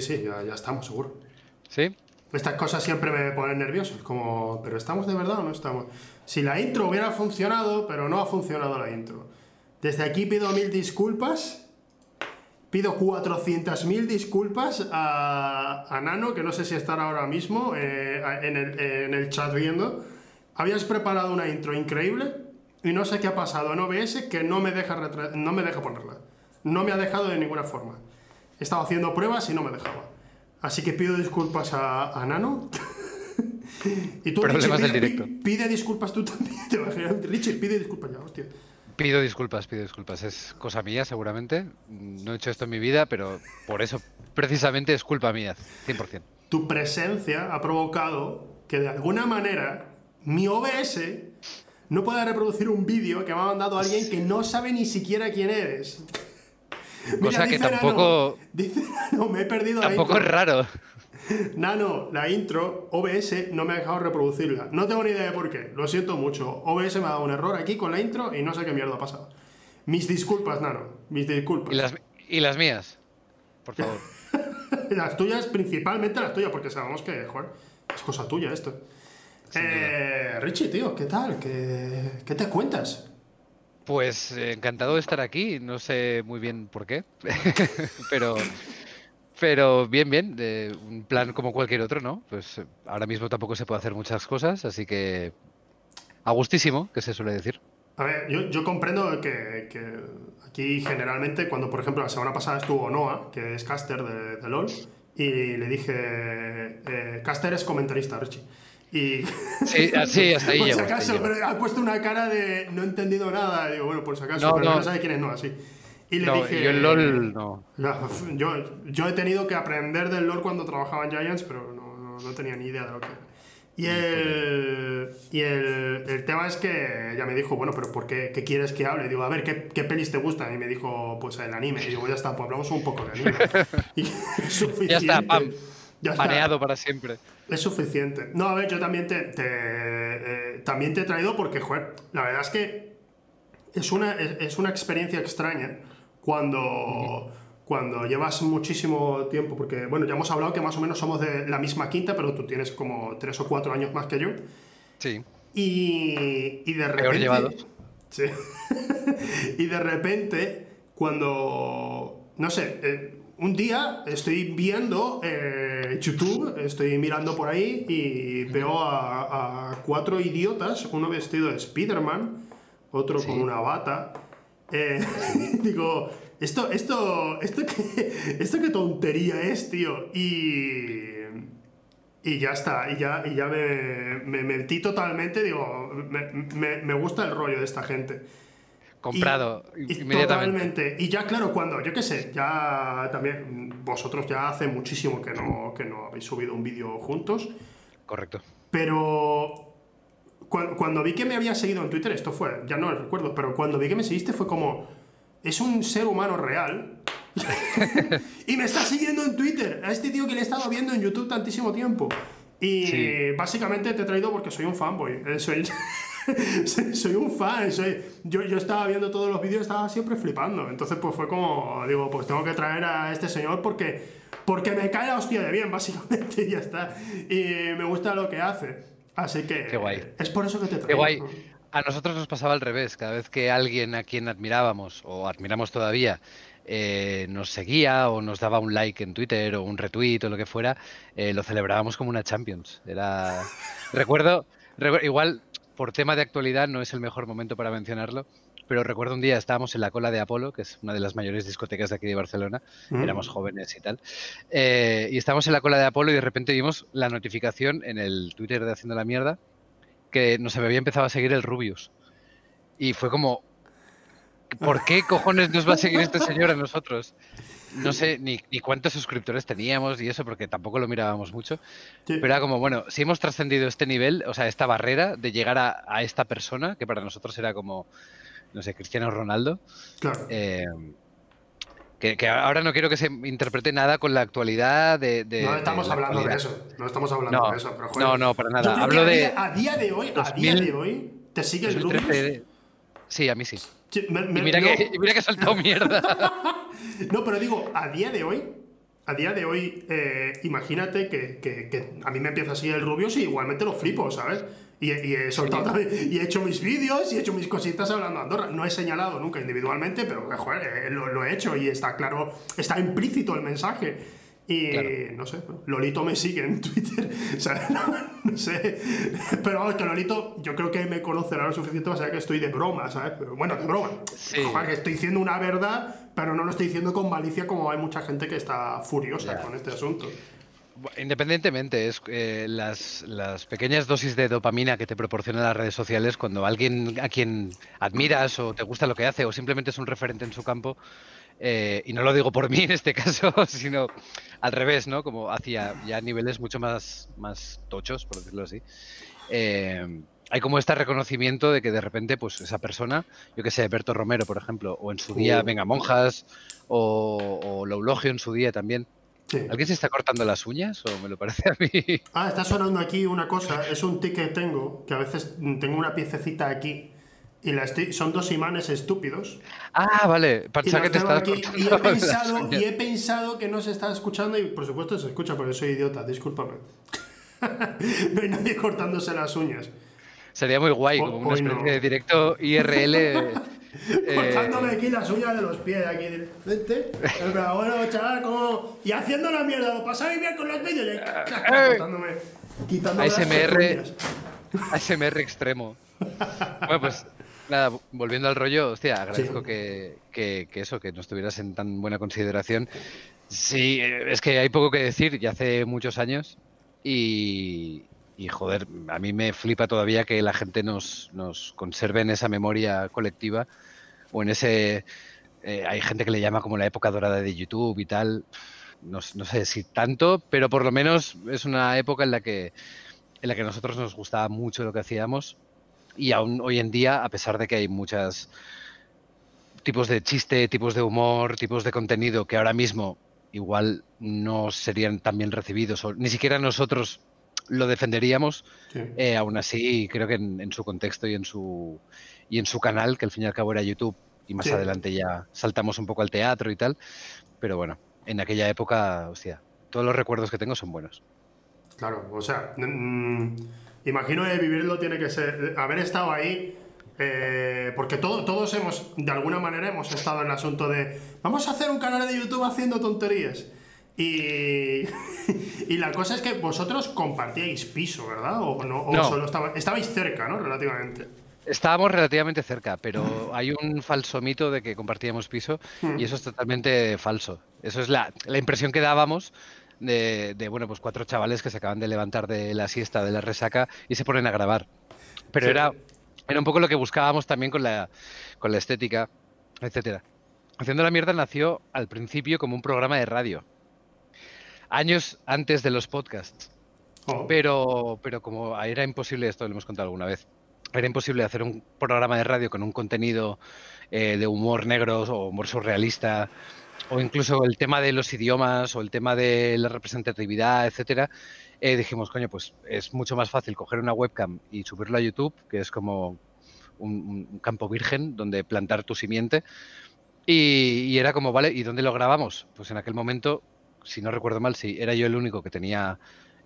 sí, sí, ya, ya estamos, seguro. ¿Sí? Estas cosas siempre me ponen nervioso. Como, ¿pero estamos de verdad o no estamos? Si la intro hubiera funcionado, pero no ha funcionado la intro. Desde aquí pido mil disculpas. Pido 400.000 disculpas a, a Nano, que no sé si estará ahora mismo eh, en, el, en el chat viendo. Habías preparado una intro increíble y no sé qué ha pasado en OBS que no me deja, no me deja ponerla. No me ha dejado de ninguna forma. He estado haciendo pruebas y no me dejaba. Así que pido disculpas a, a Nano. y tú, Richie, pide, directo. pi- pide disculpas tú también. Te imaginas, Richie, pide disculpas ya, hostia. Pido disculpas, pido disculpas. Es cosa mía, seguramente. No he hecho esto en mi vida, pero por eso, precisamente, es culpa mía, 100%. Tu presencia ha provocado que de alguna manera mi OBS no pueda reproducir un vídeo que me ha mandado alguien que no sabe ni siquiera quién eres. Cosa que Nano, tampoco- dice Nano, me he perdido la Tampoco es intro. raro. Nano, la intro, OBS no me ha dejado reproducirla. No tengo ni idea de por qué. Lo siento mucho. OBS me ha dado un error aquí con la intro y no sé qué mierda ha pasado. Mis disculpas, Nano. Mis disculpas. ¿Y las, y las mías? Por favor. Las tuyas, principalmente las tuyas, porque sabemos que, joder, es cosa tuya esto. Eh, Richie, tío, ¿qué tal? ¿Qué, qué te cuentas? Pues eh, encantado de estar aquí. No sé muy bien por qué. pero, pero bien, bien. un plan como cualquier otro, ¿no? Pues ahora mismo tampoco se puede hacer muchas cosas, así que. A gustísimo, que se suele decir. A ver, yo, comprendo que, que aquí generalmente, cuando por ejemplo la semana pasada estuvo Noah, que es caster de, de LOL, y le dije, eh, caster es comentarista, Richie. Y Sí, así, hasta ahí por si llego. acaso, pero ha puesto una cara de no he entendido nada. Digo, bueno, por si acaso, No, pero no. no sabe quién es Noah, sí. Y le No, dije. yo en LOL no. Yo, yo he tenido que aprender del LOL cuando trabajaba en Giants, pero no, no, no tenía ni idea de lo que era. Y, el, y el, el tema es que ya me dijo, bueno, pero ¿por qué, qué quieres que hable? Digo, a ver, ¿qué, ¿qué pelis te gustan? Y me dijo, pues el anime. Y digo, ya está, pues hablamos un poco de anime. Y es suficiente. Ya está, pam. Ya está. Para siempre. Es suficiente. No, a ver, yo también te, te, eh, también te he traído porque, joder, la verdad es que es una, es, es una experiencia extraña cuando, cuando llevas muchísimo tiempo, porque, bueno, ya hemos hablado que más o menos somos de la misma quinta, pero tú tienes como tres o cuatro años más que yo. Sí. Y, y de Peor repente... llevados. Sí. y de repente, cuando, no sé, eh, un día estoy viendo eh, YouTube, estoy mirando por ahí y veo a, a cuatro idiotas, uno vestido de Spider-Man, otro Sí. con una bata. Eh, digo, esto, esto, esto qué, esto qué tontería es, tío. Y, y ya está, y ya, y ya me, me metí totalmente, digo, me, me- me gusta el rollo de esta gente. Comprado Y inmediatamente. Totalmente. Y ya, claro, cuando, yo qué sé, ya también, vosotros ya hace muchísimo que no, que no habéis subido un vídeo juntos, Correcto. pero cu- cuando vi que me había seguido en Twitter, esto fue, ya no recuerdo, pero cuando vi que me seguiste fue como, es un ser humano real. y me está siguiendo en Twitter, a este tío que le he estado viendo en YouTube tantísimo tiempo. Y Sí. básicamente te he traído porque soy un fanboy. Soy, soy, un fan. Soy, yo, yo estaba viendo todos los vídeos, estaba siempre flipando. Entonces, pues fue como, digo, pues tengo que traer a este señor porque, porque me cae la hostia de bien, básicamente, y ya está. Y me gusta lo que hace. Así que. Qué guay. Es por eso que te traigo. Qué guay. A nosotros nos pasaba al revés. Cada vez que alguien a quien admirábamos o admiramos todavía eh, nos seguía o nos daba un like en Twitter o un retweet o lo que fuera, eh, lo celebrábamos como una Champions. Era recuerdo, recu- igual por tema de actualidad no es el mejor momento para mencionarlo, pero recuerdo un día estábamos en la cola de Apolo, que es una de las mayores discotecas de aquí de Barcelona, Mm. éramos jóvenes y tal, eh, y estábamos en la cola de Apolo y de repente vimos la notificación en el Twitter de Haciendo la Mierda que nos había empezado a seguir el Rubius. Y fue como, ¿por qué cojones nos va a seguir este señor a nosotros? No sé ni, ni cuántos suscriptores teníamos y eso, porque tampoco lo mirábamos mucho. Sí. Pero era como, bueno, si hemos trascendido este nivel, o sea, esta barrera de llegar a, a esta persona, que para nosotros era como, no sé, Cristiano Ronaldo, Claro. eh, que, que ahora no quiero que se interprete nada con la actualidad de... de- no estamos la hablando de eso. No estamos hablando No, de eso. Pero, joder, no, no, para nada. Hablo de día- A día de hoy, a día 2000, de hoy, te sigue el 2013. Rubius. Sí, a mí sí. Sí, me- me- Y mira, no, que, y mira que mierda. no, pero digo, a día de hoy, a día de hoy, eh, imagínate que, que- que a mí me empieza así el rubio, y igualmente lo flipo, ¿sabes? Y, y he soltado también- y he hecho mis vídeos y he hecho mis cositas hablando de Andorra. No he señalado nunca individualmente, pero joder, eh, lo, lo he hecho y está claro, está implícito el mensaje. Y Claro. no sé, Lolito me sigue en Twitter, o sea, no, no sé. Pero vamos, que Lolito yo creo que me conocerá lo suficiente para saber que estoy de broma, ¿sabes? Pero bueno, de broma. Sí. Joder, que estoy diciendo una verdad, pero no lo estoy diciendo con malicia como hay mucha gente que está furiosa Ya. con este asunto. Independientemente, es eh, las, las pequeñas dosis de dopamina que te proporcionan las redes sociales cuando alguien a quien admiras o te gusta lo que hace o simplemente es un referente en su campo, eh, y no lo digo por mí en este caso, sino al revés, ¿no? Como hacia ya niveles mucho más, más tochos, por decirlo así. eh, hay como este reconocimiento de que de repente, pues esa persona, yo que sé, Berto Romero, por ejemplo, o en su día. Venga Monjas, o, o Loulogio en su día también, Sí. ¿Alguien se está cortando las uñas o me lo parece a mí? Ah, está sonando aquí una cosa, es un tic que tengo, que a veces tengo una piececita aquí y la estoy, son dos imanes estúpidos. Ah, vale. Pensaba que te aquí, y, he pensado, y he pensado que no se está escuchando y por supuesto se escucha porque soy idiota, discúlpame. no hay nadie cortándose las uñas. Sería muy guay, como una especie de directo IRL. eh, Cortándome aquí las uñas de los pies, aquí. En plan, bueno, chaval, como. Y haciendo la mierda, lo pasáis bien con los vídeos. y- Cortándome. Quitándome las ASMR. ASMR extremo. Bueno, pues nada, volviendo al rollo, hostia, agradezco Sí. que, que- que eso, que nos tuvieras en tan buena consideración. Sí, eh, es que hay poco que decir, ya hace muchos años y, y, joder, a mí me flipa todavía que la gente nos, nos conserve en esa memoria colectiva o en ese... eh, hay gente que le llama como la época dorada de YouTube y tal. No, sé si tanto, pero por lo menos es una época en la que en la que nosotros nos gustaba mucho lo que hacíamos y aún hoy en día, a pesar de que hay muchos tipos de chiste, tipos de humor, tipos de contenido que ahora mismo igual no serían tan bien recibidos ni siquiera nosotros lo defenderíamos, Sí. eh, aún así creo que en, en su contexto y en su y en su canal, que al fin y al cabo era YouTube y más Sí. adelante ya saltamos un poco al teatro y tal, pero bueno, en aquella época, hostia, todos los recuerdos que tengo son buenos. Claro, o sea, mm, imagino que vivirlo tiene que ser, haber estado ahí, eh, porque todo- todos hemos, de alguna manera, hemos estado en el asunto de, vamos a hacer un canal de YouTube haciendo tonterías. Y, y la cosa es que vosotros compartíais piso, ¿verdad? O, no, o No. solo estaba, estabais cerca, ¿no? Relativamente. Estábamos relativamente cerca, pero hay un falso mito de que compartíamos piso y eso es totalmente falso. Eso es la, la impresión que dábamos de, de, bueno, pues cuatro chavales que se acaban de levantar de la siesta, de la resaca y se ponen a grabar. Pero Sí. era, era un poco lo que buscábamos también con la, con la estética, etcétera. Haciendo la mierda nació al principio como un programa de radio. Años antes de los podcasts. Oh, Pero, pero como era imposible, esto lo hemos contado alguna vez, era imposible hacer un programa de radio con un contenido eh, de humor negro o humor surrealista, o incluso el tema de los idiomas o el tema de la representatividad, etcétera, eh, dijimos, coño, pues es mucho más fácil coger una webcam y subirlo a YouTube, que es como un, un campo virgen donde plantar tu simiente. Y, y era como, vale, ¿y dónde lo grabamos? Pues en aquel momento, si no recuerdo mal, sí, era yo el único que tenía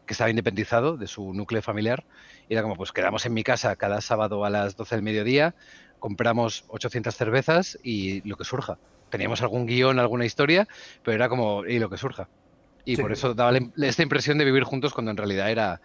que estaba independizado de su núcleo familiar. Y era como, pues quedamos en mi casa cada sábado a las 12 del mediodía, compramos 800 cervezas y lo que surja. Teníamos algún guion, alguna historia, pero era como, y lo que surja. Y Sí. por eso daba esta impresión de vivir juntos cuando en realidad era,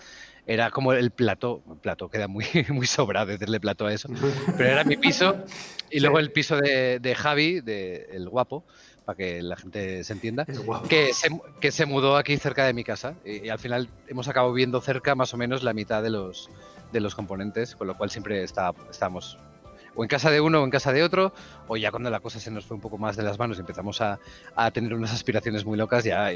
era como el plato, plato, queda muy, muy sobrado decirle plato a eso, pero era mi piso y luego el piso de, de Javi, de el guapo, para que la gente se entienda, que se, que se mudó aquí cerca de mi casa y, y al final hemos acabado viendo cerca más o menos la mitad de los, de los componentes, con lo cual siempre está, estábamos o en casa de uno o en casa de otro, o ya cuando la cosa se nos fue un poco más de las manos y empezamos a, a tener unas aspiraciones muy locas, ya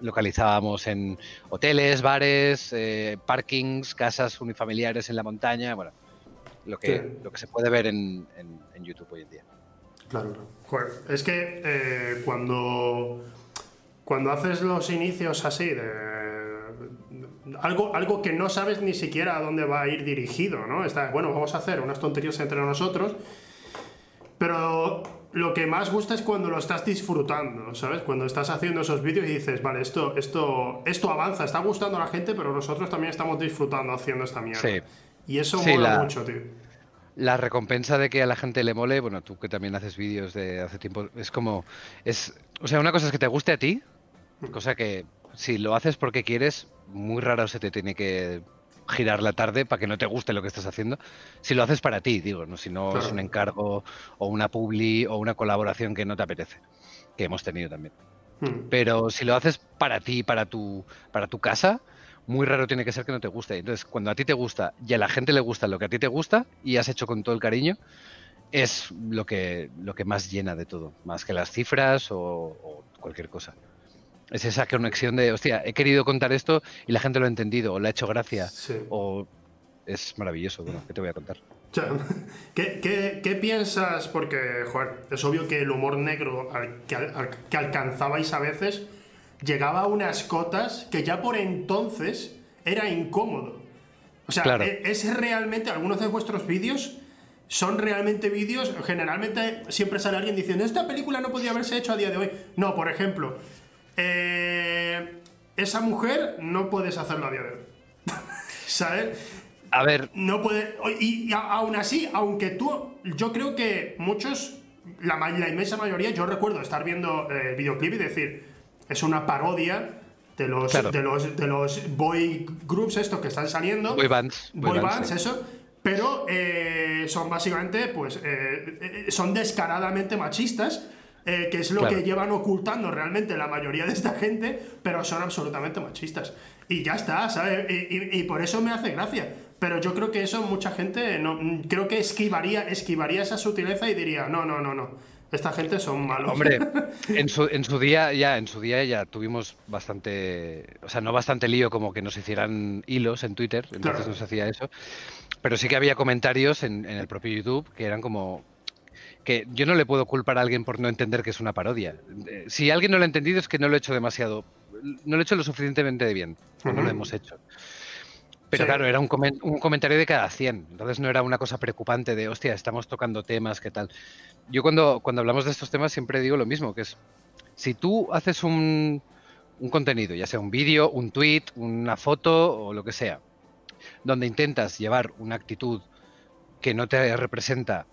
localizábamos en hoteles, bares, eh, parkings, casas unifamiliares en la montaña, bueno, lo que, Sí. lo que se puede ver en, en- en YouTube hoy en día. Claro, claro. Es que eh, cuando, cuando haces los inicios así de algo, algo que no sabes ni siquiera a dónde va a ir dirigido, ¿no? Está, bueno, vamos a hacer unas tonterías entre nosotros Pero lo que más gusta es cuando lo estás disfrutando, ¿sabes? Cuando estás haciendo esos vídeos y dices, vale, esto, esto, esto avanza, está gustando a la gente, pero nosotros también estamos disfrutando haciendo esta mierda. Sí. Y eso Sí, mola la- mucho, tío. La recompensa de que a la gente le mole, bueno, tú que también haces vídeos de hace tiempo, es como, es, o sea, una cosa es que te guste a ti, cosa que si lo haces porque quieres, muy raro se te tiene que girar la tarde para que no te guste lo que estás haciendo. Si lo haces para ti, digo, no si no es un encargo o una publi o una colaboración que no te apetece, que hemos tenido también. Hmm. Pero si lo haces para ti, para tu, para tu casa, muy raro tiene que ser que no te guste. Entonces, cuando a ti te gusta y a la gente le gusta lo que a ti te gusta y has hecho con todo el cariño, es lo que, lo que más llena de todo, más que las cifras o, o cualquier cosa. Es esa conexión de, hostia, he querido contar esto y la gente lo ha entendido, o le ha hecho gracia, Sí. o es maravilloso. Bueno, ¿qué te voy a contar? ¿qué, qué, qué piensas? Porque, joder, es obvio que el humor negro al que, al- al que alcanzabais a veces llegaba a unas cotas que ya por entonces era incómodo. O sea, Claro. e- es realmente, algunos de vuestros vídeos son realmente vídeos, generalmente siempre sale alguien diciendo, esta película no podía haberse hecho a día de hoy. No, por ejemplo, eh, esa mujer no puedes hacerlo a día de hoy. ¿Sabes? A ver, No puede. Y, aún así, aunque tú. Yo creo que muchos. La, inmensa mayoría, yo recuerdo estar viendo eh, el videoclip y decir. Es una parodia de los, Claro. de los, de los boy groups estos que están saliendo. boy bands. Boy bands, sí. eso. Pero eh, son básicamente, pues, eh, eh, son descaradamente machistas, eh, que es lo Claro. que llevan ocultando realmente la mayoría de esta gente, pero son absolutamente machistas. Y ya está, ¿sabes? Y, y- y por eso me hace gracia. Pero yo creo que eso mucha gente, no, creo que esquivaría, esquivaría esa sutileza y diría, no, no, no, no. Esta gente son malos. Hombre, en su, en su día ya, en su día ya tuvimos bastante, o sea, no bastante lío como que nos hicieran hilos en Twitter, entonces Claro. no se hacía eso, pero sí que había comentarios en, en el propio YouTube que eran como que yo no le puedo culpar a alguien por no entender que es una parodia. Eh, Si alguien no lo ha entendido es que no lo he hecho demasiado, no lo he hecho lo suficientemente bien, o no lo hemos hecho. Pero Sí. claro, era un, comen- un comentario de cada 100, entonces no era una cosa preocupante de, hostia, estamos tocando temas, ¿qué tal? Yo cuando, cuando hablamos de estos temas siempre digo lo mismo, que es, si tú haces un, un contenido, ya sea un vídeo, un tweet, una foto o lo que sea, donde intentas llevar una actitud que no te representa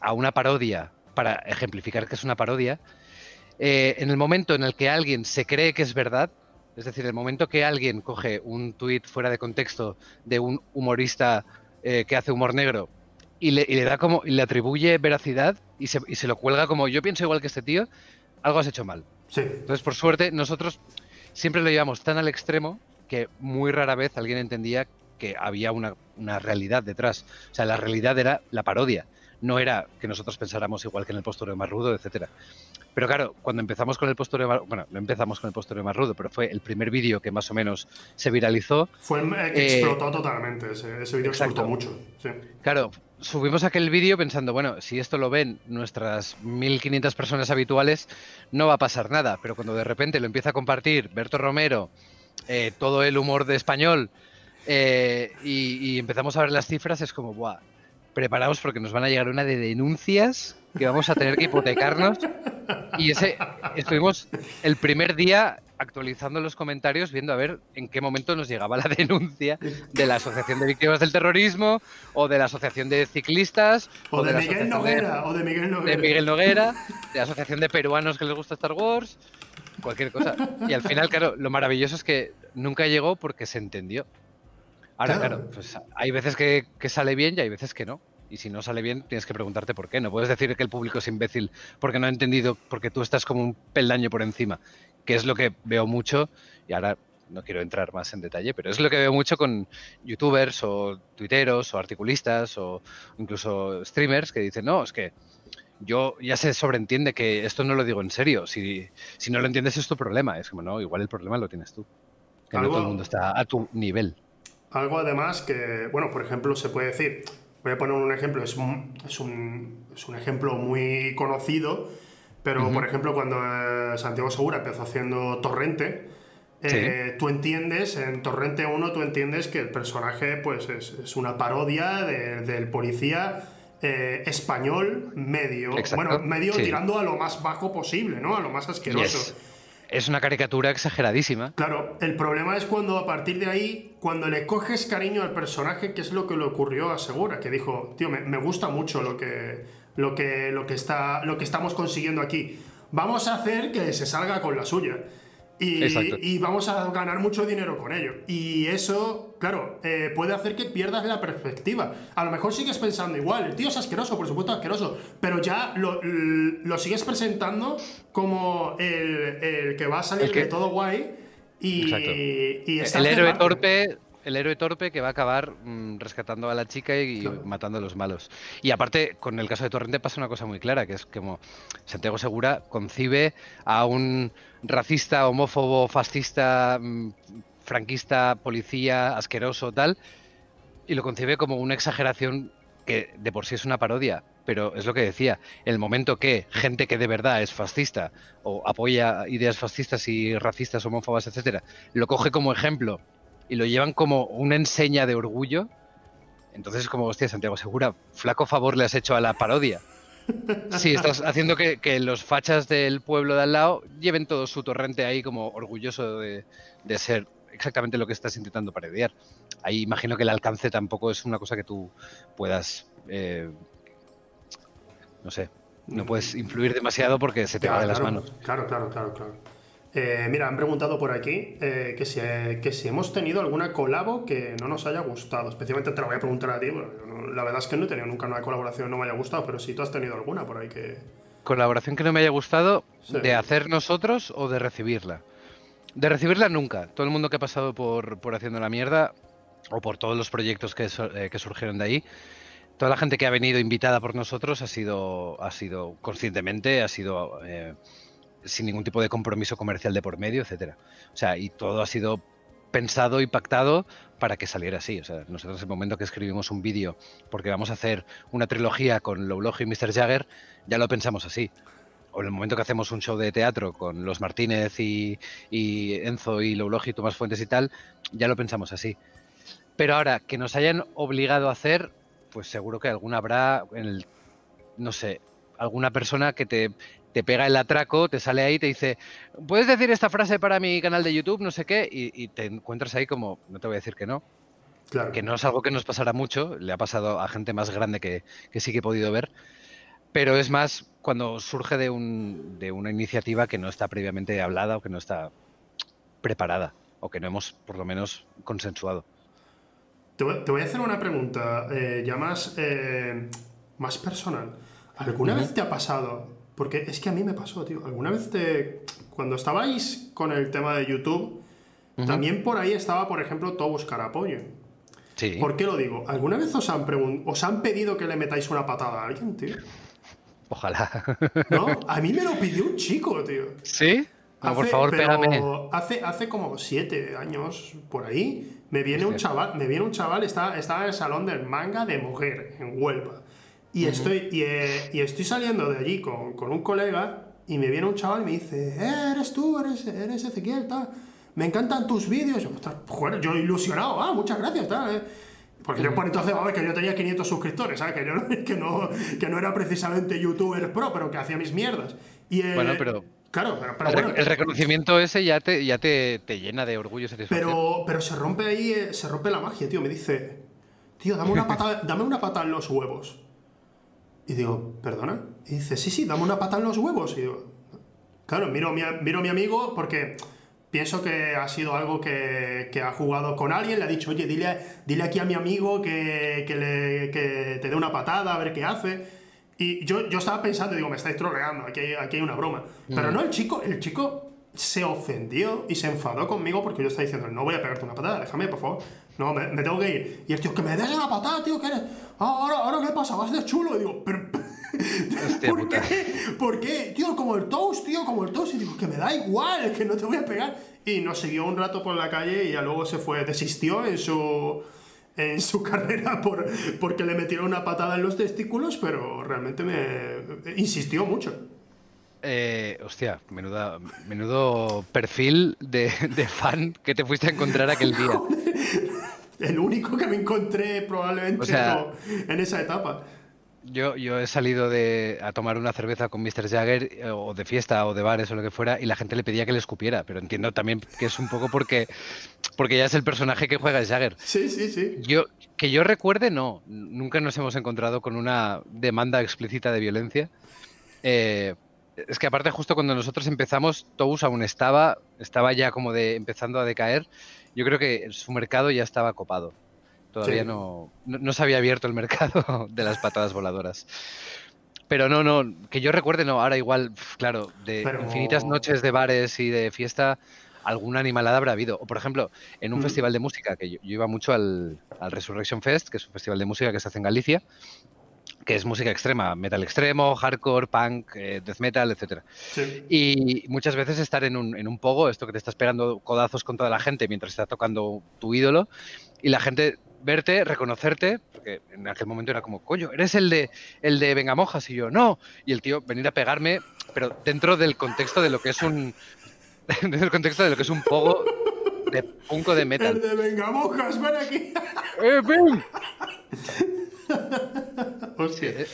a una parodia para ejemplificar que es una parodia, eh, en el momento en el que alguien se cree que es verdad, es decir, el momento que alguien coge un tuit fuera de contexto de un humorista eh, que hace humor negro y le, y le da como y le atribuye veracidad y se, y se lo cuelga como yo pienso igual que este tío, algo has hecho mal. Sí. Entonces, por suerte, nosotros siempre lo llevamos tan al extremo que muy rara vez alguien entendía que había una, una realidad detrás. O sea, la realidad era la parodia. No era que nosotros pensáramos igual que en el postureo más rudo, etcétera. Pero claro, cuando empezamos con el postureo más, bueno, no empezamos con el postureo más rudo, pero fue el primer vídeo que más o menos se viralizó. Fue el eh, que Eh, explotó totalmente. Ese, ese vídeo explotó mucho. Sí. Claro, subimos aquel vídeo pensando, bueno, si esto lo ven nuestras 1500 personas habituales, no va a pasar nada. Pero cuando de repente lo empieza a compartir Berto Romero, eh, todo el humor de español, eh, y, y empezamos a ver las cifras, es como, ¡buah! Preparaos porque nos van a llegar una de denuncias que vamos a tener que hipotecarnos. Y ese, estuvimos el primer día actualizando los comentarios, viendo a ver en qué momento nos llegaba la denuncia de la Asociación de Víctimas del Terrorismo, o de la Asociación de Ciclistas, O de Miguel Noguera. O de Miguel Noguera. de Miguel Noguera, de la Asociación de Peruanos que les gusta Star Wars, cualquier cosa. Y al final, claro, lo maravilloso es que nunca llegó porque se entendió. Ahora, Claro. claro, pues hay veces que, que sale bien y hay veces que no. Y si no sale bien, tienes que preguntarte por qué. No puedes decir que el público es imbécil porque no ha entendido, porque tú estás como un peldaño por encima, que es lo que veo mucho. Y ahora no quiero entrar más en detalle, pero es lo que veo mucho con youtubers o tuiteros o articulistas o incluso streamers que dicen, no, es que yo ya se sobreentiende que esto no lo digo en serio. Si, si no lo entiendes es tu problema. Es como, no, igual el problema lo tienes tú. Que no todo el mundo está a tu nivel. Algo además que, bueno, por ejemplo, se puede decir, voy a poner un ejemplo, es un, es un, es un ejemplo muy conocido, pero por ejemplo cuando eh, Santiago Segura empezó haciendo Torrente, eh, tú entiendes, en Torrente 1 tú entiendes que el personaje pues es, es una parodia de- del policía eh, español medio. Exacto, Bueno, medio sí. tirando a lo más bajo posible, ¿no? A lo más asqueroso. Yes. Es una caricatura exageradísima. Claro, el problema es cuando a partir de ahí, cuando le coges cariño al personaje, que es lo que le ocurrió a Segura, que dijo, tío, me, me gusta mucho lo que, lo, que, lo, que está, lo que estamos consiguiendo aquí. Vamos a hacer que se salga con la suya. Y, vamos a ganar mucho dinero con ello. Y eso, claro, eh, puede hacer que pierdas la perspectiva. A lo mejor sigues pensando igual, el tío es asqueroso, por supuesto asqueroso, pero ya lo, lo sigues presentando como el, el que va a salir que- de todo guay. Y, y está El héroe torpe, el héroe torpe que va a acabar mm, rescatando a la chica y, Claro. matando a los malos. Y aparte, con el caso de Torrente pasa una cosa muy clara, que es como Santiago Segura concibe a un racista, homófobo, fascista, mm, franquista, policía, asqueroso, tal, y lo concibe como una exageración que de por sí es una parodia, pero es lo que decía, el momento que gente que de verdad es fascista o apoya ideas fascistas y racistas, homófobas, etcétera, lo coge como ejemplo y lo llevan como una enseña de orgullo, entonces es como, hostia, Santiago Segura, flaco favor le has hecho a la parodia. Sí, estás haciendo que, que los fachas del pueblo de al lado lleven todo su torrente ahí como orgulloso de, de ser exactamente lo que estás intentando parodiar. Ahí imagino que el alcance tampoco es una cosa que tú puedas, eh, no sé, no puedes influir demasiado porque se te va de las claro, manos. Claro, claro, claro, claro. Eh, mira, han preguntado por aquí eh, que, si, que si hemos tenido alguna colabo que no nos haya gustado. Especialmente te la voy a preguntar a ti. porque yo no- la verdad es que no he tenido nunca una colaboración que no me haya gustado, pero si tú has tenido alguna por ahí que. Colaboración que no me haya gustado, Sí. de hacer nosotros o de recibirla. De recibirla nunca. Todo el mundo que ha pasado por, por haciendo la mierda, o por todos los proyectos que, eh, que surgieron de ahí, toda la gente que ha venido invitada por nosotros ha sido, ha sido conscientemente, ha sido eh, sin ningún tipo de compromiso comercial de por medio, etcétera. O sea, y todo ha sido pensado y pactado para que saliera así. O sea, nosotros el momento que escribimos un vídeo, porque vamos a hacer una trilogía con Lowlog y Mr. Jagger, ya lo pensamos así. O en el momento que hacemos un show de teatro con los Martínez y, y Enzo y Lowlog y Tomás Fuentes y tal, ya lo pensamos así. Pero ahora, que nos hayan obligado a hacer, pues seguro que alguna habrá, en el, no sé, alguna persona que te, te pega el atraco, te sale ahí y te dice, ¿puedes decir esta frase para mi canal de YouTube? No sé qué, y, y te encuentras ahí como, no te voy a decir que no, Claro. que no es algo que nos pasará mucho, le ha pasado a gente más grande que, que sí que he podido ver, pero es más cuando surge de, un, de una iniciativa que no está previamente hablada o que no está preparada o que no hemos por lo menos consensuado. Te voy, te voy a hacer una pregunta eh, ya más, eh, más personal. ¿Alguna vez te ha pasado? Porque es que a mí me pasó, tío. ¿Alguna vez te. Cuando estabais con el tema de YouTube, también por ahí estaba, por ejemplo, todo buscar apoyo. Sí. ¿Por qué lo digo? ¿Alguna vez os han, os han pedido que le metáis una patada a alguien, tío? Ojalá. ¿No? A mí me lo pidió un chico, tío. ¿Sí? No, por Hace- favor, pero pégame. Hace, hace como siete años, por ahí, me viene un chaval, me viene un chaval, está, estaba en el salón del manga de mujer, en Huelva. Y, estoy, y, eh, y estoy saliendo de allí con, con un colega y me viene un chaval y me dice, "Eh, eres tú, eres, eres Ezequiel, tal. Me encantan tus vídeos. Yo, "Ostras, joder, yo ilusionado, ah, muchas gracias, tal. eh". Porque yo por entonces, vamos, que yo tenía 500 suscriptores, ¿sabes? Que, yo, no- que, no, que no era precisamente youtuber pro, pero que hacía mis mierdas. Y, eh, Bueno, pero- Claro, pero, pero el, bueno, el reconocimiento ese ya te, ya te, te llena de orgullo pero, pero se rompe ahí, eh, se rompe la magia, tío. Me dice, tío, dame una pata, dame una pata en los huevos. Y digo, ¿perdona? Y dice, sí, sí, dame una pata en los huevos. Y digo, claro, miro, a mi, miro a mi amigo porque pienso que ha sido algo que, que ha jugado con alguien. Le ha dicho, oye, dile, dile aquí a mi amigo que, que, le, que te dé una patada, a ver qué hace. Y yo, yo estaba pensando, digo, me estáis troleando, aquí hay, aquí hay una broma. Pero no, el chico, el chico se ofendió y se enfadó conmigo porque yo estaba diciendo, no voy a pegarte una patada, déjame, por favor. No, me, me tengo que ir. Y el tío, que me des una patada, tío, que eres. Ah, ahora, ahora qué pasa, vas de chulo. Y digo, pero. Hostia ¿Por puta. qué? ¿Por qué? Tío, como el toast, tío, como el toast. Y digo, que me da igual, que no te voy a pegar. Y nos siguió un rato por la calle y ya luego se fue, desistió en su, en su carrera por, porque le metieron una patada en los testículos, pero realmente me insistió mucho. Eh, hostia, menuda, menudo perfil de, de fan que te fuiste a encontrar aquel día. El único que me encontré probablemente O sea- no, en esa etapa. Yo, yo he salido de, a tomar una cerveza con Mr. Jagger eh, o de fiesta o de bares o lo que fuera y la gente le pedía que le escupiera, pero entiendo también que es un poco porque, porque ya es el personaje que juega Jagger. Sí, sí, sí. Yo, que yo recuerde, no. Nunca nos hemos encontrado con una demanda explícita de violencia. Eh, es que aparte justo cuando nosotros empezamos, Tous aún estaba, estaba ya como de empezando a decaer. Yo creo que su mercado ya estaba copado. Todavía no, no, se había abierto el mercado de las patadas voladoras. Pero no, no, que yo recuerde, no, ahora igual, claro, de infinitas noches de bares y de fiesta, alguna animalada habrá habido. O por ejemplo, en un mm. festival de música, que yo, iba mucho al, al, Resurrection Fest, que es un festival de música que se hace en Galicia, que es música extrema, metal extremo, hardcore, punk, eh, death metal, etc. Y muchas veces estar en un, en un pogo, esto que te estás pegando codazos con toda la gente mientras está tocando tu ídolo, y la gente verte, reconocerte, porque en aquel momento era como, coño, eres el de el de Venga Mojas y yo, no, y el tío venir a pegarme, pero dentro del contexto de lo que es un dentro del contexto de lo que es un pogo de punco de metal. El de Venga Mojas, ven aquí. ¡Eh, ven!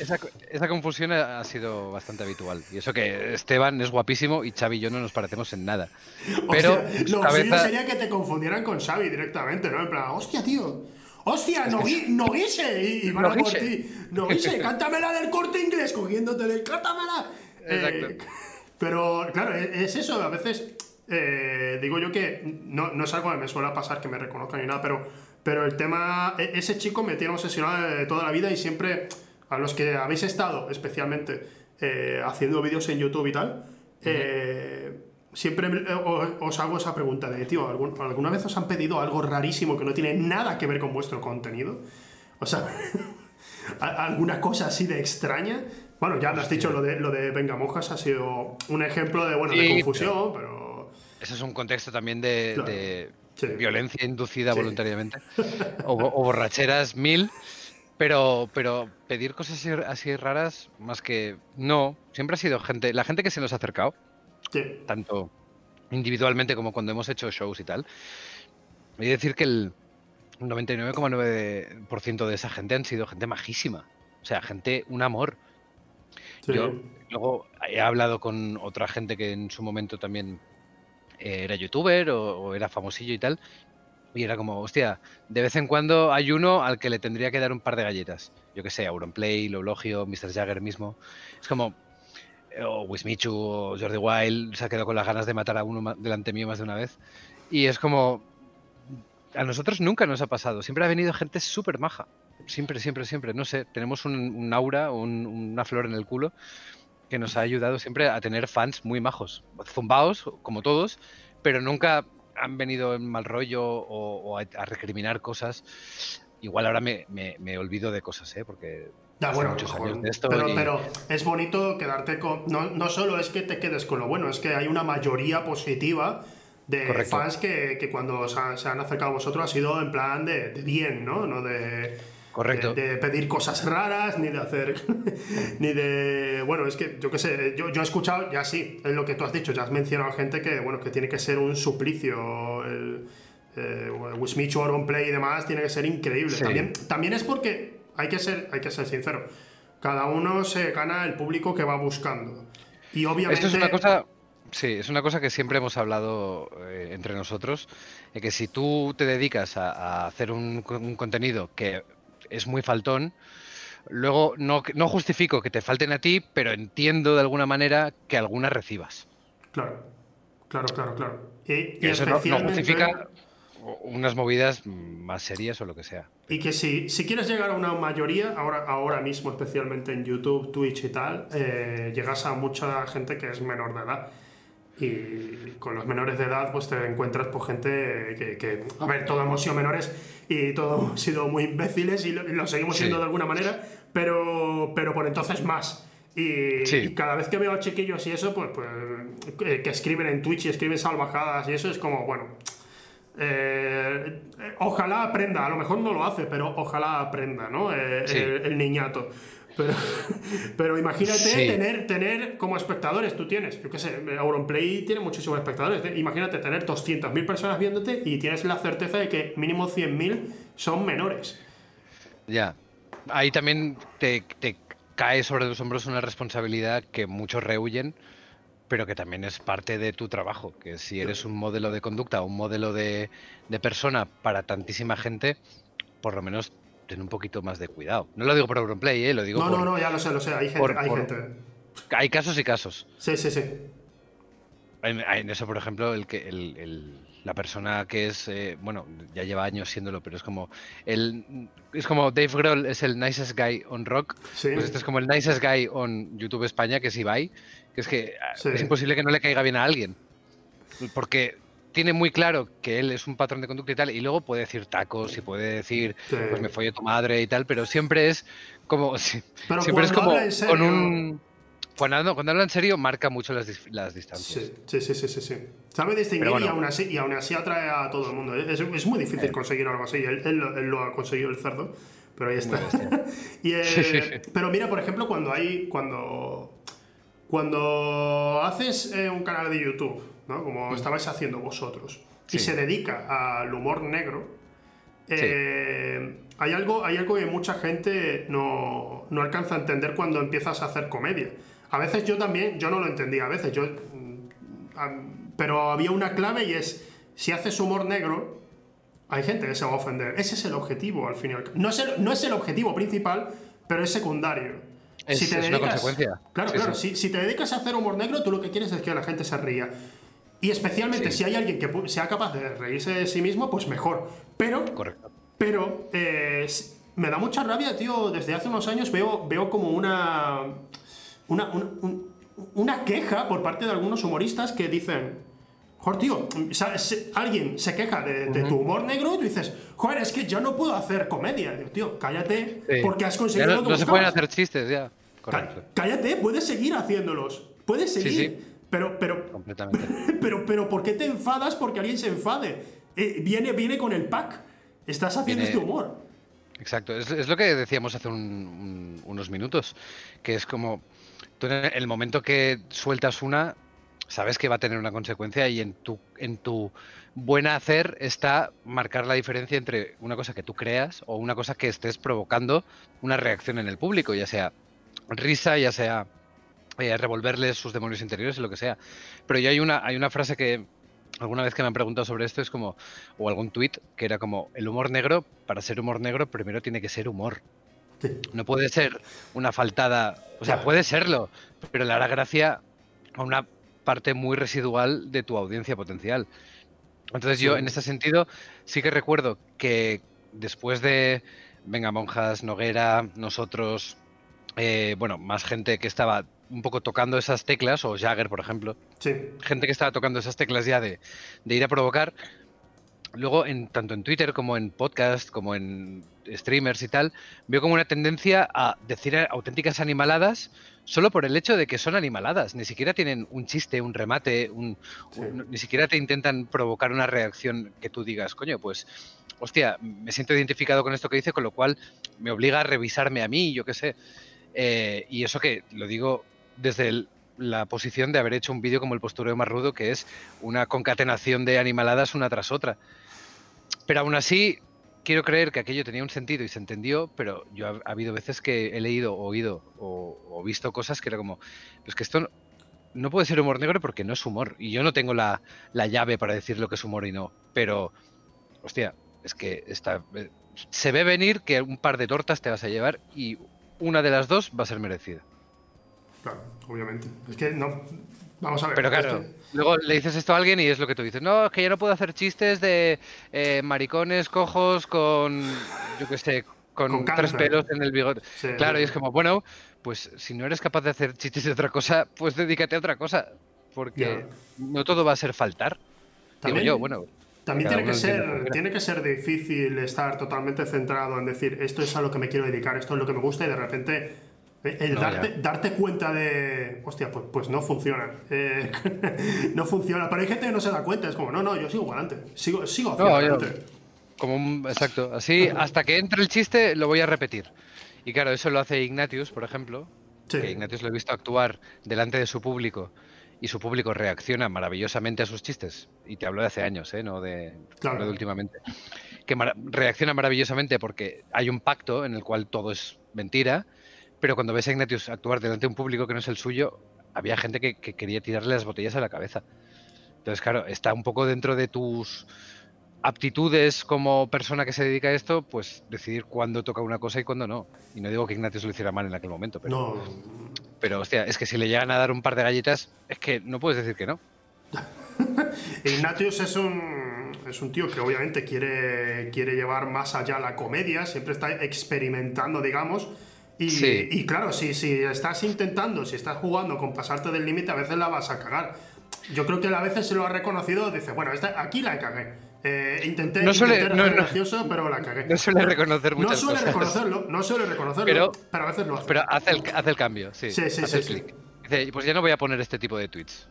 esa, esa, confusión ha sido bastante habitual. Y eso que Esteban es guapísimo y Xavi y yo no nos parecemos en nada. Pero lo cabeza... sería que te confundieran con Xavi directamente, ¿no? En plan, hostia, tío. ¡Hostia, no, guise! Y, van a por ti. guise, cántamela del corte inglés, cogiéndote cántamela. Eh, pero, claro, e, es eso. A veces eh, digo yo que no, no es algo que me suele pasar que me reconozcan ni nada, pero, pero el tema. E, ese chico me tiene obsesionado de toda la vida y siempre. A los que habéis estado, especialmente, eh, haciendo vídeos en YouTube y tal. Eh, siempre eh, os hago esa pregunta de, tío, ¿alguna vez os han pedido algo rarísimo que no tiene nada que ver con vuestro contenido? O sea, alguna cosa así de extraña. Bueno, ya me has dicho lo de, lo de Venga Mojas, ha sido un ejemplo de, bueno, de confusión, pero... Ese es un contexto también de, violencia inducida voluntariamente. O, borracheras mil. Pero, pero pedir cosas así, así, raras, más que no, siempre ha sido gente, la gente que se nos ha acercado, tanto individualmente como cuando hemos hecho shows y tal. Voy a decir que el 99,9% de esa gente han sido gente majísima. O sea, gente, un amor. Yo luego he hablado con otra gente que en su momento también era youtuber o, era famosillo y tal. Y era como, hostia, de vez en cuando hay uno al que le tendría que dar un par de galletas. Yo que sé, Auronplay, Lologio, Mr. Jagger mismo. Es como, o Wismichu o Jordi Wild se ha quedado con las ganas de matar a uno delante mío más de una vez. Y es como. A nosotros nunca nos ha pasado. Siempre ha venido gente súper maja. Siempre, siempre, siempre. No sé, tenemos un, aura, una flor en el culo que nos ha ayudado siempre a tener fans muy majos. Zumbaos, como todos, pero nunca han venido en mal rollo o, a, recriminar cosas. Igual ahora me, me olvido de cosas, ¿eh? porque bueno, pero, es bonito quedarte con. No, no, solo es que te quedes con lo bueno, es que hay una mayoría positiva de fans que, cuando se han, acercado a vosotros ha sido en plan de, bien, ¿no? No de. Correcto. De, pedir cosas raras, ni de hacer. ni de. Bueno, es que yo qué sé, yo, yo, he escuchado, ya sí, es lo que tú has dicho, ya has mencionado gente que, bueno, que tiene que ser un suplicio. El, eh, Wismichu, Oron Play y demás, tiene que ser increíble. También, también es porque hay que ser, hay que ser sincero. Cada uno se gana el público que va buscando. Y obviamente. Esto es una cosa. Sí, es una cosa que siempre hemos hablado eh, entre nosotros, de que si tú te dedicas a, hacer un, contenido que es muy faltón, luego no, no justifico que te falten a ti, pero entiendo de alguna manera que algunas recibas. Claro, claro, claro, claro. Y, eso no, justifica unas movidas más serias o lo que sea. Y que si, si quieres llegar a una mayoría, ahora, ahora mismo, especialmente en YouTube, Twitch y tal, eh, llegas a mucha gente que es menor de edad. Y con los menores de edad, pues te encuentras por gente que, a ver, todos hemos sido menores y todos hemos sido muy imbéciles y lo, seguimos siendo de alguna manera, pero, pero por entonces más. Y, cada vez que veo a chiquillos y eso, pues, pues que escriben en Twitch y escriben salvajadas y eso, es como, bueno, eh, ojalá aprenda, a lo mejor no lo hace, pero ojalá aprenda, ¿no? Eh, el, niñato. Pero, pero imagínate tener, tener como espectadores, tú tienes, yo qué sé, Auronplay tiene muchísimos espectadores. Imagínate tener 200.000 personas viéndote y tienes la certeza de que mínimo 100.000 son menores. Ya. Ahí también te, cae sobre tus hombros una responsabilidad que muchos rehuyen, pero que también es parte de tu trabajo. Que si eres un modelo de conducta, un modelo de, de persona para tantísima gente, por lo menos ten un poquito más de cuidado. No lo digo por Auronplay, ¿eh? lo digo No, por, no, no, ya lo sé, lo sé. Hay gente. por- hay, por- gente. Hay casos y casos. Sí, sí, sí. En, en eso, por ejemplo, el que el- el- la persona que es, eh, bueno, ya lleva años siéndolo, pero es como el es como Dave Grohl es el nicest guy on rock, Sí. pues este es como el nicest guy on YouTube España, que es Ibai, que es que ah, Sí. es imposible que no le caiga bien a alguien, porque tiene muy claro que él es un patrón de conducta y tal, y luego puede decir tacos y puede decir, Sí. pues me follé tu madre y tal, pero siempre es como, Pero siempre es cuando como habla en con serio- un... Cuando, habla- cuando habla en serio, marca mucho las, las distancias. Sí, sí, sí, sí, sí. Sabe distinguir bueno. y, aún así, y aún así atrae a todo el mundo. Es, es muy difícil Eh. conseguir algo así. Él, él lo- él lo ha conseguido el cerdo, pero ahí está. Y, eh, Sí, sí, sí. Pero mira, por ejemplo, cuando hay. Cuando. Cuando haces eh, un canal de YouTube, ¿no? Como estabais haciendo vosotros, y Mm. Se dedica al humor negro, eh, hay, algo, hay algo que mucha gente no, no alcanza a entender cuando empiezas a hacer comedia. A veces yo también, yo no lo entendía, a veces yo... mm, Pero había una clave y es, si haces humor negro, hay gente que se va a ofender. Ese es el objetivo, al fin y al cabo. No es el, no es el objetivo principal, pero es secundario. Es- es una consecuencia. Claro, Sí, claro. sí. Si, si te dedicas a hacer humor negro, tú lo que quieres es que la gente se ría. Y especialmente Sí. si hay alguien que sea capaz de reírse de sí mismo, pues mejor. Pero Correcto. pero eh, me da mucha rabia, tío. Desde hace unos años veo, veo como una, una, un- un- una queja por parte de algunos humoristas que dicen, joder, tío, alguien se queja de, de tu humor negro y tú dices, joder, es que yo no puedo hacer comedia. Digo, tío, cállate, Sí. porque has Ya conseguido no, lo que no se pueden hacer chistes ya. Correcto. Cállate, puedes seguir haciéndolos. Puedes Sí, seguir. sí. Pero, pero, Completamente. pero, pero, ¿por qué te enfadas porque alguien se enfade? Eh, viene, viene con el pack. Estás haciendo Viene- este humor. Exacto. Es, es lo que decíamos hace un- un- unos minutos. Que es como. Tú en el momento que sueltas una, sabes que va a tener una consecuencia y en tu, en tu buena hacer está marcar la diferencia entre una cosa que tú creas o una cosa que estés provocando una reacción en el público, ya sea risa, ya sea eh, revolverles sus demonios interiores, lo que sea. Pero yo hay una, hay una frase que alguna vez que me han preguntado sobre esto es como, o algún tuit, que era como, el humor negro, para ser humor negro, primero tiene que ser humor. Sí. No puede ser una faltada, o sea, puede serlo, pero le hará gracia a una parte muy residual de tu audiencia potencial. Entonces yo, Sí. en este sentido, sí que recuerdo que después de Venga Monjas, Noguera, nosotros, eh, bueno, más gente que estaba un poco tocando esas teclas, o Jagger, por ejemplo, Sí. gente que estaba tocando esas teclas ya de, de ir a provocar. Luego, en, tanto en Twitter como en podcast, como en streamers y tal, veo como una tendencia a decir auténticas animaladas solo por el hecho de que son animaladas. Ni siquiera tienen un chiste, un remate, un, Sí. un- ni siquiera te intentan provocar una reacción que tú digas, coño, pues, hostia, me siento identificado con esto que dice, con lo cual me obliga a revisarme a mí, yo qué sé. Eh, y eso que lo digo desde el- la posición de haber hecho un vídeo como el postureo más rudo, que es una concatenación de animaladas una tras otra. Pero aún así, quiero creer que aquello tenía un sentido y se entendió, pero yo ha, ha habido veces que he leído, oído o, visto cosas que era como, pues que esto no, no puede ser humor negro porque no es humor. Y yo no tengo la, la llave para decir lo que es humor y no. Pero, hostia, es que está, eh, se ve venir que un par de tortas te vas a llevar y una de las dos va a ser merecida. Claro, obviamente. Es que no. Vamos a ver. Pero es claro, que- luego le dices esto a alguien y es lo que tú dices. No, es que yo no puedo hacer chistes de eh, maricones cojos con, yo qué sé, con, Con tres pelos en el bigote. Sí, claro, y es como, bueno, pues si no eres capaz de hacer chistes de otra cosa, pues dedícate a otra cosa. Porque no todo va a ser faltar. Digo También- yo, bueno. También tiene que, ser, tiene que ser difícil estar totalmente centrado en decir esto es a lo que me quiero dedicar, esto es lo que me gusta y de repente el No, darte, darte cuenta de, hostia, pues, pues no funciona. Eh, no funciona. Pero hay gente que no se da cuenta, es como, no, no, yo sigo adelante, sigo, sigo hacia No, yo- adelante. Como un, exacto. Así, hasta que entre el chiste, lo voy a repetir. Y claro, eso lo hace Ignatius, por ejemplo. Sí. Que Ignatius lo he visto actuar delante de su público y su público reacciona maravillosamente a sus chistes. Y te hablo de hace años, ¿eh? no, de, Claro. no de últimamente. Que reacciona maravillosamente porque hay un pacto en el cual todo es mentira, pero cuando ves a Ignatius actuar delante de un público que no es el suyo, había gente que, que quería tirarle las botellas a la cabeza. Entonces, claro, está un poco dentro de tus aptitudes como persona que se dedica a esto, pues decidir cuándo toca una cosa y cuándo no. Y no digo que Ignatius lo hiciera mal en aquel momento, pero, No, pero hostia, es que si le llegan a dar un par de galletas, es que no puedes decir que no. Ignatius es un, es un tío que obviamente quiere, quiere llevar más allá la comedia, siempre está experimentando, digamos. Y, Sí. y claro, si, si estás intentando, si estás jugando con pasarte del límite, a veces la vas a cagar. Yo creo que a veces se lo ha reconocido, dice, bueno, esta- aquí la cagué. Eh, intenté, No suele- intenté no, ser no. gracioso, pero la cagué. No suele reconocer No muchas suele cosas. reconocerlo, no suele reconocerlo, Pero- pero, a veces lo hace. Pero hace el, hace el cambio, sí. Sí, sí, hace sí, el sí. Dice, pues ya no voy a poner este tipo de tweets.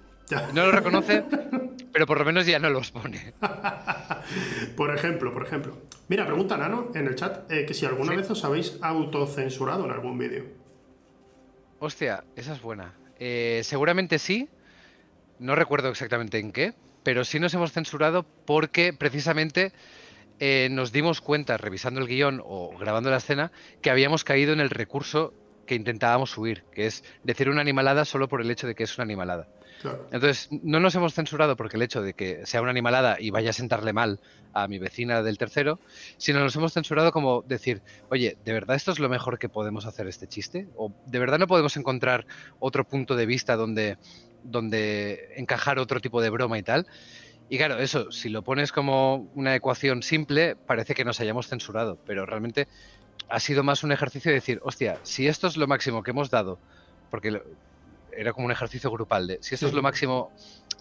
No lo reconoce, pero por lo menos ya no los pone. Por ejemplo, por ejemplo. Mira, pregunta Nano en el chat eh, que si alguna Sí. vez os habéis autocensurado en algún vídeo. Hostia, esa es buena. Eh, seguramente sí. No recuerdo exactamente en qué, pero sí nos hemos censurado porque precisamente eh, nos dimos cuenta, revisando el guion o grabando la escena, que habíamos caído en el recurso que intentábamos huir, que es decir una animalada solo por el hecho de que es una animalada. Entonces, no nos hemos censurado porque el hecho de que sea una animalada y vaya a sentarle mal a mi vecina del tercero, sino nos hemos censurado como decir, oye, ¿de verdad esto es lo mejor que podemos hacer este chiste? ¿O de verdad no podemos encontrar otro punto de vista donde, donde encajar otro tipo de broma y tal? Y claro, eso, si lo pones como una ecuación simple, parece que nos hayamos censurado, pero realmente ha sido más un ejercicio de decir, hostia, si esto es lo máximo que hemos dado, porque era como un ejercicio grupal de, si esto es lo máximo,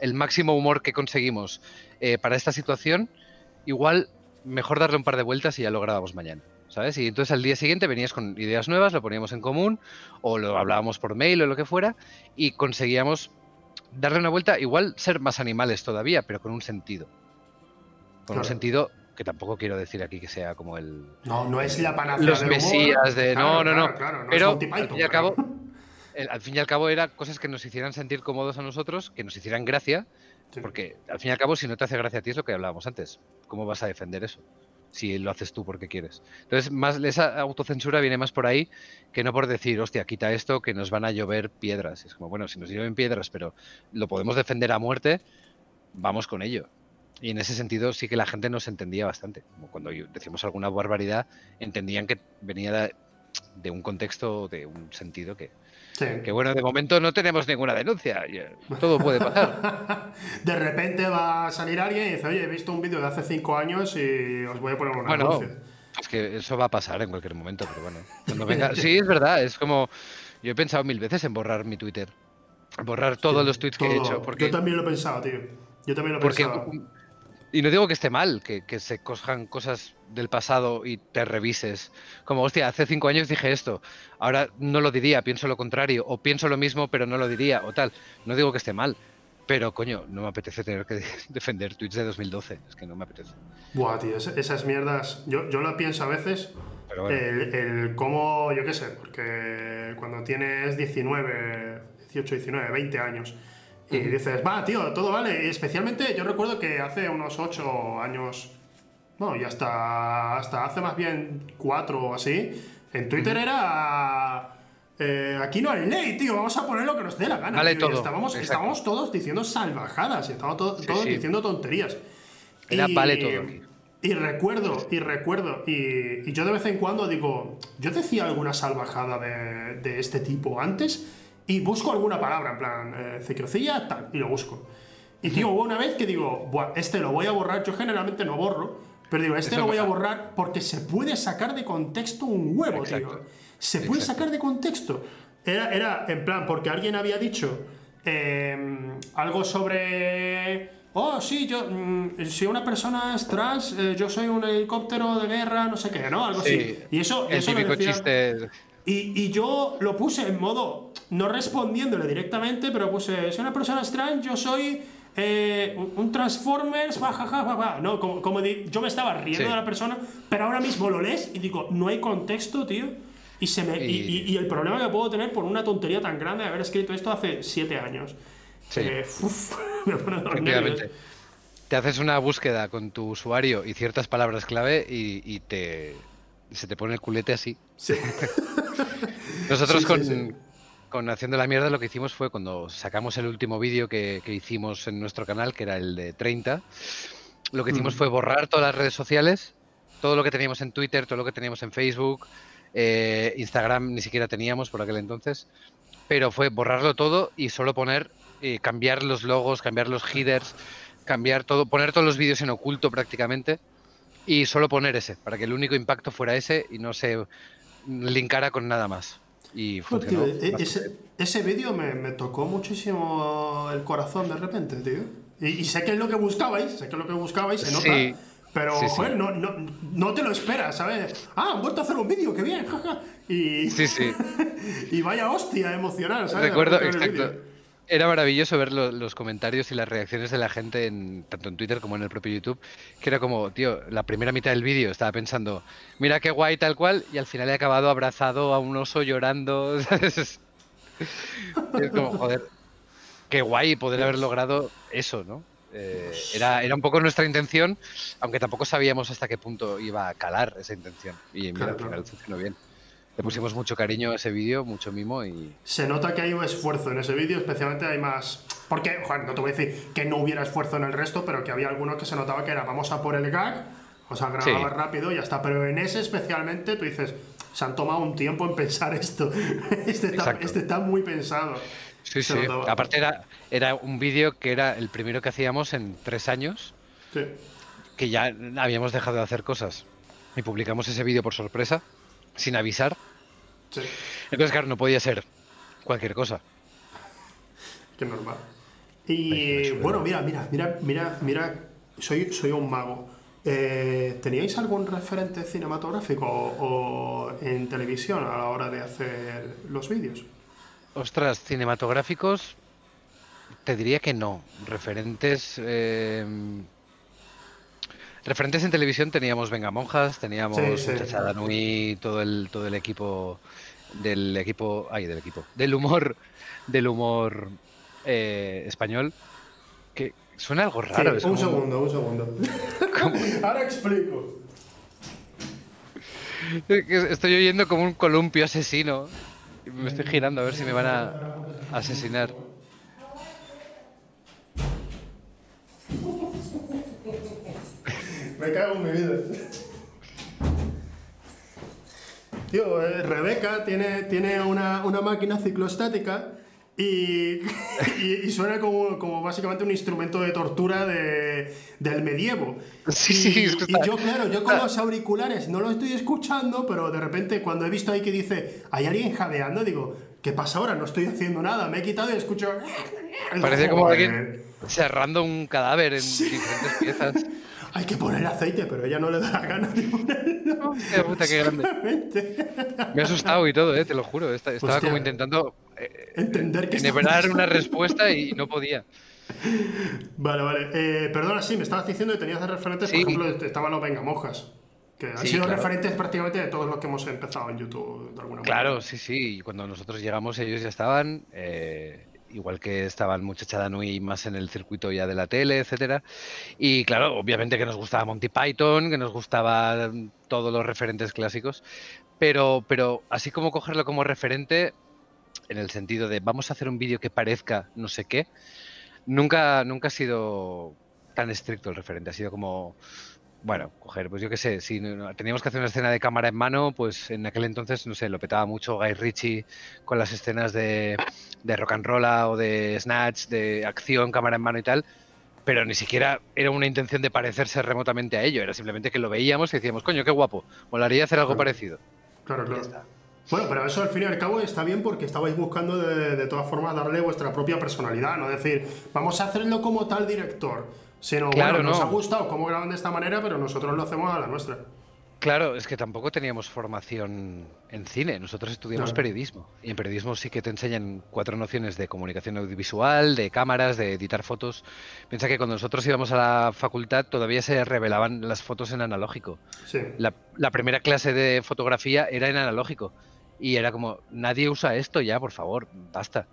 el máximo humor que conseguimos eh, para esta situación, igual mejor darle un par de vueltas y ya lo grabamos mañana. ¿Sabes? Y entonces al día siguiente venías con ideas nuevas, lo poníamos en común, o lo hablábamos por mail o lo que fuera, y conseguíamos darle una vuelta, igual ser más animales todavía, pero con un sentido. Con Claro. un sentido que tampoco quiero decir aquí que sea como el, No, no es la panacea los del humor. mesías de Claro, no, no, no. claro, no es pero al fin y al cabo, al fin y al cabo era cosas que nos hicieran sentir cómodos a nosotros, que nos hicieran gracia, Sí. porque al fin y al cabo si no te hace gracia a ti es lo que hablábamos antes. ¿Cómo vas a defender eso? Si lo haces tú porque quieres. Entonces, más esa autocensura viene más por ahí que no por decir, hostia, quita esto que nos van a llover piedras. Es como, bueno, si nos llueven piedras, pero lo podemos defender a muerte, vamos con ello. Y en ese sentido sí que la gente nos entendía bastante. Como cuando decíamos alguna barbaridad, entendían que venía de, de un contexto, de un sentido que, Sí. que, bueno, de momento no tenemos ninguna denuncia. eh, Todo puede pasar. De repente va a salir alguien y dice, oye, he visto un vídeo de hace cinco años y os voy a poner una Bueno, anuncio. es que eso va a pasar en cualquier momento, pero bueno. Cuando venga... Sí, es verdad, es como... Yo he pensado mil veces en borrar mi Twitter. Borrar todos los tweets que he hecho. Porque, Yo también lo he pensado, tío. Yo también lo he porque pensado. Y no digo que esté mal, que, que se cojan cosas del pasado y te revises. Como, hostia, hace cinco años dije esto, ahora no lo diría, pienso lo contrario, o pienso lo mismo pero no lo diría, o tal. No digo que esté mal, pero coño, no me apetece tener que defender tweets de 2012, es que no me apetece. Buah, tío, es- esas mierdas. Yo, yo lo pienso a veces. Pero bueno. El, el cómo, yo qué sé, porque cuando tienes 19, 18, 19, 20 años y dices, va, tío, todo vale. Y especialmente yo recuerdo que hace unos 8 años, no, y hasta, hasta hace más bien 4 o así, en Twitter era. eh, aquí no hay ley, tío, vamos a poner lo que nos dé la gana. Vale tío, y todo, estábamos, estábamos todos diciendo salvajadas, y estábamos to- Sí, todos sí. diciendo tonterías. Era vale todo. Y recuerdo, y recuerdo, y, y yo de vez en cuando digo, yo decía alguna salvajada de, de este tipo antes y busco alguna palabra, en plan, eh, cequiocilla, tal, y lo busco. Y tío, hubo una vez que digo, Buah, este lo voy a borrar, yo generalmente no borro, pero digo, este Eso lo voy a borrar porque se puede sacar de contexto un huevo, Exacto. tío. Se puede sacar de contexto. Era, era en plan, porque alguien había dicho eh, algo sobre. Oh, sí, yo. mm, si una persona es trans, eh, yo soy un helicóptero de guerra, no sé qué, ¿no? Algo Sí, así. Y eso, el eso típico decía- chiste... y, y yo lo puse en modo, no respondiéndole directamente, pero puse, si una persona trans, yo soy eh, un, Transformers, bajaja, baja, No, como, como yo me estaba riendo Sí. de la persona, pero ahora mismo lo lees y digo, no hay contexto, tío. Y, se me, y, Y- y- el problema que puedo tener por una tontería tan grande de haber escrito esto hace siete años. Sí. Eh, uf, me pone. Te haces una búsqueda con tu usuario y ciertas palabras clave y, y te, se te pone el culete así. Sí. Nosotros Sí, con, sí, con Haciendo la Mierda lo que hicimos fue cuando sacamos el último vídeo que, que hicimos en nuestro canal, que era el de 30, lo que hicimos Mm. fue borrar todas las redes sociales, todo lo que teníamos en Twitter, todo lo que teníamos en Facebook, eh, Instagram ni siquiera teníamos por aquel entonces, pero fue borrarlo todo y solo poner, eh, cambiar los logos, cambiar los headers, cambiar todo, poner todos los vídeos en oculto prácticamente y solo poner ese, para que el único impacto fuera ese y no se linkara con nada más. Y funcionó. tío, e- bastante ese, ese vídeo me, me tocó muchísimo el corazón de repente, tío. Y, y sé que es lo que buscabais, sé que es lo que buscabais, se nota. Sí. Pero, Sí, no, no, no te lo esperas, ¿sabes? Ah, han vuelto a hacer un vídeo, qué bien, jaja. Y, Sí, sí. y vaya hostia emocional, ¿sabes? Recuerdo, exacto. Era maravilloso ver lo- los comentarios y las reacciones de la gente, en, tanto en Twitter como en el propio YouTube, que era como, tío, la primera mitad del vídeo estaba pensando, mira qué guay tal cual, y al final he acabado abrazado a un oso llorando. ¿sabes? Es es como, joder, qué guay poder haber logrado eso, ¿no? Eh, era, era un poco nuestra intención, aunque tampoco sabíamos hasta qué punto iba a calar esa intención. Y mira, Claro, al final funcionó bien. Le pusimos mucho cariño a ese vídeo, mucho mimo y... Se nota que hay un esfuerzo en ese vídeo, especialmente hay más. Porque, joder, no te voy a decir que no hubiera esfuerzo en el resto, pero que había algunos que se notaba que era vamos a por el gag, o sea, grababa Sí. rápido y ya está. Pero en ese especialmente tú dices, se han tomado un tiempo en pensar esto. Este está, este está muy pensado. Sí, Se sí. notaba. Aparte era, era un vídeo que era el primero que hacíamos en tres años, Sí. que ya habíamos dejado de hacer cosas. Y publicamos ese vídeo por sorpresa, sin avisar. Sí, Entonces, claro, no podía ser cualquier cosa. que normal. Y bueno, mira, mira, mira, mira, mira, soy, soy un mago. Eh, ¿Teníais algún referente cinematográfico o, o en televisión a la hora de hacer los vídeos? Ostras, cinematográficos, te diría que no. Referentes. eh, Referentes en televisión teníamos Vengamonjas, teníamos Sí, sí. Nui, todo el, todo el equipo del equipo. Ay, del equipo. Del humor. Del humor eh, español. Que suena algo raro. es un como- segundo, un segundo. Ahora explico. Estoy oyendo como un columpio asesino. Me estoy girando a ver si me van a asesinar. Me cago en mi vida. Tío, eh, Rebeca tiene, tiene una, una máquina ciclostática y, y, y suena como, como básicamente un instrumento de tortura de, del medievo. Sí, y, sí, es que y está- yo, claro, yo con los auriculares no lo estoy escuchando, pero de repente cuando he visto ahí que dice, hay alguien jadeando, digo, ¿qué pasa ahora? No estoy haciendo nada, me he quitado y escucho... Parece como alguien cerrando un cadáver en diferentes piezas. Hay que poner aceite, pero ella no le da la gana de ponerlo. Puta, qué grande. Simplemente. Me ha asustado y todo, eh, te lo juro. Esta- Estaba Hostia. como intentando eh, Entender que enhebrar pasando. una respuesta y no podía. Vale, vale. Eh, perdona, sí, me estabas diciendo que tenías de referentes, Sí. por ejemplo, estaban los Vengamojas. Que han Sí, sido claro. referentes prácticamente de todos los que hemos empezado en YouTube de alguna Claro, manera. sí, sí. y Cuando nosotros llegamos, ellos ya estaban. eh, igual que estaban Muchachada Nui más en el circuito ya de la tele, etcétera. Y claro, obviamente que nos gustaba Monty Python, que nos gustaba todos los referentes clásicos. Pero, pero así como cogerlo como referente, en el sentido de vamos a hacer un vídeo que parezca no sé qué, nunca, nunca ha sido tan estricto el referente. Ha sido como, bueno, coger, pues yo qué sé, si teníamos que hacer una escena de cámara en mano, pues en aquel entonces, no sé, lo petaba mucho Guy Ritchie con las escenas de, de rock and roll o de snatch, de acción, cámara en mano y tal. Pero ni siquiera era una intención de parecerse remotamente a ello, era simplemente que lo veíamos y decíamos, coño, qué guapo, molaría hacer algo Claro. parecido. Claro, claro. está. Bueno, pero eso al fin y al cabo está bien porque estabais buscando de, de todas formas darle vuestra propia personalidad, no decir, vamos a hacerlo como tal director, sino, Claro, bueno, nos no. ha gustado cómo graban de esta manera, pero nosotros lo hacemos a la nuestra. Claro, es que tampoco teníamos formación en cine, nosotros estudiamos Claro. periodismo y en periodismo sí que te enseñan cuatro nociones de comunicación audiovisual, de cámaras, de editar fotos. Piensa que cuando nosotros íbamos a la facultad todavía se revelaban las fotos en analógico. Sí. La, la primera clase de fotografía era en analógico y era como, nadie usa esto ya, por favor, basta.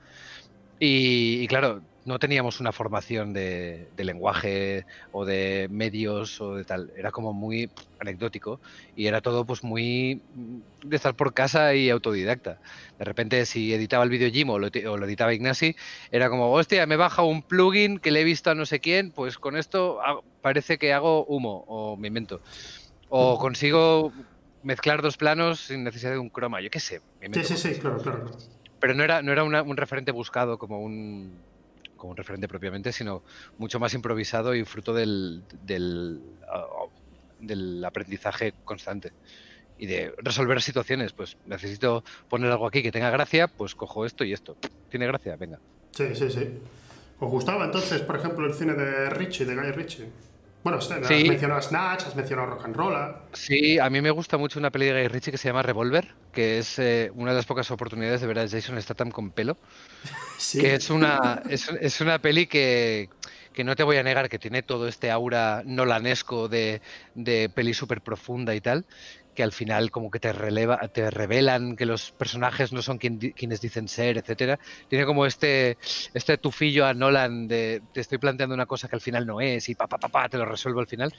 Y, y claro, no teníamos una formación de, lenguaje o de medios o de tal. Era como muy anecdótico y era todo pues muy de estar por casa y autodidacta. De repente si editaba el vídeo Jim o lo, editaba Ignasi, era como, hostia, me baja un plugin que le he visto a no sé quién, pues con esto parece que hago humo o me invento. O consigo mezclar dos planos sin necesidad de un croma, yo qué sé. Sí, sí, sí, claro, claro. Pero no era, no era un referente buscado como un, como un referente propiamente, sino mucho más improvisado y fruto del, del, del aprendizaje constante y de resolver situaciones. Pues necesito poner algo aquí que tenga gracia, pues cojo esto y esto. ¿Tiene gracia? Venga. Sí, sí, sí. ¿Os gustaba entonces, por ejemplo, el cine de Richie, de Guy Ritchie? Bueno, has mencionado Snatch, has mencionado Rock and Roll. Sí, a mí me gusta mucho una peli de Guy Ritchie que se llama Revolver, que es eh, una de las pocas oportunidades de ver a Jason Statham con pelo. Sí. Que es una, es, es una peli que, que, no te voy a negar que tiene todo este aura nolanesco de, de peli súper profunda y tal, que al final como que te releva, te revelan que los personajes no son quienes dicen ser, etcétera. Tiene como este, este tufillo a Nolan de te estoy planteando una cosa que al final no es y pa pa pa, pa te lo resuelvo al final.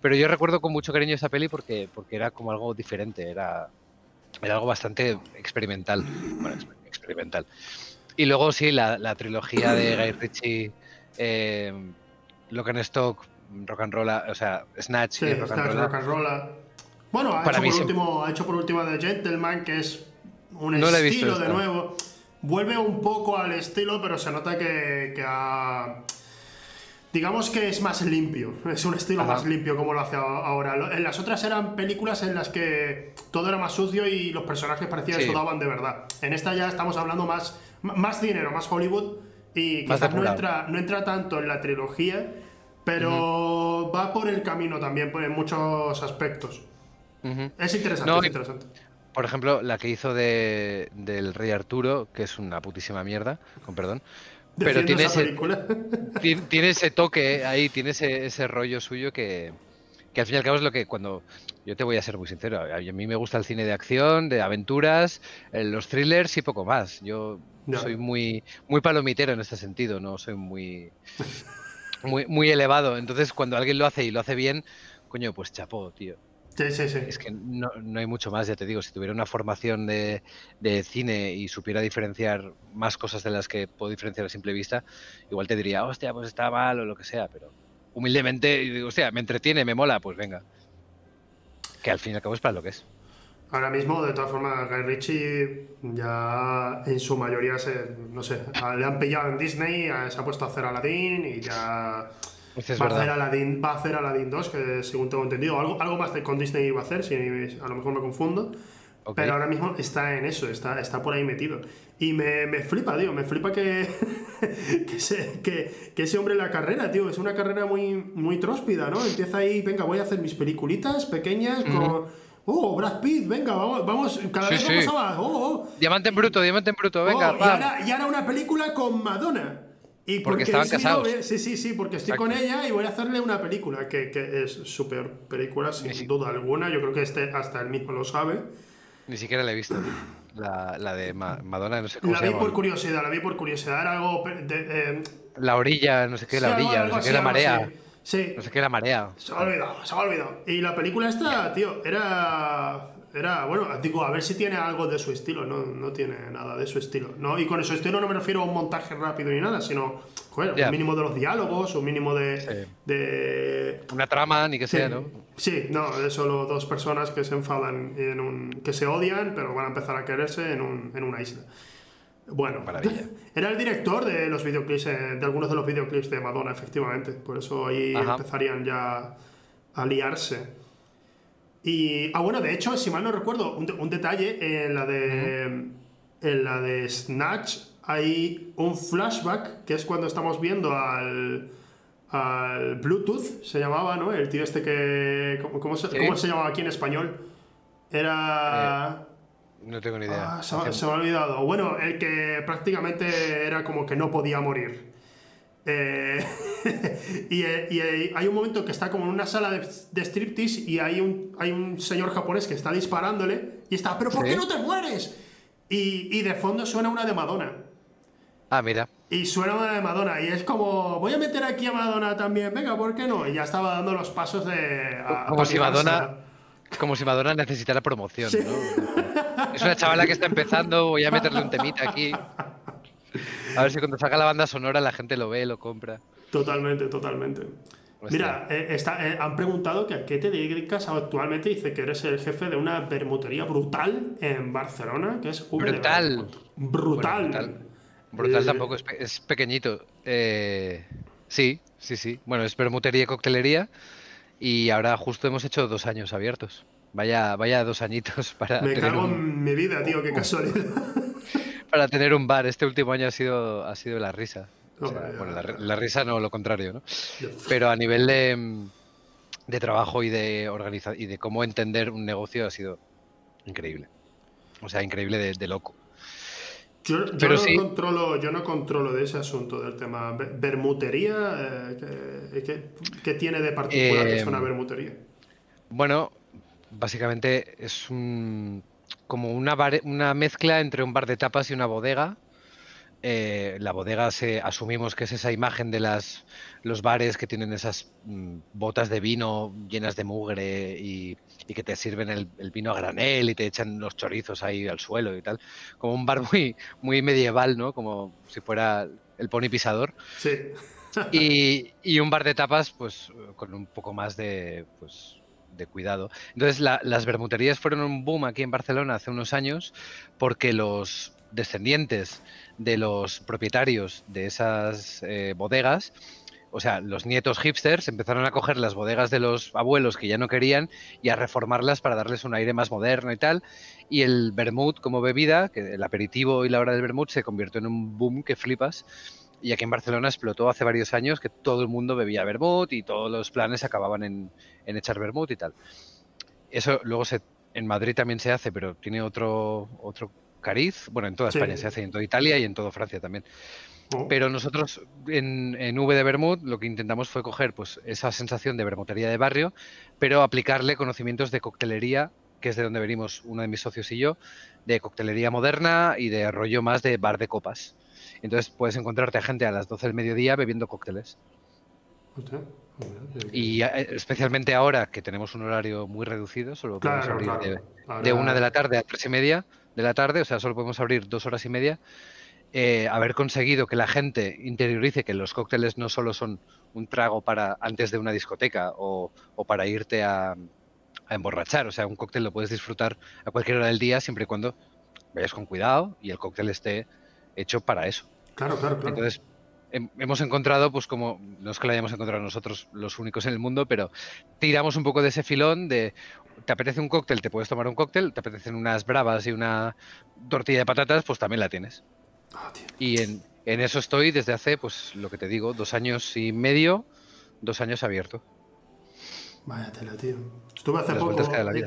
Pero yo recuerdo con mucho cariño esa peli porque, porque era como algo diferente, era, era algo bastante experimental. Bueno, experimental. Y luego sí, la, trilogía de Guy Ritchie, eh, Lock and Stock, Rock and Roll, o sea, Snatch y Rock and Roll. Bueno, ha, hecho por, último, ha hecho por último The Gentleman, que es un estilo de nuevo. Vuelve un poco al estilo, pero se nota que, ha. Digamos que es más limpio, es un estilo más limpio como lo hace ahora. En las otras eran películas en las que todo era más sucio y los personajes parecían que sudaban de verdad. En esta ya estamos hablando más, más dinero, más Hollywood y quizás no entra, no entra tanto en la trilogía, pero va por el camino también en muchos aspectos. Es interesante, es interesante. Por ejemplo, la que hizo de, del Rey Arturo, que es una putísima mierda, con perdón. pero tiene ese, tiene, ese toque ahí, tiene ese, ese rollo suyo que, que al fin y al cabo es lo que cuando yo te voy a ser muy sincero, a mí me gusta el cine de acción, de aventuras, eh, los thrillers y poco más. Yo soy muy muy palomitero en este sentido, no soy muy muy muy elevado. Entonces, cuando alguien lo hace y lo hace bien, coño, pues chapó, tío. Sí, sí, sí. Es que no, hay mucho más, ya te digo, si tuviera una formación de, cine y supiera diferenciar más cosas de las que puedo diferenciar a simple vista, igual te diría, hostia, pues está mal o lo que sea, pero humildemente, digo, hostia, me entretiene, me mola, pues venga. Que al fin y al cabo es para lo que es. Ahora mismo, de todas formas, Guy Ritchie ya en su mayoría, se, no sé, le han pillado en Disney, se ha puesto a hacer Aladdin y ya va, a hacer Aladdin, va a hacer Aladdin 2, que según tengo entendido, algo, algo más con Disney iba a hacer, si a lo mejor me confundo. Pero ahora mismo está en eso, está, está por ahí metido. Y me, me flipa, tío, me flipa que, que, que, ese hombre en la carrera, tío, es una carrera muy, muy tróspida, ¿no? Empieza ahí, venga, voy a hacer mis peliculitas pequeñas con... Oh, Brad Pitt, venga, vamos, vamos cada vez vamos a más. Oh, oh. Diamante en bruto, diamante en bruto, venga. Oh, y, ahora, y, ahora, una película con Madonna. Y porque, estaban casados. sí, sí, sí, porque estoy con ella y voy a hacerle una película que, que es súper película, sin duda alguna. Yo creo que este hasta él mismo lo sabe. Ni siquiera la he visto. La, la de Madonna, no sé cómo La vi por curiosidad, la vi por curiosidad. Era algo. De, eh, la orilla, no sé qué, la orilla, no sé qué, la marea. Sí. No sé qué, la marea. Se me ha olvidado, se me ha olvidado. Y la película esta, tío, era era, bueno, digo, a ver si tiene algo de su estilo, no, no tiene nada de su estilo. ¿no? Y con eso estilo no me refiero a un montaje rápido ni nada, sino un mínimo de los diálogos, un mínimo de, de... Una trama, ni que sea, ¿no? Sí, no, es solo dos personas que se enfadan, en un, que se odian, pero van a empezar a quererse en, un, en una isla. Bueno, era el director de los videoclips, eh, de algunos de los videoclips de Madonna, efectivamente. Por eso ahí empezarían ya a liarse. Y, ah, bueno, de hecho, si mal no recuerdo, un, detalle, en la de. En la de Snatch hay un flashback, que es cuando estamos viendo al. al Bluetooth, se llamaba, ¿no? El tío este que. ¿Cómo, se, llamaba aquí en español? Era. Eh, no tengo ni idea. Ah, se, se, me ha olvidado. Bueno, el que prácticamente era como que no podía morir. Eh, y, y, hay un momento que está como en una sala de, de, striptease y hay un, hay un señor japonés que está disparándole y está, ¿pero por qué no te mueres? Y, y, de fondo suena una de Madonna. Ah, mira. y suena una de Madonna. Y es como, voy a meter aquí a Madonna también, venga, ¿por qué no? Y ya estaba dando los pasos de. a- Como a si Madonna-. Como si Madonna necesitara promoción, Sí. ¿no? Es una chavala que está empezando, voy a meterle un temita aquí. A ver si cuando salga la banda sonora la gente lo ve, lo compra. Totalmente, totalmente. Hostia. Mira, eh, está- eh, han preguntado que a qué te dedicas actualmente. Dice que eres el jefe de una bermutería brutal en Barcelona, que es V Brutal. Brutal. Bueno, brutal. Brutal Eh, tampoco, es, pe- es pequeñito. Eh, sí, sí, sí. Bueno, es bermutería y coctelería. Y ahora justo hemos hecho dos años abiertos. Vaya, vaya dos añitos para Me tener, cago un, en mi vida, tío, qué casualidad. para tener un bar. Este último año ha sido, ha sido la risa. O sea, bueno, la, la risa no, lo contrario, ¿no? Pero a nivel de, de trabajo y de organiza y de cómo entender un negocio ha sido increíble. O sea, increíble de, de loco. Yo, yo Pero no sí. controlo, yo no controlo de ese asunto del tema. Be- Bermutería, eh, ¿qué, qué- tiene de particular que es una bermutería? Bueno, básicamente es un, como una, bar- una mezcla entre un bar de tapas y una bodega. Eh, la bodega se asumimos que es esa imagen de las los bares que tienen esas mm, botas de vino llenas de mugre y, y que te sirven el, el vino a granel y te echan los chorizos ahí al suelo y tal. Como un bar muy, muy medieval, ¿no? Como si fuera el pony pisador. Sí. Y, y un bar de tapas, pues con un poco más de, pues, de cuidado. Entonces, la- las bermuterías fueron un boom aquí en Barcelona hace unos años porque los descendientes de los propietarios de esas eh, bodegas, o sea, los nietos hipsters, empezaron a coger las bodegas de los abuelos que ya no querían y a reformarlas para darles un aire más moderno y tal. Y el vermut como bebida, que el aperitivo y la hora del vermut se convirtió en un boom que flipas. Y aquí en Barcelona explotó hace varios años que todo el mundo bebía vermut y todos los planes acababan en, en echar vermut y tal. Eso luego se, en Madrid también se hace, pero tiene otro, otro cariz. Bueno, en toda Sí. España se hace, en toda Italia y en toda Francia también. Oh, Pero nosotros en, en V de Bermud lo que intentamos fue coger pues, esa sensación de bermutería de barrio, pero aplicarle conocimientos de coctelería, que es de donde venimos uno de mis socios y yo, de coctelería moderna y de rollo más de bar de copas. Entonces puedes encontrarte a gente a las 12 del mediodía bebiendo cócteles. Y eh, especialmente ahora que tenemos un horario muy reducido, solo podemos Claro, abrir claro. de, de una de la tarde a tres y media de la tarde, o sea, solo podemos abrir dos horas y media. eh, haber conseguido que la gente interiorice que los cócteles no solo son un trago para antes de una discoteca o, o para irte a, a emborrachar, o sea, un cóctel lo puedes disfrutar a cualquier hora del día siempre y cuando vayas con cuidado y el cóctel esté hecho para eso. Claro, claro, claro. Entonces, hem- hemos encontrado, pues como, no es que lo hayamos encontrado nosotros los únicos en el mundo, pero tiramos un poco de ese filón de, te apetece un cóctel, te puedes tomar un cóctel, te apetecen unas bravas y una tortilla de patatas, pues también la tienes. Tío. Y en, en eso estoy desde hace, pues lo que te digo, dos años y medio, dos años abierto. Vaya tela, tío. Estuve hace Las poco.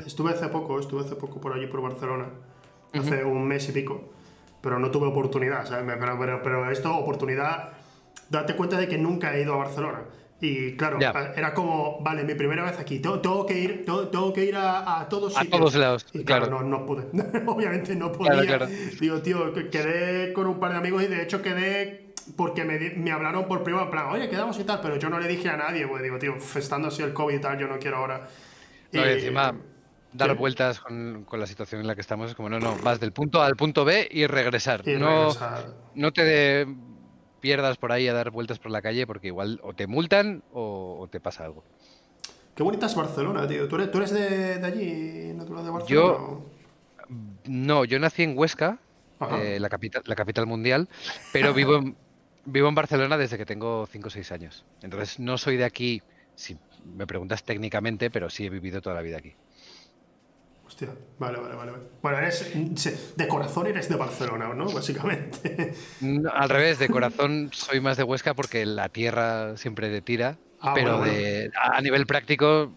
Estuve hace poco, estuve hace poco por allí por Barcelona. Hace un mes y pico. Pero no tuve oportunidad, ¿sabes? Pero, pero, pero esto, oportunidad. Date cuenta de que nunca he ido a Barcelona. Y claro, era como, vale, mi primera vez aquí. Tengo, tengo que ir, tengo, tengo que ir a, a todos A sitios. todos lados, Y claro, claro. no, no pude. Obviamente no podía. Claro, claro. Digo, tío, que- quedé con un par de amigos y de hecho quedé porque me, me hablaron por privado, en plan, oye, quedamos y tal, pero yo no le dije a nadie, pues digo, tío, estando así el COVID y tal, yo no quiero ahora. No, Y- encima, dar vueltas con, con la situación en la que estamos es como, no, no, vas del punto A al punto B y regresar. y no, regresar. no te de- pierdas por ahí a dar vueltas por la calle porque igual o te multan o, o te pasa algo. Qué bonita es Barcelona, tío. ¿Tú eres, tú eres de, de allí, natural de Barcelona? Yo-? No, yo nací en Huesca, Ajá. eh, la, capital, la capital mundial, pero vivo en, vivo en Barcelona desde que tengo 5 o 6 años. Entonces no soy de aquí, si me preguntas técnicamente, pero sí he vivido toda la vida aquí. Vale, vale, vale. Bueno, eres, de corazón eres de Barcelona, ¿no? Básicamente. No, al revés, de corazón soy más de Huesca porque la tierra siempre te tira, Ah, pero bueno, de, a a nivel práctico,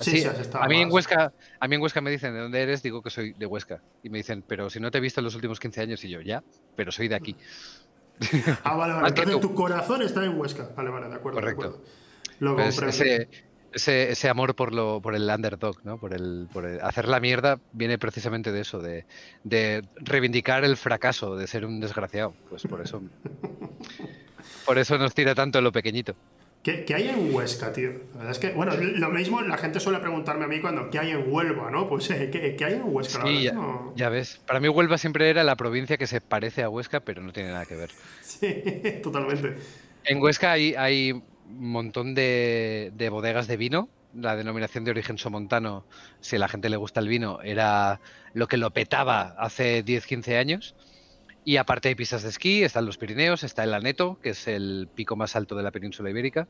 Sí, así, sí, has estado a mí en. Huesca, a mí en Huesca me dicen de dónde eres, digo que soy de Huesca y me dicen, pero si no te he visto en los últimos 15 años y yo ya, pero soy de aquí. Ah, vale, vale. Entonces tú. tu corazón está en Huesca. Vale, vale, de acuerdo. de Correcto. acuerdo. Lo Pues ese, ese, ese amor por lo por el underdog, ¿no? Por el, por el- hacer la mierda viene precisamente de eso, de, de reivindicar el fracaso, de ser un desgraciado. Pues por eso. Por eso nos tira tanto lo pequeñito. ¿Qué, qué hay en Huesca, tío? La verdad es que, bueno, lo mismo la gente suele preguntarme a mí cuando, ¿qué hay en Huelva, no? Pues, eh, ¿qué, qué hay en Huesca? La Sí, verdad ya, no- ya ves. Para mí Huelva siempre era la provincia que se parece a Huesca, pero no tiene nada que ver. Sí, totalmente. En Huesca hay, hay montón de, de bodegas de vino. La denominación de origen somontano, si a la gente le gusta el vino, era lo que lo petaba hace 10-15 años. Y aparte hay pistas de esquí, están los Pirineos, está el Aneto, que es el pico más alto de la península ibérica.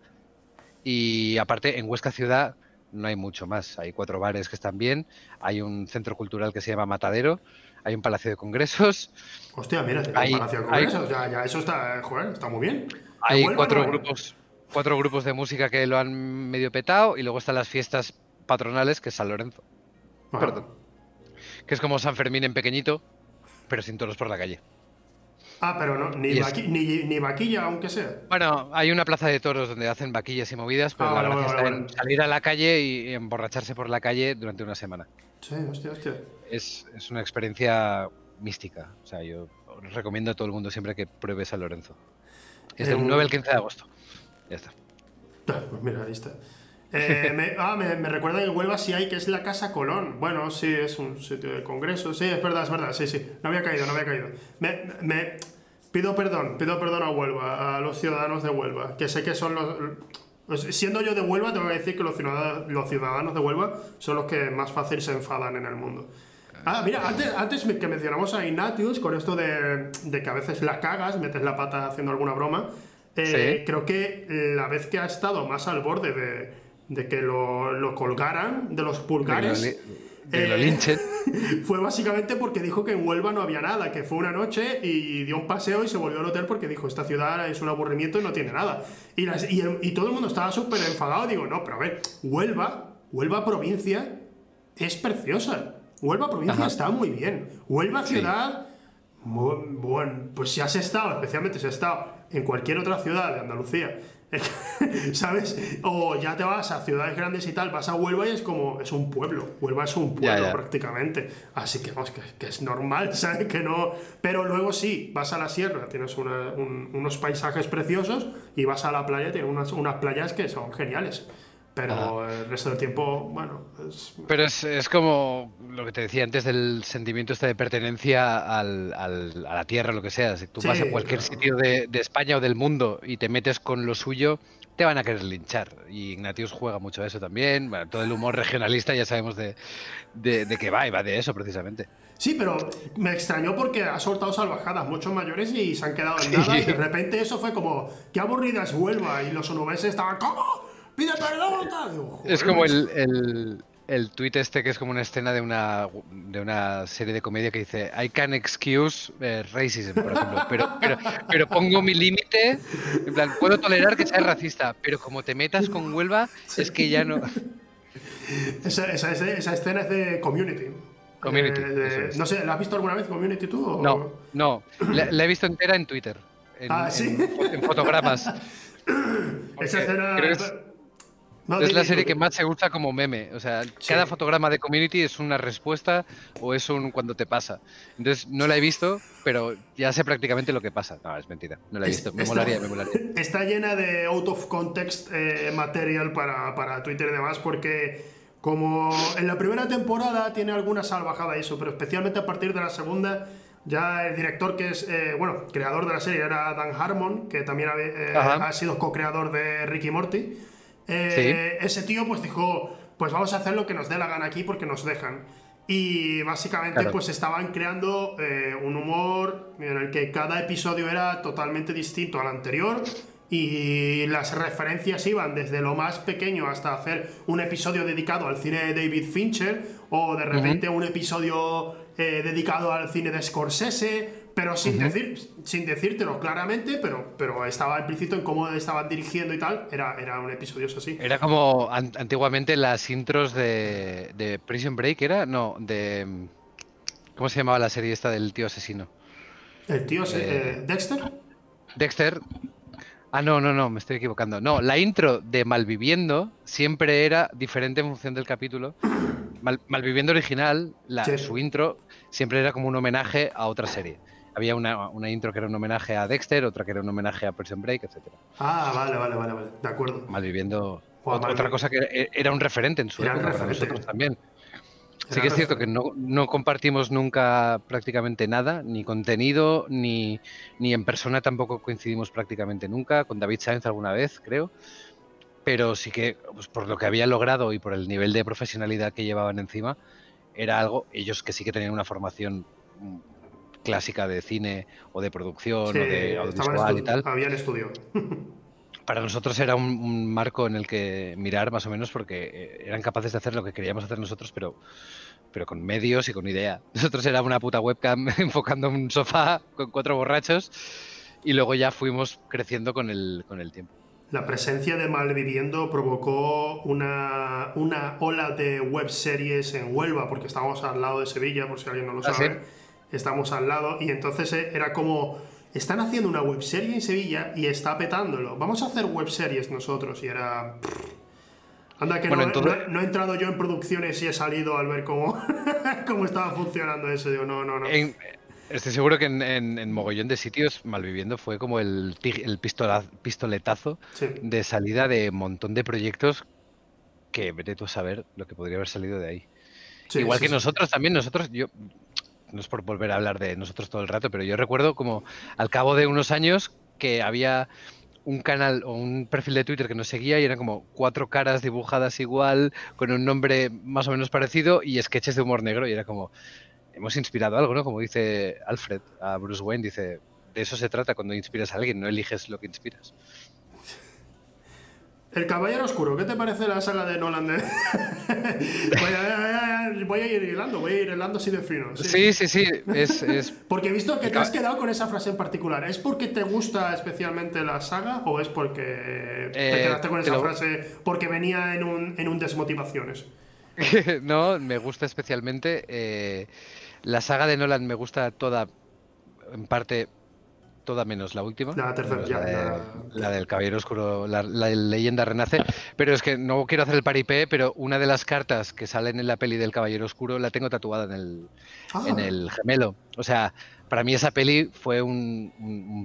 Y aparte en Huesca ciudad no hay mucho más. Hay cuatro bares que están bien, hay un centro cultural que se llama Matadero, hay un palacio de congresos, Hostia, mira, tiene Hay- un palacio de hay- congresos, ya, ya, eso está, joder, está muy bien. En Hay cuatro grupos, cuatro grupos de música que lo han medio petado y luego están las fiestas patronales, que es San Lorenzo, perdón. que es como San Fermín en pequeñito, pero sin toros por la calle. Ah, pero no, ni, es- ni, ni vaquilla, aunque sea. Bueno, hay una plaza de toros donde hacen vaquillas y movidas, pero Ah, la vale, gracia está en salir a la calle y emborracharse por la calle durante una semana. Sí, hostia, hostia. Es, es una experiencia mística. O sea, yo recomiendo a todo el mundo siempre que pruebe San Lorenzo. Es del Em, 9 al 15 de agosto. Ya está. Ah, Pues mira, ahí está. Eh, me, ah, me, me recuerda que en Huelva sí hay, que es la Casa Colón. Bueno, sí, es un sitio de congreso. Sí, es verdad, es verdad. Sí, sí. No había caído, no había caído. Me, me- pido perdón, pido perdón a Huelva, a los ciudadanos de Huelva, que sé que son los... Siendo yo de Huelva, tengo que decir que los ciudadanos, los ciudadanos de Huelva son los que más fácil se enfadan en el mundo. Ah, mira, antes, antes que mencionamos a Ignatius, con esto de, de que a veces la cagas, metes la pata haciendo alguna broma, eh, Sí. creo que la vez que ha estado más al borde de, de que lo, lo colgaran de los De lo pulgares de lo eh, linchen. fue básicamente porque dijo que en Huelva no había nada, que fue una noche y dio un paseo y se volvió al hotel porque dijo, esta ciudad es un aburrimiento y no tiene nada. Y, las- y, el- y todo el mundo estaba súper enfadado. Digo, no, pero a ver, Huelva, Huelva provincia es preciosa. Huelva provincia Ajá. está muy bien. Huelva Sí. ciudad, mu- bueno, pues si has estado, especialmente si has estado en cualquier otra ciudad de Andalucía, ¿sabes? O ya te vas a ciudades grandes y tal, vas a Huelva y es como, es un pueblo. Huelva es un pueblo Ya, ya. prácticamente. Así que, vamos, que, que es normal, ¿sabes? Que no. Pero luego sí, vas a la sierra, tienes una- un- unos paisajes preciosos y vas a la playa, tienes unas, unas playas que son geniales. Pero el resto del tiempo, bueno, es. Pero es, es como lo que te decía antes del sentimiento este de pertenencia al, al- a la tierra, lo que sea. Si tú Sí, vas a cualquier claro. sitio de, de España o del mundo y te metes con lo suyo, te van a querer linchar. Y Ignatius juega mucho a eso también. Bueno, todo el humor regionalista ya sabemos de, de, de qué va y va de eso precisamente. Sí, pero me extrañó porque ha soltado salvajadas muchos mayores y se han quedado en nada. Y de repente eso fue como, qué aburrida es Huelva. Y los onubenses estaban, ¿cómo? ¡Pide perdón! tal". Digo, Es "Joder, como macho". el, el, el tuit este que es como una escena de una, de una serie de comedia que dice I can excuse eh, racism, por ejemplo, pero, pero, pero pongo mi límite, en plan, puedo tolerar que seas racista, pero como te metas con Huelva, es que ya no... Esa, esa- esa- escena es de Community. Community, Eh, es. no sé, ¿la has visto alguna vez Community tú? o- No, no, la, la he visto entera en Twitter, en, Ah, ¿sí? en en fotogramas. Esa escena. creo que es- No, es la serie que más se usa como meme. O sea, Sí. cada fotograma de community es una respuesta o es un cuando te pasa. Entonces, no la he visto, pero ya sé prácticamente lo que pasa. No, es mentira. No la he visto. Me está- molaría, me molaría. Está llena de out of context eh, material para, para Twitter y demás, porque como en la primera temporada tiene alguna salvajada eso, pero especialmente a partir de la segunda, ya el director que es, eh, bueno, creador de la serie era Dan Harmon, que también ha, eh, ha sido co-creador de Ricky Morty. Eh, Ese tío pues dijo, pues vamos a hacer lo que nos dé la gana aquí porque nos dejan. Y básicamente Claro. pues estaban creando eh, un humor en el que cada episodio era totalmente distinto al anterior y las referencias iban desde lo más pequeño hasta hacer un episodio dedicado al cine de David Fincher o de repente un episodio eh, dedicado al cine de Scorsese, pero sin, decir, sin decírtelo claramente, pero, pero estaba implícito en cómo estaban dirigiendo y tal, era, era un episodio así. Era como an- antiguamente las intros de, de Prison Break, ¿era? No, de... ¿Cómo se llamaba la serie esta del tío asesino? El tío, Eh, eh, Dexter, Dexter. Ah, no, no, no, me estoy equivocando. No, la intro de Malviviendo siempre era diferente en función del capítulo. Malviviendo original, la, su intro siempre era como un homenaje a otra serie. Había una, intro que era un homenaje a Dexter, otra que era un homenaje a Prison Break, etc. Ah, vale, vale, vale, vale. de acuerdo. Malviviendo. otra, cosa que e, era un referente en su época para nosotros también. Sí que es cierto que no, compartimos nunca prácticamente nada, ni contenido, ni, ni, en persona tampoco coincidimos prácticamente nunca, con David Sainz alguna vez, creo, pero sí que pues, por lo que había logrado y por el nivel de profesionalidad que llevaban encima, era algo, ellos que sí que tenían una formación mm, clásica de cine o de producción o de audiovisual y tal. Habían estudio. para nosotros era un, marco en el que mirar más o menos porque eh, eran capaces de hacer lo que queríamos hacer nosotros, pero, pero con medios y con idea. Nosotros era una puta webcam enfocando un sofá con cuatro borrachos y luego ya fuimos creciendo con el, con el tiempo. La presencia de Malviviendo provocó una, una ola de web series en Huelva, porque estábamos al lado de Sevilla, por si alguien no lo ¿Ah, sabe. Estamos al lado, y entonces eh, era como están haciendo una webserie en Sevilla y está petándolo. Vamos a hacer webseries nosotros. Y era. Anda, que no, he entrado yo en producciones y he salido al ver cómo, cómo estaba funcionando eso. Digo, no, no, no. estoy seguro que en, mogollón de sitios Malviviendo fue como el, el pistoletazo de salida de un montón de proyectos que veré tú a saber lo que podría haber salido de ahí. Igual que nosotros también, nosotros, yo no es por volver a hablar de nosotros todo el rato, pero yo recuerdo como al cabo de unos años que había un canal o un perfil de Twitter que nos seguía y eran como cuatro caras dibujadas igual, con un nombre más o menos parecido y sketches de humor negro y era como, hemos inspirado algo, ¿no? Como dice Alfred a Bruce Wayne, dice, de eso se trata cuando inspiras a alguien, no eliges lo que inspiras. El Caballero Oscuro, ¿qué te parece la saga de Nolan? voy, a, ir hilando, voy a ir hilando así de fino. Sí, sí, sí. Es, Porque he visto que te has quedado con esa frase en particular. ¿Es porque te gusta especialmente la saga o es porque te eh, quedaste con esa frase porque venía en un, en un desmotivaciones? no, me gusta especialmente. Eh, la saga de Nolan me gusta toda, en parte toda menos la última. La tercera, la, del Caballero Oscuro, la, leyenda renace. Pero es que no quiero hacer el paripé, pero una de las cartas que salen en la peli del Caballero Oscuro la tengo tatuada en el, ah. en el gemelo. O sea, para mí esa peli fue un,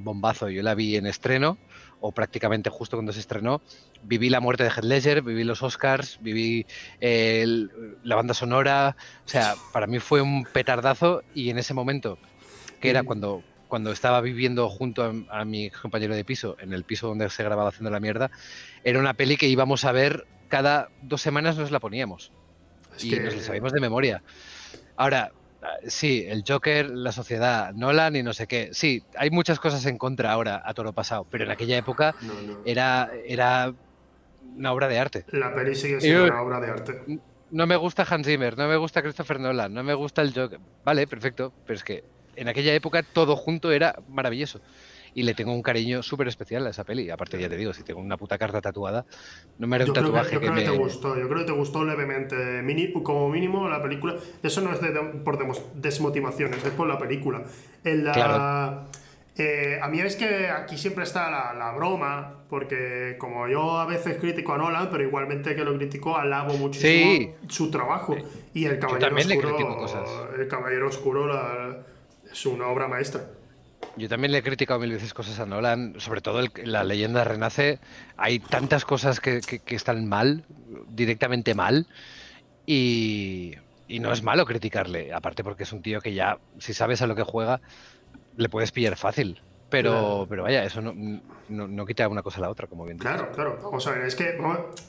bombazo. Yo la vi en estreno, o prácticamente justo cuando se estrenó. Viví la muerte de Heath Ledger, viví los Oscars, viví la banda sonora. O sea, para mí fue un petardazo y en ese momento, que era cuando cuando estaba viviendo junto a, mi compañero de piso, en el piso donde se grababa haciendo la mierda, era una peli que íbamos a ver cada dos semanas nos la poníamos. y nos la sabíamos de memoria. Ahora, sí, el Joker, la sociedad, Nolan y no sé qué. Sí, hay muchas cosas en contra ahora a toro pasado, pero en aquella época Era, era una obra de arte. La peli sigue siendo una obra de arte. No me gusta Hans Zimmer, no me gusta Christopher Nolan, no me gusta el Joker. Vale, perfecto, pero es que en aquella época todo junto era maravilloso. Y le tengo un cariño súper especial a esa peli. Aparte, ya te digo, si tengo una puta carta tatuada, no me haré un tatuaje que, yo creo que, te gustó, yo creo que te gustó levemente. como mínimo la película. Eso no es por desmotivaciones, es por la película. En la. Eh, a mí es que aquí siempre está la, broma, porque como yo a veces critico a Nolan, pero igualmente que lo critico, alabo muchísimo su trabajo. Y el Caballero Oscuro. El Caballero Oscuro, la, es una obra maestra. Yo también le he criticado mil veces cosas a Nolan, sobre todo la leyenda renace. Hay tantas cosas que, están mal, directamente mal, y, no es malo criticarle, aparte porque es un tío que ya, si sabes a lo que juega, le puedes pillar fácil. Pero, pero vaya, eso no, no, quita una cosa a la otra, como bien Claro, claro. Vamos a ver, es que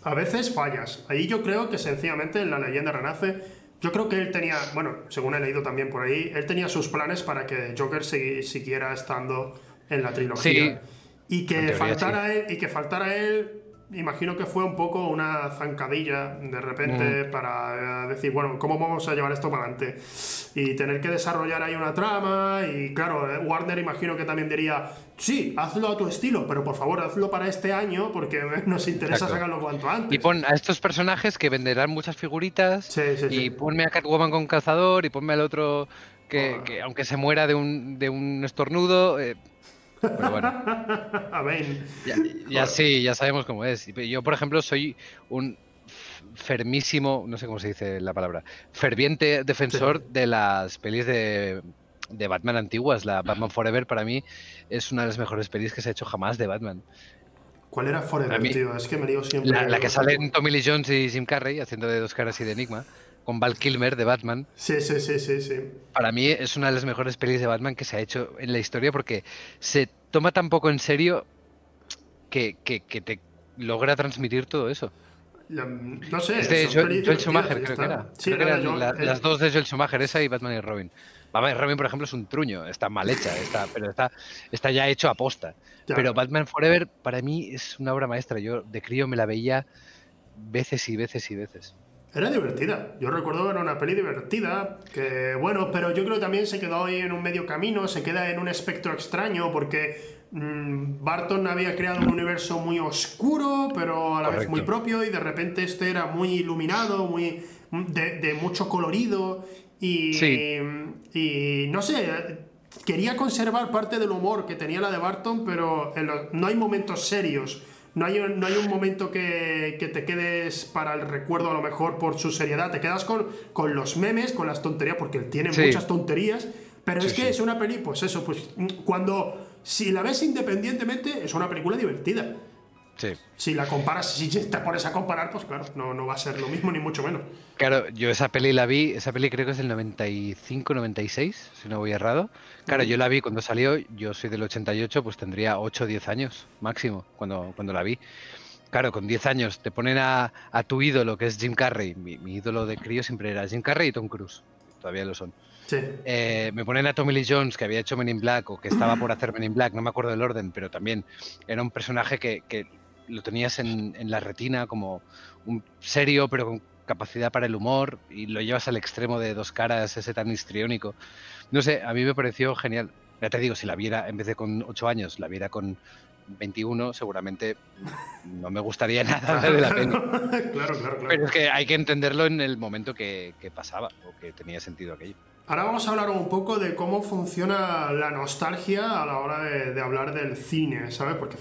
a veces fallas. Ahí yo creo que sencillamente la leyenda renace yo creo que él tenía, bueno, según he leído también por ahí, él tenía sus planes para que Joker siguiera estando en la trilogía. y que faltara él, y que faltara él imagino que fue un poco una zancadilla de repente mm. para eh, decir, bueno, ¿cómo vamos a llevar esto para adelante? Y tener que desarrollar ahí una trama y claro, eh, Warner imagino que también diría, sí, hazlo a tu estilo, pero por favor hazlo para este año porque nos interesa sacarlo cuanto antes. Y pon a estos personajes que venderán muchas figuritas y ponme a Catwoman con calzador y ponme al otro que, oh. aunque se muera de un, de un estornudo... Eh, Pero bueno. A. Ya, ya sí, ya sabemos cómo es. Yo, por ejemplo, soy un fermísimo, no sé cómo se dice la palabra, ferviente defensor de las pelis de, de Batman antiguas. La Batman Forever para mí es una de las mejores pelis que se ha hecho jamás de Batman. ¿Cuál era Forever, mí- tío? Es que me lío siempre. La, la que salen Tommy Lee Jones y Jim Carrey haciendo de dos caras y de Enigma, con Val Kilmer de Batman. Sí, sí, sí, sí, sí. Para mí es una de las mejores pelis de Batman que se ha hecho en la historia porque se toma tan poco en serio que, que- que te logra transmitir todo eso. La- no sé. Es de Joel, Joel Schumacher, creo que era. Sí, Creo que eran la- era- las dos de Joel Schumacher, esa y Batman y Robin. Batman y Robin, por ejemplo, es un truño, está mal hecha, está, pero está, está ya hecho a posta. Ya. Pero Batman Forever para mí es una obra maestra. Yo de crío me la veía veces y veces y veces. Era divertida. Yo recuerdo que era una peli divertida. Que bueno, pero yo creo que también se quedó ahí en un medio camino, se queda en un espectro extraño, porque mm, Barton había creado un universo muy oscuro, pero a la vez muy propio, y de repente este era muy iluminado, muy de, de mucho colorido. Y, Sí. y no sé, quería conservar parte del humor que tenía la de Barton, pero en lo- no hay momentos serios. No hay, un- no hay un momento que, que te quedes para el recuerdo a lo mejor por su seriedad. Te quedas con, con los memes, con las tonterías, porque él tiene Sí. muchas tonterías. Pero Sí, es que sí. es una peli, pues eso, pues mm, cuando... Si la ves independientemente, es una película divertida. Sí. Si la comparas, si te pones a comparar, pues claro, no, no va a ser lo mismo, ni mucho menos. Claro, yo esa peli la vi, esa peli creo que es del 95-96, si no voy errado. Claro, yo la vi cuando salió, yo soy del 88, pues tendría 8 o 10 años máximo cuando, cuando la vi. Claro, con 10 años te ponen a, a tu ídolo, que es Jim Carrey. Mi, mi ídolo de crío siempre era Jim Carrey y Tom Cruise. Todavía lo son. Sí. Eh, me ponen a Tommy Lee Jones, que había hecho Men in Black o que estaba por hacer Men in Black, no me acuerdo del orden, pero también era un personaje que, que lo tenías en, en la retina como un serio, pero con capacidad para el humor, y lo llevas al extremo de dos caras, ese tan histriónico. No sé, a mí me pareció genial. Ya te digo, si la viera en vez de con 8 años, la viera con 21, seguramente no me gustaría nada de la peli. claro, claro, claro. Pero es que hay que entenderlo en el momento que, que pasaba o que tenía sentido aquello. Ahora vamos a hablar un poco de cómo funciona la nostalgia a la hora de, de hablar del cine, ¿sabes? Porque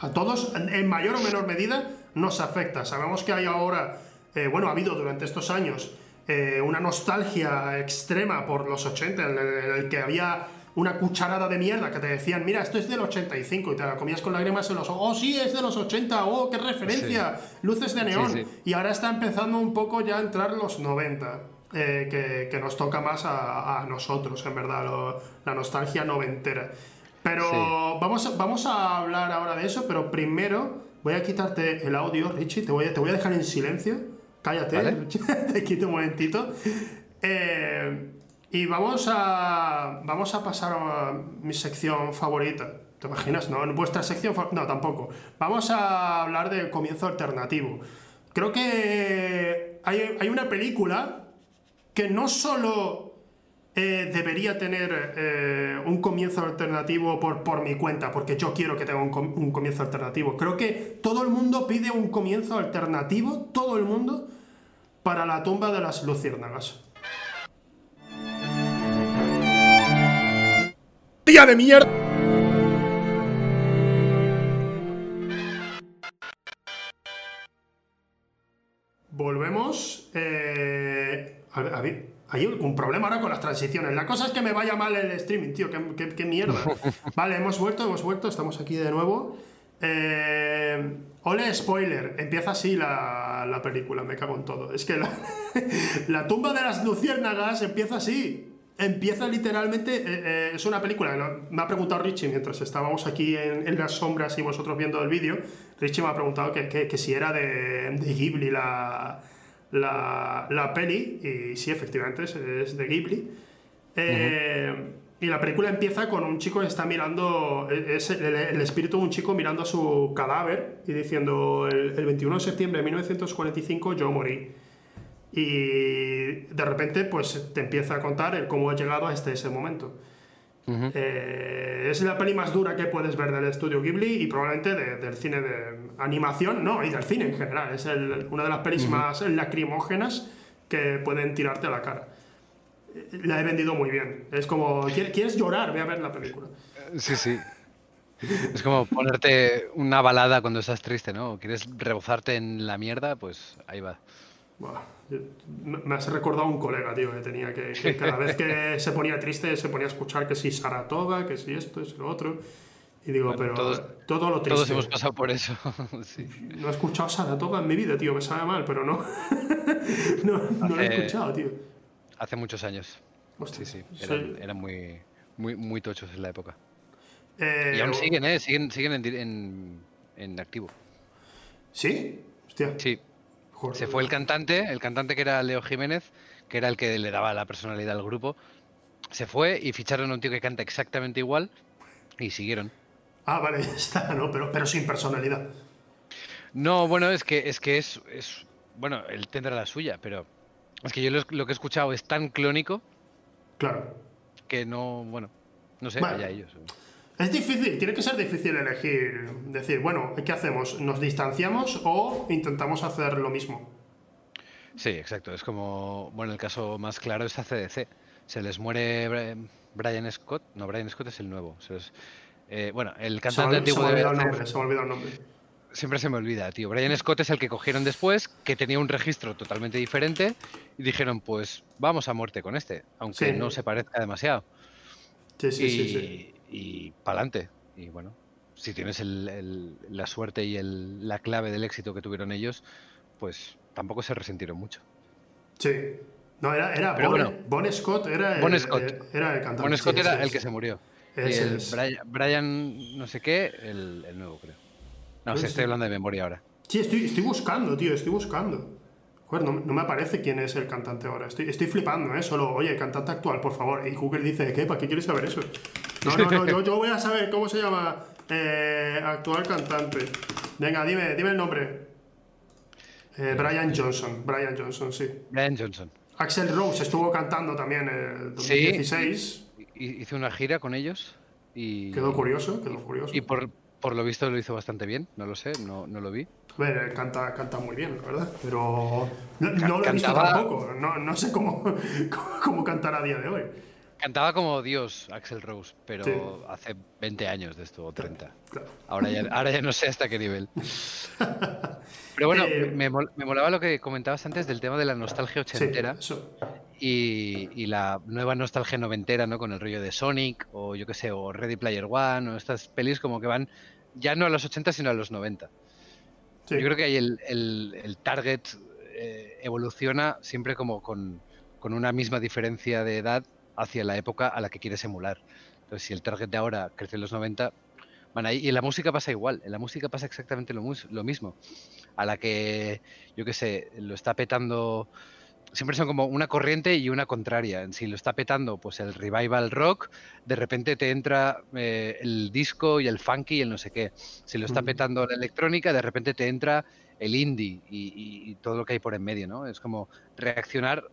a todos, en- en mayor o menor medida, nos afecta. Sabemos que hay ahora, eh, bueno, ha habido durante estos años eh, una nostalgia extrema por los 80, en el, en el que había una cucharada de mierda que te decían, mira, esto es del 85 y te la comías con lágrimas en los ojos, oh sí, es de los 80, oh, qué referencia, luces de neón. sí. Y ahora está empezando un poco ya a entrar los 90, eh, que, que nos toca más a, a nosotros, en verdad, lo- la nostalgia noventera. Pero Sí. vamos, a, vamos a hablar ahora de eso, pero primero voy a quitarte el audio, Richie, te voy a, te voy a dejar en silencio. Cállate, Vale. Te quito un momentito. Eh, y vamos a, vamos a pasar a mi sección favorita. ¿Te imaginas? No, vuestra sección No, tampoco. Vamos a hablar de comienzo alternativo. Creo que hay, hay una película que no solo eh, debería tener eh, un comienzo alternativo por, por mi cuenta, porque yo quiero que tenga un, com- un comienzo alternativo. Creo que todo el mundo pide un comienzo alternativo, todo el mundo, para la tumba de las luciérnagas. ¡Día de mierda! Volvemos. Eh, a ver, a ver, hay un problema ahora con las transiciones. La cosa es que me vaya mal el streaming, tío. Qué, qué- qué mierda. Vale, hemos vuelto, hemos vuelto. Estamos aquí de nuevo. Eh, ole, spoiler. Empieza así la, la película. Me cago en todo. Es que la, la tumba de las luciérnagas empieza así. Empieza literalmente. eh, eh, es una película. Me ha preguntado Richie mientras estábamos aquí en, en las sombras y vosotros viendo el vídeo. Richie me ha preguntado que, que- que si era de, de Ghibli la, la, la peli. Y sí, efectivamente, es, es de Ghibli. Eh, Y la película empieza con un chico que está mirando, es el, el espíritu de un chico mirando a su cadáver y diciendo, el, el 21 de septiembre de 1945 yo morí. Y de repente pues te empieza a contar el cómo ha llegado hasta ese momento. Eh, es la peli más dura que puedes ver del estudio Ghibli y probablemente de- del cine de animación, no, y del cine en general. Es el- una de las pelis más lacrimógenas que pueden tirarte a la cara. La he vendido muy bien. Es como, ¿quieres, llorar? Ve a ver la película. Sí, sí. Es como ponerte una balada cuando estás triste, ¿no? ¿Quieres rebozarte en la mierda? Pues ahí va. Buah, me has recordado a un colega, tío, que tenía que, que cada vez que se ponía triste se ponía a escuchar que si Saratoga, que si esto, es lo otro. Y digo, Bueno, pero todos- todo lo Todos triste. hemos pasado por eso. sí. No he escuchado Saratoga en mi vida, tío, me sabe mal, pero no. no, no lo he escuchado, tío. Hace muchos años. Hostia, Sí, sí. soy- Eran, muy, muy, muy tochos en la época. Eh, Y aún siguen, ¿eh? Siguen, siguen en, en, en activo. ¿Sí? Hostia. Sí. joder. Se fue el cantante, el cantante que era Leo Jiménez, que era el que le daba la personalidad al grupo. Se fue y ficharon a un tío que canta exactamente igual y siguieron. Ah, vale, ya está, ¿no? Pero, pero sin personalidad. No, bueno, es que es que es, es- bueno, él tendrá la suya, pero es que yo lo, lo que he escuchado es tan clónico Claro. que no, bueno, no sé, Bueno. allá ellos. Es difícil, tiene que ser difícil elegir, decir, bueno, ¿qué hacemos? ¿Nos distanciamos o intentamos hacer lo mismo? Sí, exacto. Es como, bueno, el caso más claro es ACDC. Se les muere Brian Scott. No, Brian Scott es el nuevo. se les- eh, bueno, el cantante antiguo de olvidado el ACDC nombre, se me ha olvidado el nombre. Siempre se me olvida, tío. Brian Scott es el que cogieron después, que tenía un registro totalmente diferente, y dijeron, pues vamos a muerte con este, aunque Sí. no se parezca demasiado. Sí, sí, y sí, sí. y pa'lante. Y bueno, si tienes el- el- la suerte y el- la clave del éxito que tuvieron ellos, pues tampoco se resintieron mucho. Sí. No, era, era Pero Bon, bueno. Bon Scott, era el, Bon Scott. era el cantante. Bon Scott era el que se murió. Brian, Brian no sé qué, el, el nuevo, creo. No, Pues sé, sí. estoy hablando de memoria ahora. Sí, estoy, estoy buscando, tío, estoy buscando. Joder, no, no me aparece quién es el cantante ahora. Estoy, estoy flipando, ¿eh? Solo, oye, cantante actual, por favor. Y Google dice, ¿qué? ¿Para qué quieres saber eso? No, no, no, yo, yo voy a saber cómo se llama eh, actual cantante. Venga, dime, dime el nombre. Eh, Brian Johnson, Brian Johnson, sí. Brian Johnson. Axel Rose estuvo cantando también en Sí. 2016. Hi- Hice una gira con ellos y, Quedó curioso, quedó curioso. y por, por lo visto lo hizo bastante bien. No lo sé, no, no lo vi. Él canta, canta muy bien, la verdad, pero no, no lo he visto tampoco. No, no sé cómo, cómo, cómo cantar a día de hoy. Cantaba como Dios Axel Rose, pero Sí. hace 20 años de esto, o 30. Claro. Ahora ya, ahora ya no sé hasta qué nivel. Pero bueno, Eh, me, me molaba lo que comentabas antes del tema de la nostalgia ochentera y, y la nueva nostalgia noventera, ¿no? Con el rollo de Sonic o yo qué sé, o Ready Player One o estas pelis como que van ya no a los 80 sino a los 90. Sí. Yo creo que ahí el, el- el target eh, evoluciona siempre como con, con una misma diferencia de edad hacia la época a la que quieres emular. Entonces, si el target de ahora crece en los 90, van ahí. Y en la música pasa igual. En la música pasa exactamente lo, lo mismo. A la que, yo qué sé, lo está petando. Siempre son como una corriente y una contraria. Si lo está petando, pues el revival rock, de repente te entra eh, el disco y el funky y el no sé qué. Si lo está petando la electrónica, de repente te entra el indie y, y- y todo lo que hay por en medio, ¿no? Es como reaccionar,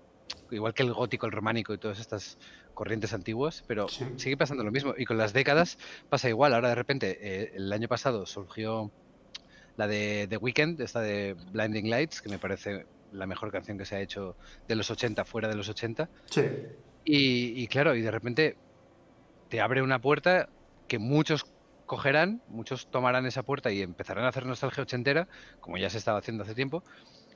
igual que el gótico, el románico y todas estas corrientes antiguas, pero Sí. sigue pasando lo mismo. Y con las décadas pasa igual. Ahora de repente, eh, el año pasado surgió la de The Weeknd, esta de Blinding Lights, que me parece la mejor canción que se ha hecho de los 80 fuera de los 80. Sí. Y, y claro, y de repente te abre una puerta que muchos cogerán, muchos tomarán esa puerta y empezarán a hacer nostalgia ochentera, como ya se estaba haciendo hace tiempo,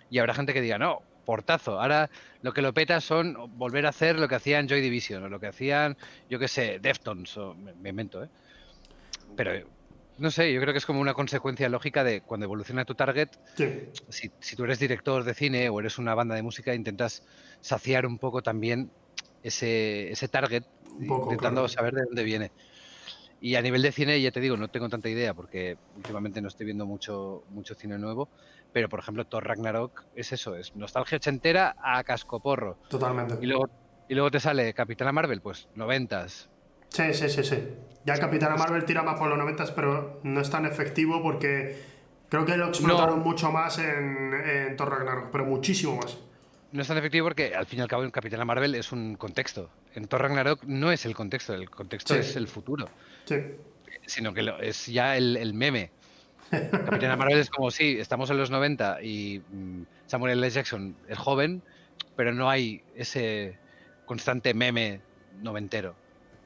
y habrá gente que diga, no, portazo, ahora lo que lo peta son volver a hacer lo que hacían Joy Division, o lo que hacían, yo qué sé, Deftones, o me, me invento, ¿eh? Pero, no sé, yo creo que es como una consecuencia lógica de cuando evoluciona tu target, Sí. si, si tú eres director de cine o eres una banda de música, intentas saciar un poco también ese, ese target, poco, intentando claro. saber de dónde viene. Y a nivel de cine, ya te digo, no tengo tanta idea porque últimamente no estoy viendo mucho, mucho cine nuevo, pero por ejemplo, Thor Ragnarok es eso, es nostalgia ochentera a cascoporro. Totalmente. Y luego, y luego te sale Capitana Marvel, pues noventas. Sí, sí, sí, sí. Ya el Capitana Marvel tira más por los 90, pero no es tan efectivo porque creo que lo explotaron mucho más en, en Thor Ragnarok, pero muchísimo más. No es tan efectivo porque al fin y al cabo en Capitana Marvel es un contexto. En Thor Ragnarok no es el contexto, el contexto Sí. es el futuro. Sí. sino que lo- es ya el, el meme. Capitana Marvel es como, sí, estamos en los 90 y mm, Samuel L. Jackson es joven, pero no hay ese constante meme noventero.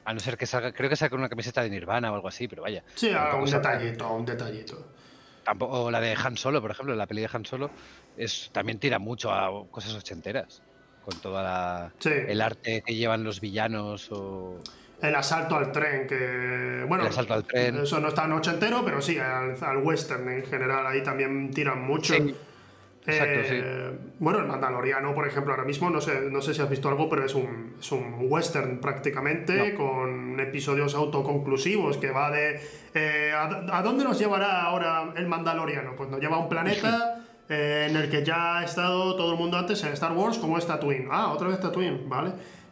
A no ser que salga, creo que saca una camiseta de Nirvana o algo así, pero vaya. Sí, saca- detallito, un detallito. Tampoco, o la de Han Solo, por ejemplo, la peli de Han Solo, es, también tira mucho a cosas ochenteras. Con toda la, Sí. el arte que llevan los villanos o... El asalto al tren, que. Bueno, El asalto al tren. Eso no está en ochentero, pero sí, al, al western en general, ahí también tiran mucho. Sí, exacto, Eh, Bueno, el Mandaloriano, por ejemplo, ahora mismo, no sé, no sé si has visto algo, pero es un, es un western prácticamente, No. con episodios autoconclusivos que va de. eh, ¿a, a dónde nos llevará ahora el Mandaloriano? Pues nos lleva a un planeta. eh, en el que ya ha estado todo el mundo antes en Star Wars, como es Tatooine. Ah, otra vez Tatooine, ¿vale?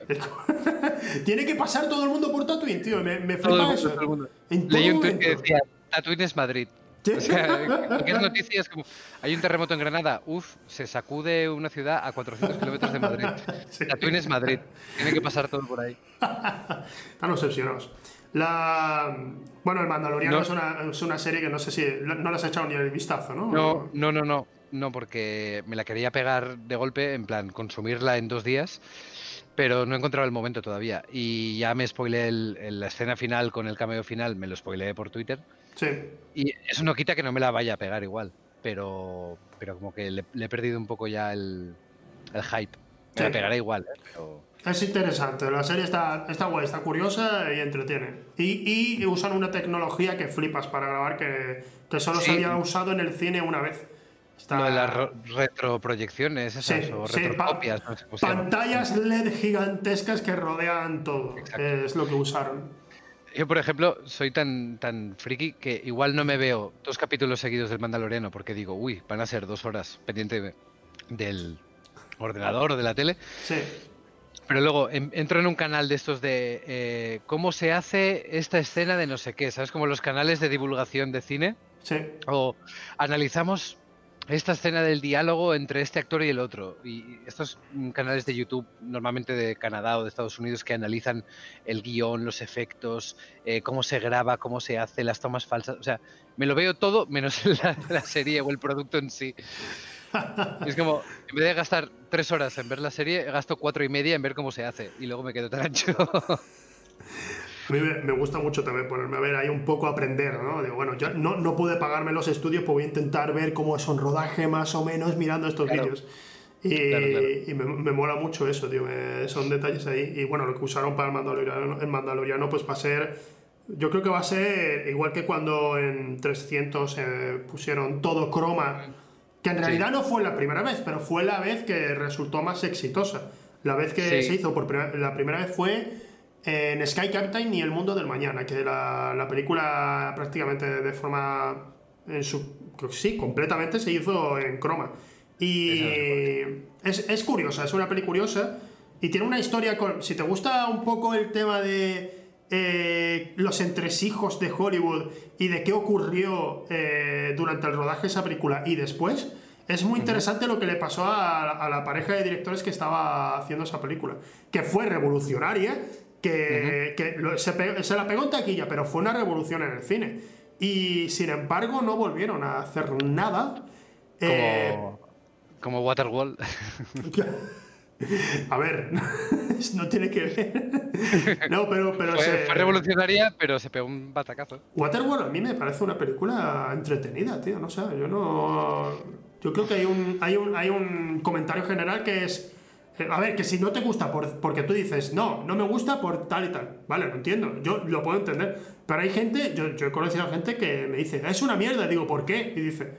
Tiene que pasar todo el mundo por Tatooine, tío. Me, me mundo, eso. todo el mundo. En todo Leí un tweet que decía, Tatooine es Madrid. O sea, cualquier noticia es como, hay un terremoto en Granada, uf, se sacude una ciudad a 400 kilómetros de Madrid. Sí. Tatooine es Madrid, tiene que pasar todo por ahí. Están obsesionados. La... Bueno, el Mandaloriano No. es, una, es una serie que no sé si... No le has echado ni el vistazo, ¿no? No, no, no, no, no, porque me la quería pegar de golpe, en plan, consumirla en dos días, pero no he encontrado el momento todavía. Y ya me spoileé el- el- la escena final con el cameo final, me lo spoileé por Twitter. Sí. Y eso no quita que no me la vaya a pegar igual, pero, pero como que le, le he perdido un poco ya el, el hype. Me la Sí. pegaré igual, ¿eh? pero Es interesante. La serie está, está guay, está curiosa y entretiene. Y, y usan una tecnología que flipas para grabar que, que solo se había usado en el cine una vez. Está- lo de las ro- retroproyecciones esas, Sí, o retrocopias, pa- no sé. Pantallas LED gigantescas que rodean todo. Exacto. Es lo que usaron. Yo, por ejemplo, soy tan, tan friki que igual no me veo dos capítulos seguidos del Mandaloriano porque digo, uy, van a ser dos horas pendiente de- del ordenador o de la tele. Sí. Pero luego en- entro en un canal de estos de eh, cómo se hace esta escena de no sé qué, ¿sabes? Como los canales de divulgación de cine. Sí. O analizamos esta escena del diálogo entre este actor y el otro. Y estos canales de YouTube, normalmente de Canadá o de Estados Unidos, que analizan el guion, los efectos, eh, cómo se graba, cómo se hace, las tomas falsas. O sea, me lo veo todo menos la, la serie o el producto en sí. Es como, en vez de gastar tres horas en ver la serie, gasto cuatro y media en ver cómo se hace. Y luego me quedo tan ancho. A mí me, me gusta mucho también ponerme a ver ahí un poco a aprender, ¿no? Digo, bueno, yo no, no pude pagarme los estudios, pues voy a intentar ver cómo es un rodaje más o menos mirando estos Claro. vídeos. Y, Claro, claro. y me, me mola mucho eso, tío. me- son detalles ahí. Y bueno, lo que usaron para el Mandaloriano, el Mandaloriano pues va a ser. Yo creo que va a ser igual que cuando en 300 eh, pusieron todo croma, que en realidad no fue la primera vez, pero fue la vez que resultó más exitosa. La vez que Sí. se hizo por la primera vez fue en Sky Captain y El Mundo del Mañana, que la, la película prácticamente de forma. En su, creo que sí, completamente se hizo en croma. Y es, es curiosa, es una peli curiosa y tiene una historia con. Si te gusta un poco el tema de eh, los entresijos de Hollywood y de qué ocurrió eh, durante el rodaje de esa película y después, es muy interesante lo que le pasó a, a la pareja de directores que estaba haciendo esa película, que fue revolucionaria, que, que lo- se, la pegó en taquilla, pero fue una revolución en el cine. Y sin embargo, no volvieron a hacer nada. Eh, Como, como Waterwall. a ver, no tiene que ver. No, pero, pero Fue, se- fue revolucionaria, pero se pegó un batacazo. Waterworld a mí me parece una película entretenida, tío. No sé, yo no. Yo creo que hay un, hay un, hay un comentario general que es. Eh, A ver, que si no te gusta por, porque tú dices, no, no me gusta por tal y tal. Vale, lo entiendo, yo lo puedo entender. Pero hay gente, yo, yo he conocido a gente que me dice, es una mierda. Digo, ¿por qué? Y dice,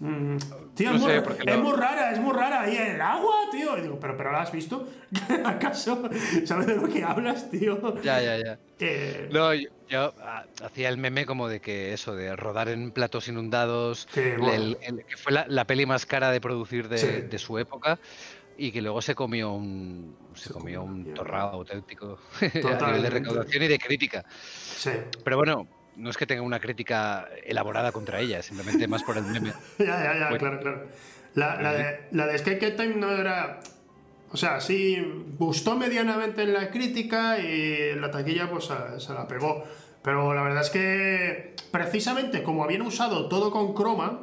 "Mm, tío, No es, sé, muy, es lo- muy rara, es muy rara. en el agua, tío. Y digo, ¿pero, pero la has visto? ¿Acaso sabes de lo que hablas, tío? Ya, ya, ya. Eh, No, yo, yo, ah, hacía el meme como de que eso, de rodar en platos inundados, Sí, el- bueno. el- que fue la, la peli más cara de producir de, Sí. de su época y que luego se comió un se, Se comió comió un torrado auténtico a nivel de recaudación y de crítica. sí. Pero bueno, no es que tenga una crítica elaborada contra ella, simplemente más por el meme. Ya, ya, ya, Bueno. claro, claro. La, la de, la de Sky Cat Time no era. O sea, sí gustó medianamente en la crítica y en la taquilla pues se, se la pegó. Pero la verdad es que precisamente como habían usado todo con croma,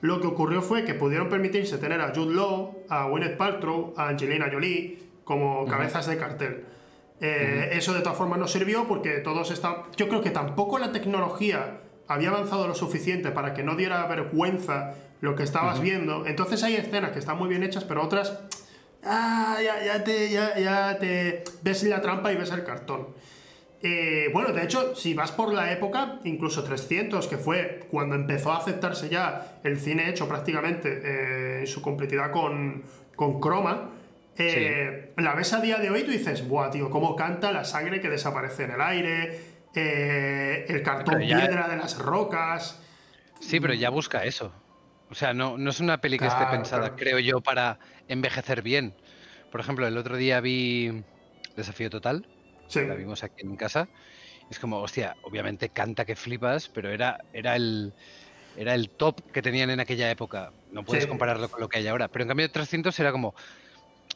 Lo que ocurrió fue que pudieron permitirse tener a Jude Law, a Gwyneth Paltrow, a Angelina Jolie como cabezas de cartel. Eh, eso de todas formas no sirvió porque todos estaban... Yo creo que tampoco la tecnología había avanzado lo suficiente para que no diera vergüenza lo que estabas viendo. Entonces hay escenas que están muy bien hechas, pero otras... Ah, ya, ya, te, ya, ya te ves la trampa y ves el cartón. Eh, bueno, de hecho, si vas por la época, incluso 300, que fue cuando empezó a aceptarse ya el cine hecho prácticamente eh, en su completidad con, con croma, eh, la ves a día de hoy y tú dices, buah, tío, cómo canta la sangre que desaparece en el aire, el cartón piedra de las rocas. Sí, pero ya busca eso. O sea, no, no es una peli que esté pensada, creo yo, para envejecer bien. Por ejemplo, el otro día vi Desafío Total la vimos aquí en casa. Es como, hostia, obviamente canta que flipas, pero era, era el era el top que tenían en aquella época. No puedes compararlo con lo que hay ahora. Pero en cambio 300 era como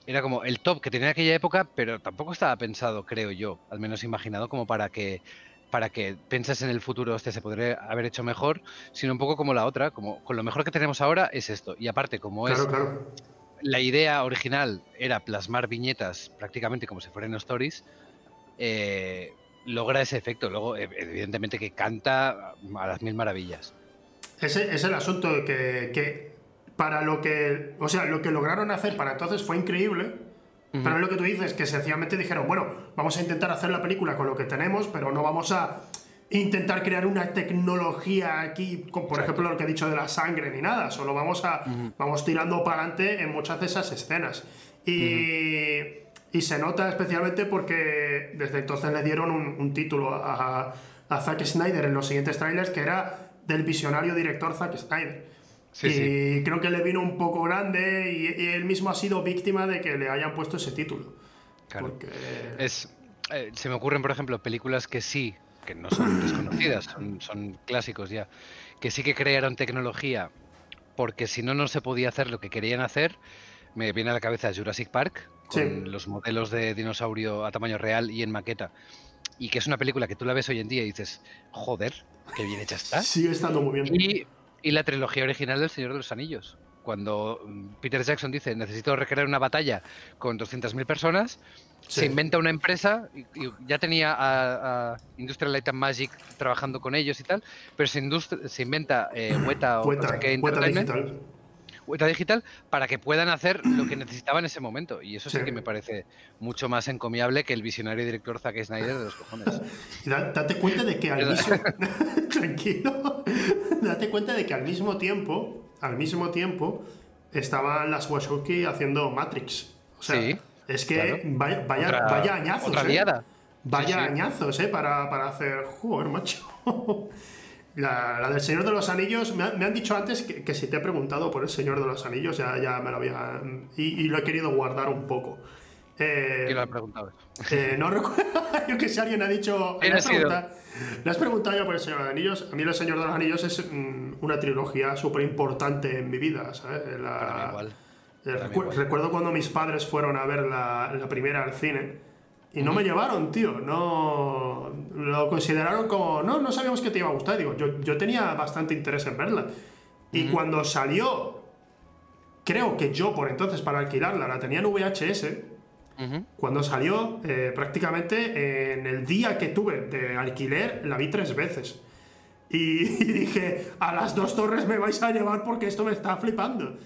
era como el top que tenía en aquella época, pero tampoco estaba pensado, creo yo, al menos imaginado como para que para que pienses en el futuro, hostia, se podría haber hecho mejor, sino un poco como la otra, como con lo mejor que tenemos ahora es esto. Y aparte, como es la idea original era plasmar viñetas prácticamente como si fueran stories, eh, logra ese efecto. Luego, evidentemente, que canta a las mil maravillas. Ese es el asunto que, que, para lo que, o sea, lo que lograron hacer para entonces fue increíble, pero es lo que tú dices, que sencillamente dijeron, bueno, vamos a intentar hacer la película con lo que tenemos, pero no vamos a intentar crear una tecnología aquí, por ejemplo lo que he dicho de la sangre ni nada, solo vamos a, vamos tirando para adelante en muchas de esas escenas. Y y se nota especialmente porque desde entonces le dieron un, título a, Zack Snyder en los siguientes trailers que era del visionario director Zack Snyder. y creo que le vino un poco grande y, él mismo ha sido víctima de que le hayan puesto ese título. Claro. Es, eh, se me ocurren, por ejemplo, películas que sí, que no son desconocidas, son, son clásicos ya, que sí que crearon tecnología porque si no, no se podía hacer lo que querían hacer. Me viene a la cabeza Jurassic Park, con los modelos de dinosaurio a tamaño real y en maqueta. Y que es una película que tú la ves hoy en día y dices, joder, qué bien hecha está. Sigue estando muy bien. Y, y la trilogía original del Señor de los Anillos. Cuando mm, Peter Jackson dice, necesito recrear una batalla con 200.000 personas, se inventa una empresa, y, ya tenía a, Industrial Light and Magic trabajando con ellos y tal, pero se, se inventa eh, Weta o Weta, Digital digital para que puedan hacer lo que necesitaban en ese momento. Y eso sí, que me parece mucho más encomiable que el visionario director Zack Snyder de los cojones. date cuenta de que al mismo tranquilo, date cuenta de que al mismo tiempo, al mismo tiempo, estaban las Wachowski haciendo Matrix. O sea, es que vaya, vaya, añazos. ¿eh? Vaya añazos, ¿eh? Para, para hacer. Joder, macho. La, del Señor de los Anillos, me, han dicho antes que, si te he preguntado por el Señor de los Anillos, ya, ya me lo había. Y, lo he querido guardar un poco. Eh, ¿Quién lo ha preguntado? Eh, no recuerdo. Yo que si alguien ha dicho. Le has, le has preguntado ya por el Señor de los Anillos. A mí, el Señor de los Anillos es mm, una trilogía súper importante en mi vida, ¿sabes? igual. Eh, recuerdo cuando mis padres fueron a ver la, la primera al cine y no me llevaron, tío. No. Lo consideraron como. No, no sabíamos que te iba a gustar. Digo, yo, yo tenía bastante interés en verla. Y cuando salió. Creo que yo, por entonces, para alquilarla, la tenía en VHS. Cuando salió, eh, prácticamente en el día que tuve de alquiler, la vi tres veces. Y, y dije, a las dos torres me vais a llevar porque esto me está flipando.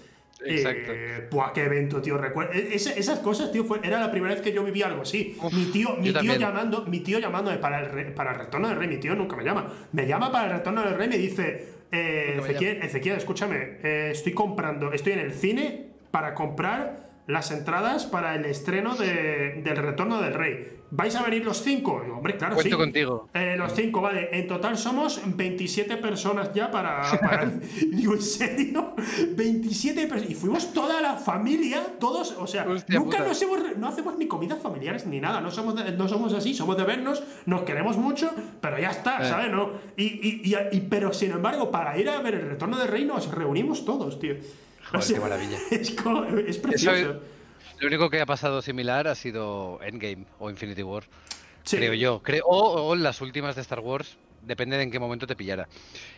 Exacto. Eh, qué evento, tío. Recuerdo. E-, esas cosas, tío, fue, era la primera vez que yo viví algo así. mi tío, mi tío llamando, mi tío llamándome para el, para el retorno del rey. Mi tío nunca me llama. Me llama para el retorno del rey y me dice: eh, Ezequiel, Ezequiel, escúchame, eh, estoy comprando, estoy en el cine para comprar las entradas para el estreno de, del Retorno del Rey. ¿Vais a venir los cinco? hombre, claro, Cuento contigo. Eh, los cinco, vale. En total somos 27 personas ya para... para digo, ¿en serio? 27 personas. Y fuimos toda la familia, todos, o sea, nunca nos hemos, no hacemos ni comidas familiares ni nada. No somos, no somos así, somos de vernos, nos queremos mucho, pero ya está, eh. ¿sabes? ¿No? Y, y, y, pero sin embargo, para ir a ver el Retorno del Rey nos reunimos todos, tío qué maravilla. Es, precioso. lo único que ha pasado similar ha sido Endgame o Infinity War. Creo yo. Creo, o, las últimas de Star Wars, depende de en qué momento te pillara.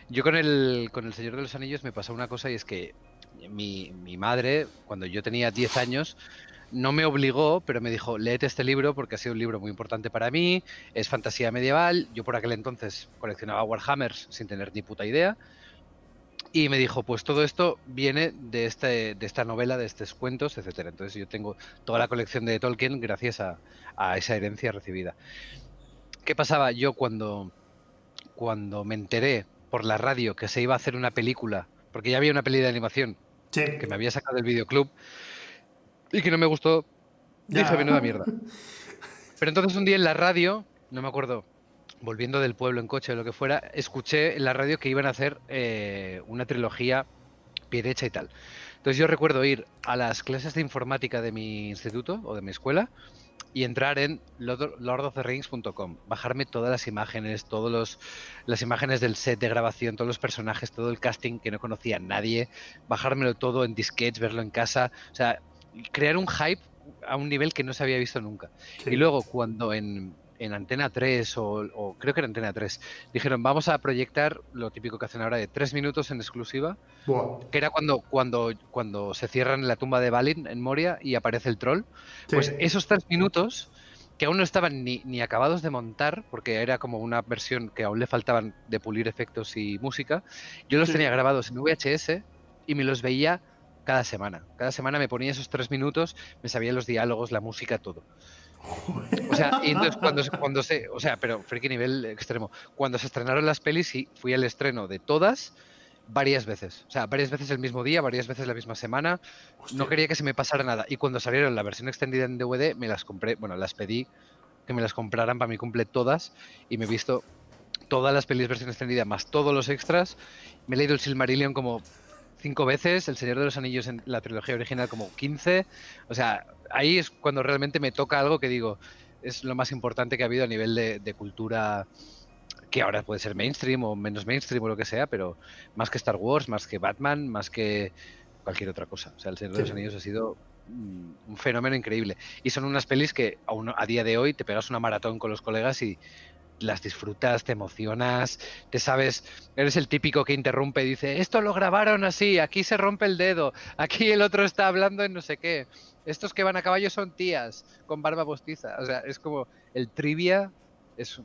Yo con el, con el Señor de los Anillos me pasó una cosa y es que mi, mi madre, cuando yo tenía 10 años, no me obligó, pero me dijo, léete este libro porque ha sido un libro muy importante para mí, es fantasía medieval, yo por aquel entonces coleccionaba Warhammers sin tener ni puta idea, y me dijo, pues todo esto viene de, este, de esta novela, de estos cuentos, etcétera. Entonces yo tengo toda la colección de Tolkien gracias a, a esa herencia recibida. ¿Qué pasaba yo cuando, cuando me enteré por la radio que se iba a hacer una película? Porque ya había una peli de animación que me había sacado del videoclub y que no me gustó. Dije, menuda mierda. Pero entonces un día en la radio, no me acuerdo, volviendo del pueblo en coche o lo que fuera, escuché en la radio que iban a hacer eh, una trilogía pie derecha y tal. Entonces yo recuerdo ir a las clases de informática de mi instituto o de mi escuela y entrar en lordoftherings.com, bajarme todas las imágenes, todas las imágenes del set de grabación, todos los personajes, todo el casting que no conocía nadie, bajármelo todo en disquetes, verlo en casa, o sea, crear un hype a un nivel que no se había visto nunca. Y luego cuando en, en Antena 3 o, creo que era Antena 3 dijeron vamos a proyectar lo típico que hacen ahora de tres minutos en exclusiva que era cuando cuando cuando se cierran la tumba de Balin en Moria y aparece el troll. Pues esos tres minutos que aún no estaban ni, ni, acabados de montar porque era como una versión que aún le faltaban de pulir efectos y música yo los tenía grabados en VHS y me los veía cada semana. Cada semana me ponía esos tres minutos me sabía los diálogos la música todo o sea, y entonces cuando, cuando se. O sea, pero friki nivel extremo. Cuando se estrenaron las pelis, y fui al estreno de todas varias veces. O sea, varias veces el mismo día, varias veces la misma semana. No quería que se me pasara nada. Y cuando salieron la versión extendida en DVD, me las compré. Bueno, las pedí que me las compraran para mi cumple todas. Y me he visto todas las pelis versión extendida más todos los extras. Me he leído el Silmarillion como cinco veces, El Señor de los Anillos en la trilogía original como 15. O sea, ahí es cuando realmente me toca algo que digo, es lo más importante que ha habido a nivel de, cultura que ahora puede ser mainstream o menos mainstream o lo que sea, pero más que Star Wars, más que Batman, más que cualquier otra cosa. O sea, El Señor de los Anillos ha sido un fenómeno increíble. Y son unas pelis que aún a día de hoy te pegas una maratón con los colegas y las disfrutas, te emocionas, te sabes, eres el típico que interrumpe y dice, esto lo grabaron así, aquí se rompe el dedo, aquí el otro está hablando en no sé qué, estos que van a caballo son tías con barba postiza, o sea, es como el trivia, es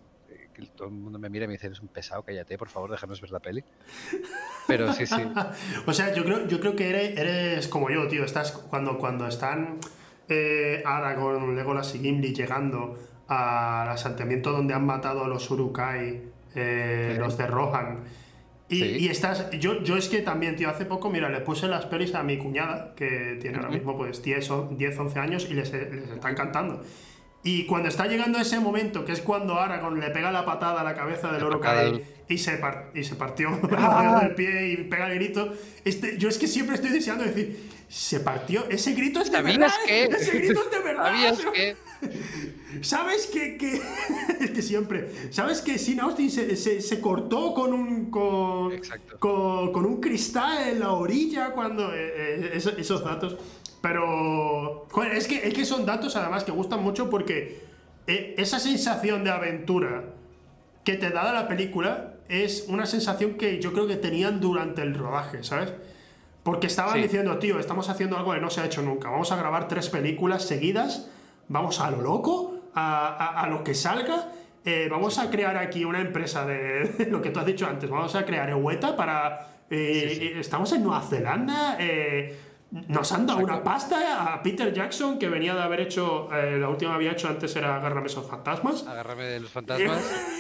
que todo el mundo me mira y me dice, eres un pesado, cállate, por favor, déjanos ver la peli. Pero sí, sí. o sea, yo creo, yo creo que eres, como yo, tío, estás cuando, cuando están eh, Legolas y Gimli llegando al asentamiento donde han matado a los Urukai, eh, los de Rohan. Y, estás, yo, yo es que también, tío, hace poco, mira, le puse las pelis a mi cuñada, que tiene ahora mismo pues 10, 10 11 años, y les, les está encantando. Y cuando está llegando ese momento, que es cuando Aragorn le pega la patada a la cabeza del Urukai y se, y se partió el pie y pega el grito, este, yo es que siempre estoy deseando decir, se partió, ese grito es de verdad, ese grito es de verdad. ¿Sabías que ¿Sabes que, que, que siempre? ¿Sabes que Sin Austin se, se, cortó con un con, con, un cristal en la orilla cuando eh, eh, esos, datos? Pero es que, es que son datos además que gustan mucho porque eh, esa sensación de aventura que te da la película es una sensación que yo creo que tenían durante el rodaje, ¿sabes? Porque estaban diciendo, tío, estamos haciendo algo que no se ha hecho nunca. Vamos a grabar tres películas seguidas, vamos a lo loco a, lo que salga. Eh, vamos a crear aquí una empresa de, lo que tú has dicho antes. Vamos a crear Ehueta para. Eh, estamos en Nueva Zelanda. Eh, nos han dado una pasta a Peter Jackson, que venía de haber hecho. la última había hecho antes era Agárrame esos fantasmas. Agárrame de los fantasmas.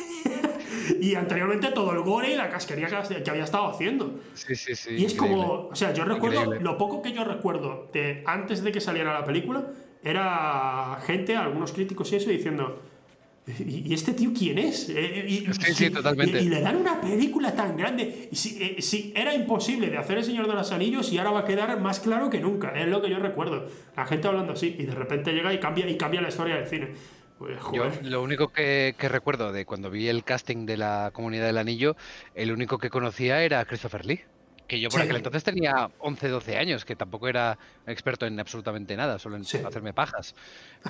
y anteriormente todo el gore y la casquería que, había estado haciendo. Sí, sí, sí. Y es como. O sea, yo recuerdo. Lo poco que yo recuerdo de antes de que saliera la película era gente, algunos críticos y eso, diciendo, ¿y este tío quién es? Eh, y, sí, totalmente. Y, le dan una película tan grande. Y si, eh, era imposible de hacer El Señor de los Anillos y ahora va a quedar más claro que nunca. Es lo que yo recuerdo. La gente hablando así y de repente llega y cambia, y cambia la historia del cine. Pues, yo lo único que, que, recuerdo de cuando vi el casting de la Comunidad del Anillo, el único que conocía era Christopher Lee que yo por aquel entonces tenía 11, 12 años, que tampoco era experto en absolutamente nada, solo en hacerme pajas.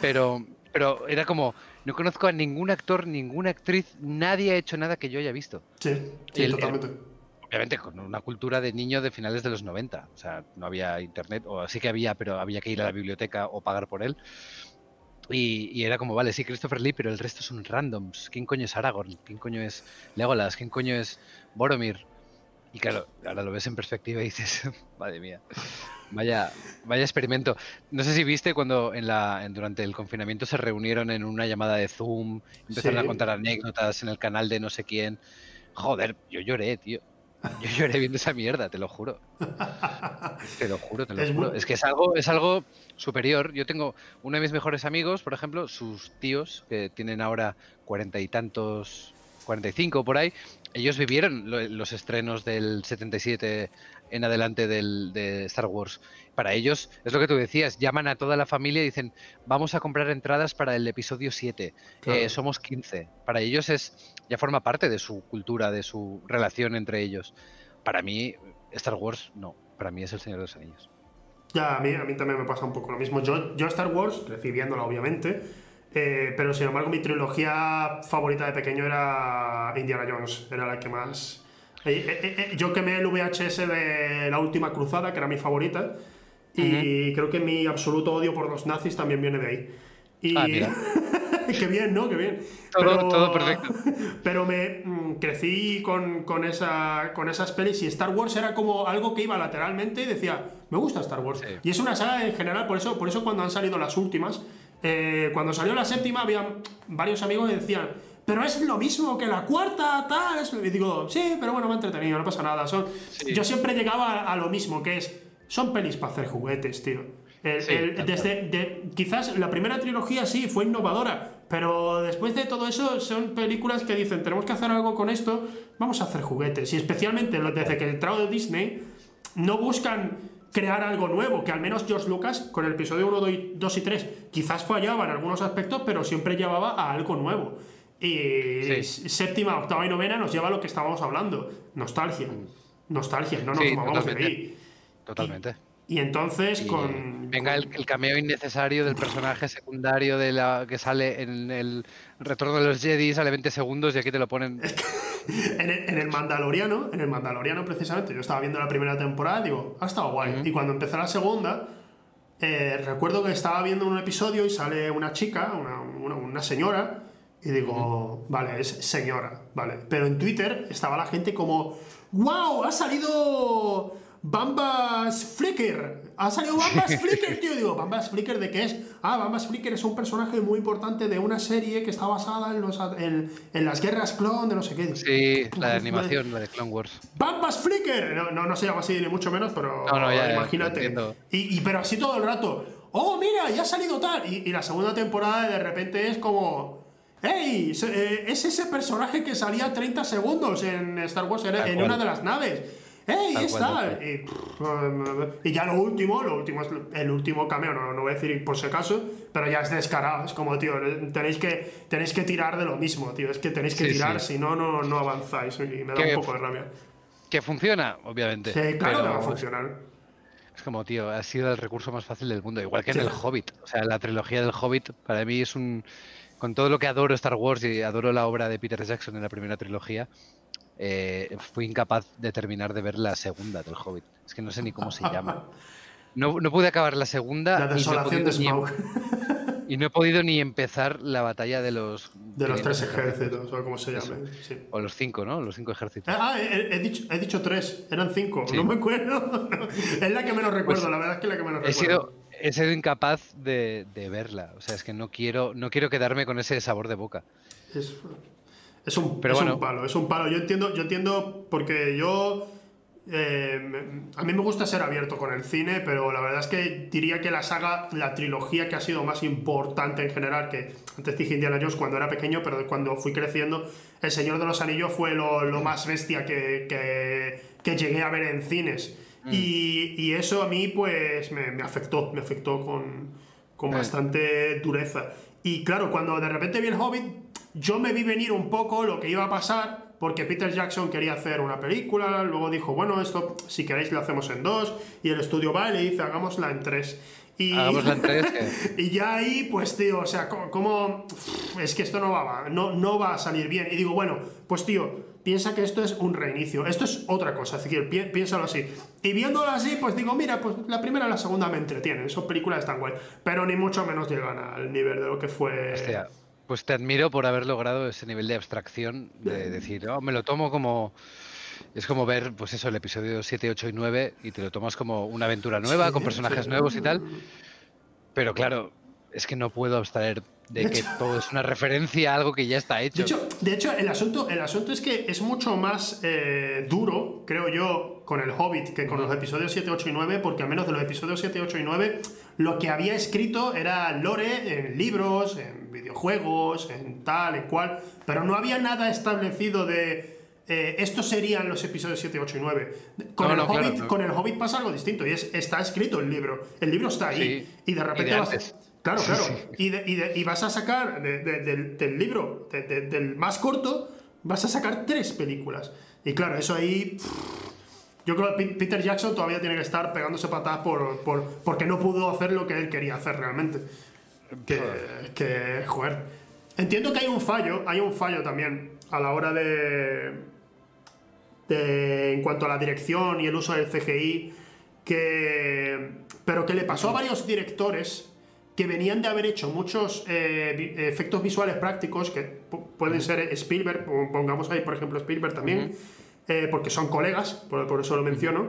Pero, pero era como, no conozco a ningún actor, ninguna actriz, nadie ha hecho nada que yo haya visto. Sí, totalmente. obviamente con una cultura de niño de finales de los 90. O sea, no había internet, o sí que había, pero había que ir a la biblioteca o pagar por él. Y, era como, vale, sí, Christopher Lee, pero el resto son randoms. ¿Quién coño es Aragorn? ¿Quién coño es Legolas? ¿Quién coño es Boromir? Y claro, ahora lo ves en perspectiva y dices, madre mía, vaya, vaya experimento. No sé si viste cuando en la, durante el confinamiento se reunieron en una llamada de Zoom, empezaron a contar anécdotas en el canal de no sé quién. Joder, yo lloré, tío. Yo lloré viendo esa mierda, te lo juro. Te lo juro, te lo es juro. Es que es algo, es algo superior. Yo tengo uno de mis mejores amigos, por ejemplo, sus tíos, que tienen ahora cuarenta y tantos, 45 por ahí, ellos vivieron los estrenos del 77 en adelante del, de Star Wars. Para ellos, es lo que tú decías, llaman a toda la familia y dicen, vamos a comprar entradas para el episodio 7, eh, somos 15. Para ellos es ya forma parte de su cultura, de su relación entre ellos. Para mí, Star Wars no, para mí es el Señor de los Anillos. Ya, a mí, a mí también me pasa un poco lo mismo. Yo, yo Star Wars, recibiéndola obviamente, eh, pero sin embargo mi trilogía favorita de pequeño era Indiana Jones, era la que más... Eh, eh, yo quemé el VHS de La Última Cruzada, que era mi favorita, y creo que mi absoluto odio por los nazis también viene de ahí. Y... Ah, Qué bien, ¿no? Qué bien. Todo, perfecto. Pero me mm, crecí con, con, esa, con esas pelis y Star Wars era como algo que iba lateralmente y decía, me gusta Star Wars. Y es una saga en general, por eso, por eso cuando han salido las últimas, eh, cuando salió la séptima, había varios amigos que decían, pero es lo mismo que la cuarta, tal. Y digo, sí, pero bueno, me ha entretenido, no pasa nada. Son... Yo siempre llegaba a, lo mismo, que es, son pelis para hacer juguetes, tío. desde, quizás la primera trilogía sí fue innovadora, pero después de todo eso son películas que dicen, tenemos que hacer algo con esto, vamos a hacer juguetes. Y especialmente desde que entrado de Disney, no buscan crear algo nuevo, que al menos George Lucas con el episodio 1, 2 y 3 quizás fallaba en algunos aspectos, pero siempre llevaba a algo nuevo. Y séptima, octava y novena nos lleva a lo que estábamos hablando, nostalgia. Nostalgia, no nos vamos de ahí. Totalmente. Y entonces con... Venga, El, cameo innecesario del personaje secundario de la que sale en el Retorno de los Jedi, sale 20 segundos y aquí te lo ponen... en, el, Mandaloriano, en el Mandaloriano precisamente, yo estaba viendo la primera temporada y digo, ha estado guay. Y cuando empezó la segunda, eh, recuerdo que estaba viendo un episodio y sale una chica, una, una, señora, y digo, vale, es señora, vale. Pero en Twitter estaba la gente como, wow, ha salido Bambas Flicker. Ha salido Bambas Flicker, tío. Digo, ¿Bambas Flicker de qué es? Ah, Bambas Flicker es un personaje muy importante de una serie que está basada en, los, en, las guerras clon de no sé qué. Sí, la de animación, la de Clone Wars. ¡Bambas Flicker! No, no, se llama así ni mucho menos, pero imagínate. y, pero así todo el rato. ¡Oh, mira! Ya ha salido tal. Y, la segunda temporada de repente es como. ¡Ey! Eh, es ese personaje que salía 30 segundos en Star Wars en una de las naves. ¡Ey! está! Y, ya lo último, lo último es el último cameo, no, no voy a decir por si acaso, pero ya es descarado. Es como, tío, tenéis que, tenéis que tirar de lo mismo, tío. Es que tenéis que tirar, si no, no, no avanzáis. Y me da un poco de rabia. Que funciona, obviamente. Sí, claro que va a funcionar. Es como, tío, ha sido el recurso más fácil del mundo. Igual que en el Hobbit. O sea, la trilogía del Hobbit para mí es un. Con todo lo que adoro Star Wars y adoro la obra de Peter Jackson en la primera trilogía, eh, fui incapaz de terminar de ver la segunda del Hobbit. Es que no sé ni cómo se llama. No, pude acabar la segunda. La desolación de Smaug. Em- y no he podido ni empezar la batalla de los. De los tres ejércitos, o como se llame. O los cinco, ¿no? Los cinco ejércitos. Ah, he, dicho, tres, eran cinco, no me acuerdo. es la que menos recuerdo, pues la verdad es que es la que menos he recuerdo. Sido, he sido incapaz de, verla. O sea, es que no quiero, no quiero quedarme con ese sabor de boca. Es, es un, palo, es un palo. Yo entiendo, yo entiendo porque yo. Eh, a mí me gusta ser abierto con el cine, pero la verdad es que diría que la saga, la trilogía que ha sido más importante en general, que antes dije Indiana Jones cuando era pequeño, pero cuando fui creciendo, El Señor de los Anillos fue lo, más bestia que, que, llegué a ver en cines. Mm. Y, eso a mí, pues, me, afectó, me afectó con, con bastante dureza. Y claro, cuando de repente vi el Hobbit, yo me vi venir un poco lo que iba a pasar, porque Peter Jackson quería hacer una película, luego dijo, bueno, esto si queréis lo hacemos en dos, y el estudio va y le dice, hagámosla en tres. Y, hagámosla en tres. y ya ahí, pues tío, o sea, como, es que esto no va, no, no va a salir bien. Y digo, bueno, pues tío, piensa que esto es un reinicio. Esto es otra cosa, así que piénsalo así. Y viéndolo así, pues digo, mira, pues la primera y la segunda me entretienen, son películas están guay, pero ni mucho menos llegan al nivel de lo que fue... Hostia, pues te admiro por haber logrado ese nivel de abstracción, de decir, oh, me lo tomo como... Es como ver, pues eso, el episodio 7, 8 y 9 y te lo tomas como una aventura nueva, con personajes nuevos y tal. Pero claro, es que no puedo abstraer de, que todo es una referencia a algo que ya está hecho. De hecho, el, asunto, el asunto es que es mucho más eh, duro, creo yo, con el Hobbit que con los episodios 7, 8 y 9, porque al menos de los episodios 7, 8 y 9, lo que había escrito era lore en libros, en videojuegos, en tal, en cual, pero no había nada establecido de... Eh, estos serían los episodios 7, 8 y 9. Con, el, Hobbit, con el Hobbit pasa algo distinto, y es, está escrito el libro. El libro está ahí, y de repente vas, Claro, claro. Y, vas a sacar del, libro, del más corto, vas a sacar tres películas. Y claro, eso ahí. Yo creo que Peter Jackson todavía tiene que estar pegándose patadas por, porque no pudo hacer lo que él quería hacer realmente. Que, que, joder. Entiendo que hay un fallo, hay un fallo también a la hora de, de. En cuanto a la dirección y el uso del CGI, que. Pero que le pasó a varios directores que venían de haber hecho muchos eh, efectos visuales prácticos, que pueden ser Spielberg, pongamos ahí por ejemplo Spielberg también, eh, porque son colegas, por, eso lo menciono,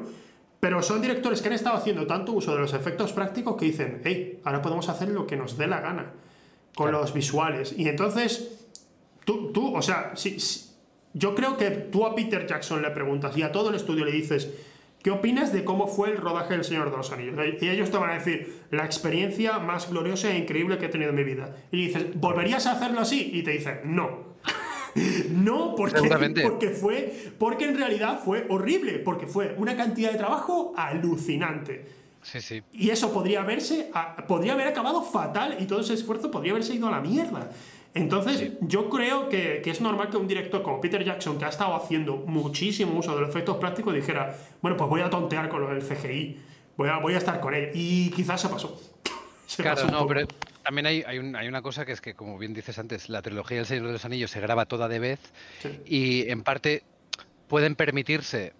pero son directores que han estado haciendo tanto uso de los efectos prácticos que dicen, hey, ahora podemos hacer lo que nos dé la gana con los visuales. Y entonces, tú, tú o sea, si, yo creo que tú a Peter Jackson le preguntas y a todo el estudio le dices, ¿Qué opinas de cómo fue el rodaje del Señor de los Anillos? Y ellos te van a decir, la experiencia más gloriosa e increíble que he tenido en mi vida. Y dices, ¿volverías a hacerlo así? Y te dicen, no. no, porque, porque fue. Porque en realidad fue horrible. Porque fue una cantidad de trabajo alucinante. Sí, sí. Y eso podría haberse. Podría haber acabado fatal y todo ese esfuerzo podría haberse ido a la mierda. Entonces, yo creo que, es normal que un director como Peter Jackson, que ha estado haciendo muchísimo uso de los efectos prácticos, dijera, bueno, pues voy a tontear con lo del CGI, voy a, voy a estar con él. Y quizás se pasó. claro, no, pero también hay, hay, una cosa que es que, como bien dices antes, la trilogía del Señor de los Anillos se graba toda de vez y en parte pueden permitirse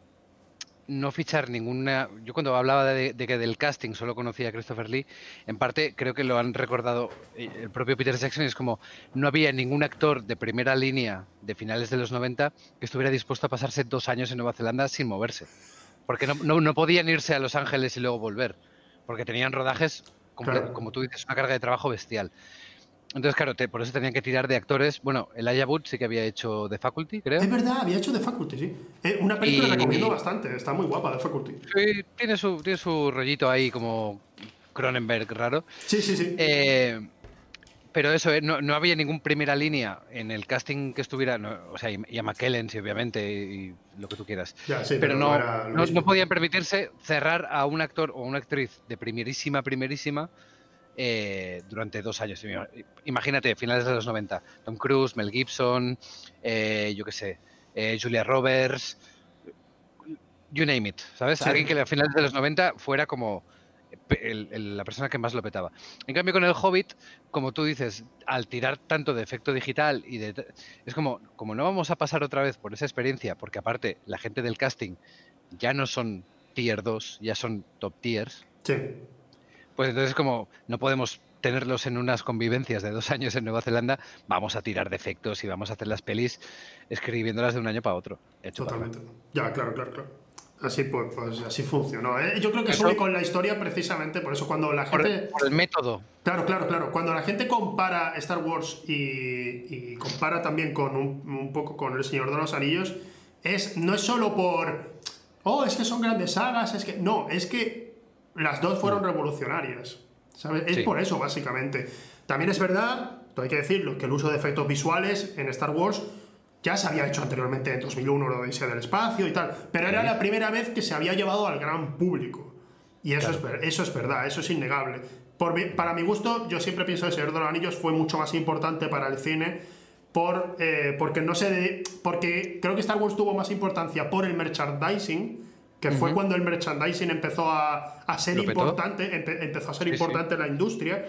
no fichar ninguna. Yo cuando hablaba de, que del casting solo conocía a Christopher Lee, en parte creo que lo han recordado eh, el propio Peter Jackson. Es como no había ningún actor de primera línea de finales de los 90 que estuviera dispuesto a pasarse dos años en Nueva Zelanda sin moverse. Porque no, no, podían irse a Los Ángeles y luego volver. Porque tenían rodajes, como, como tú dices, una carga de trabajo bestial. Entonces, claro, por eso tenían que tirar de actores. Bueno, el Wood sí que había hecho The Faculty, creo. Es verdad, había hecho The Faculty, sí. Eh, una película que recomiendo bastante, está muy guapa, The Faculty. Sí, tiene su, tiene su rollito ahí como Cronenberg raro. Sí, sí, sí. Eh, pero eso, eh, no, había ningún primera línea en el casting que estuviera, o sea, y a McKellen, sí, obviamente, y, lo que tú quieras. pero, no, no, podían permitirse cerrar a un actor o una actriz de primerísima, primerísima eh, durante dos años. Imagínate, finales de los 90, Tom Cruise, Mel Gibson, eh, yo qué sé, eh, Julia Roberts, you name it, ¿sabes? Alguien que a finales de los 90 fuera como la persona que más lo petaba. En cambio, con el Hobbit, como tú dices, al tirar tanto de efecto digital y de... Es como, como no vamos a pasar otra vez por esa experiencia, porque aparte la gente del casting ya no son tier 2, ya son top tiers. Sí pues entonces como no podemos tenerlos en unas convivencias de dos años en Nueva Zelanda, vamos a tirar defectos y vamos a hacer las pelis escribiéndolas de un año para otro. Totalmente. Ya, claro, claro, claro. Así pues, pues así funcionó. ¿eh? Yo creo que es único en la historia precisamente, por eso cuando la gente... Por, el método. Claro, claro, claro. Cuando la gente compara Star Wars y, compara también con un, un, poco con El Señor de los Anillos, es, no es solo por... Oh, es que son grandes sagas, es que... No, es que las dos fueron revolucionarias. ¿sabes? Es por eso, básicamente. También es verdad, hay que decirlo, que el uso de efectos visuales en Star Wars ya se había hecho anteriormente en 2001, la Odisea del Espacio y tal, pero era la primera vez que se había llevado al gran público. Y eso, es, eso es verdad, eso es innegable. Por, para mi gusto, yo siempre pienso que El Señor de los Anillos fue mucho más importante para el cine por, eh, porque no sé porque creo que Star Wars tuvo más importancia por el merchandising que fue cuando el merchandising empezó a, ser importante, empezó a ser importante en la industria,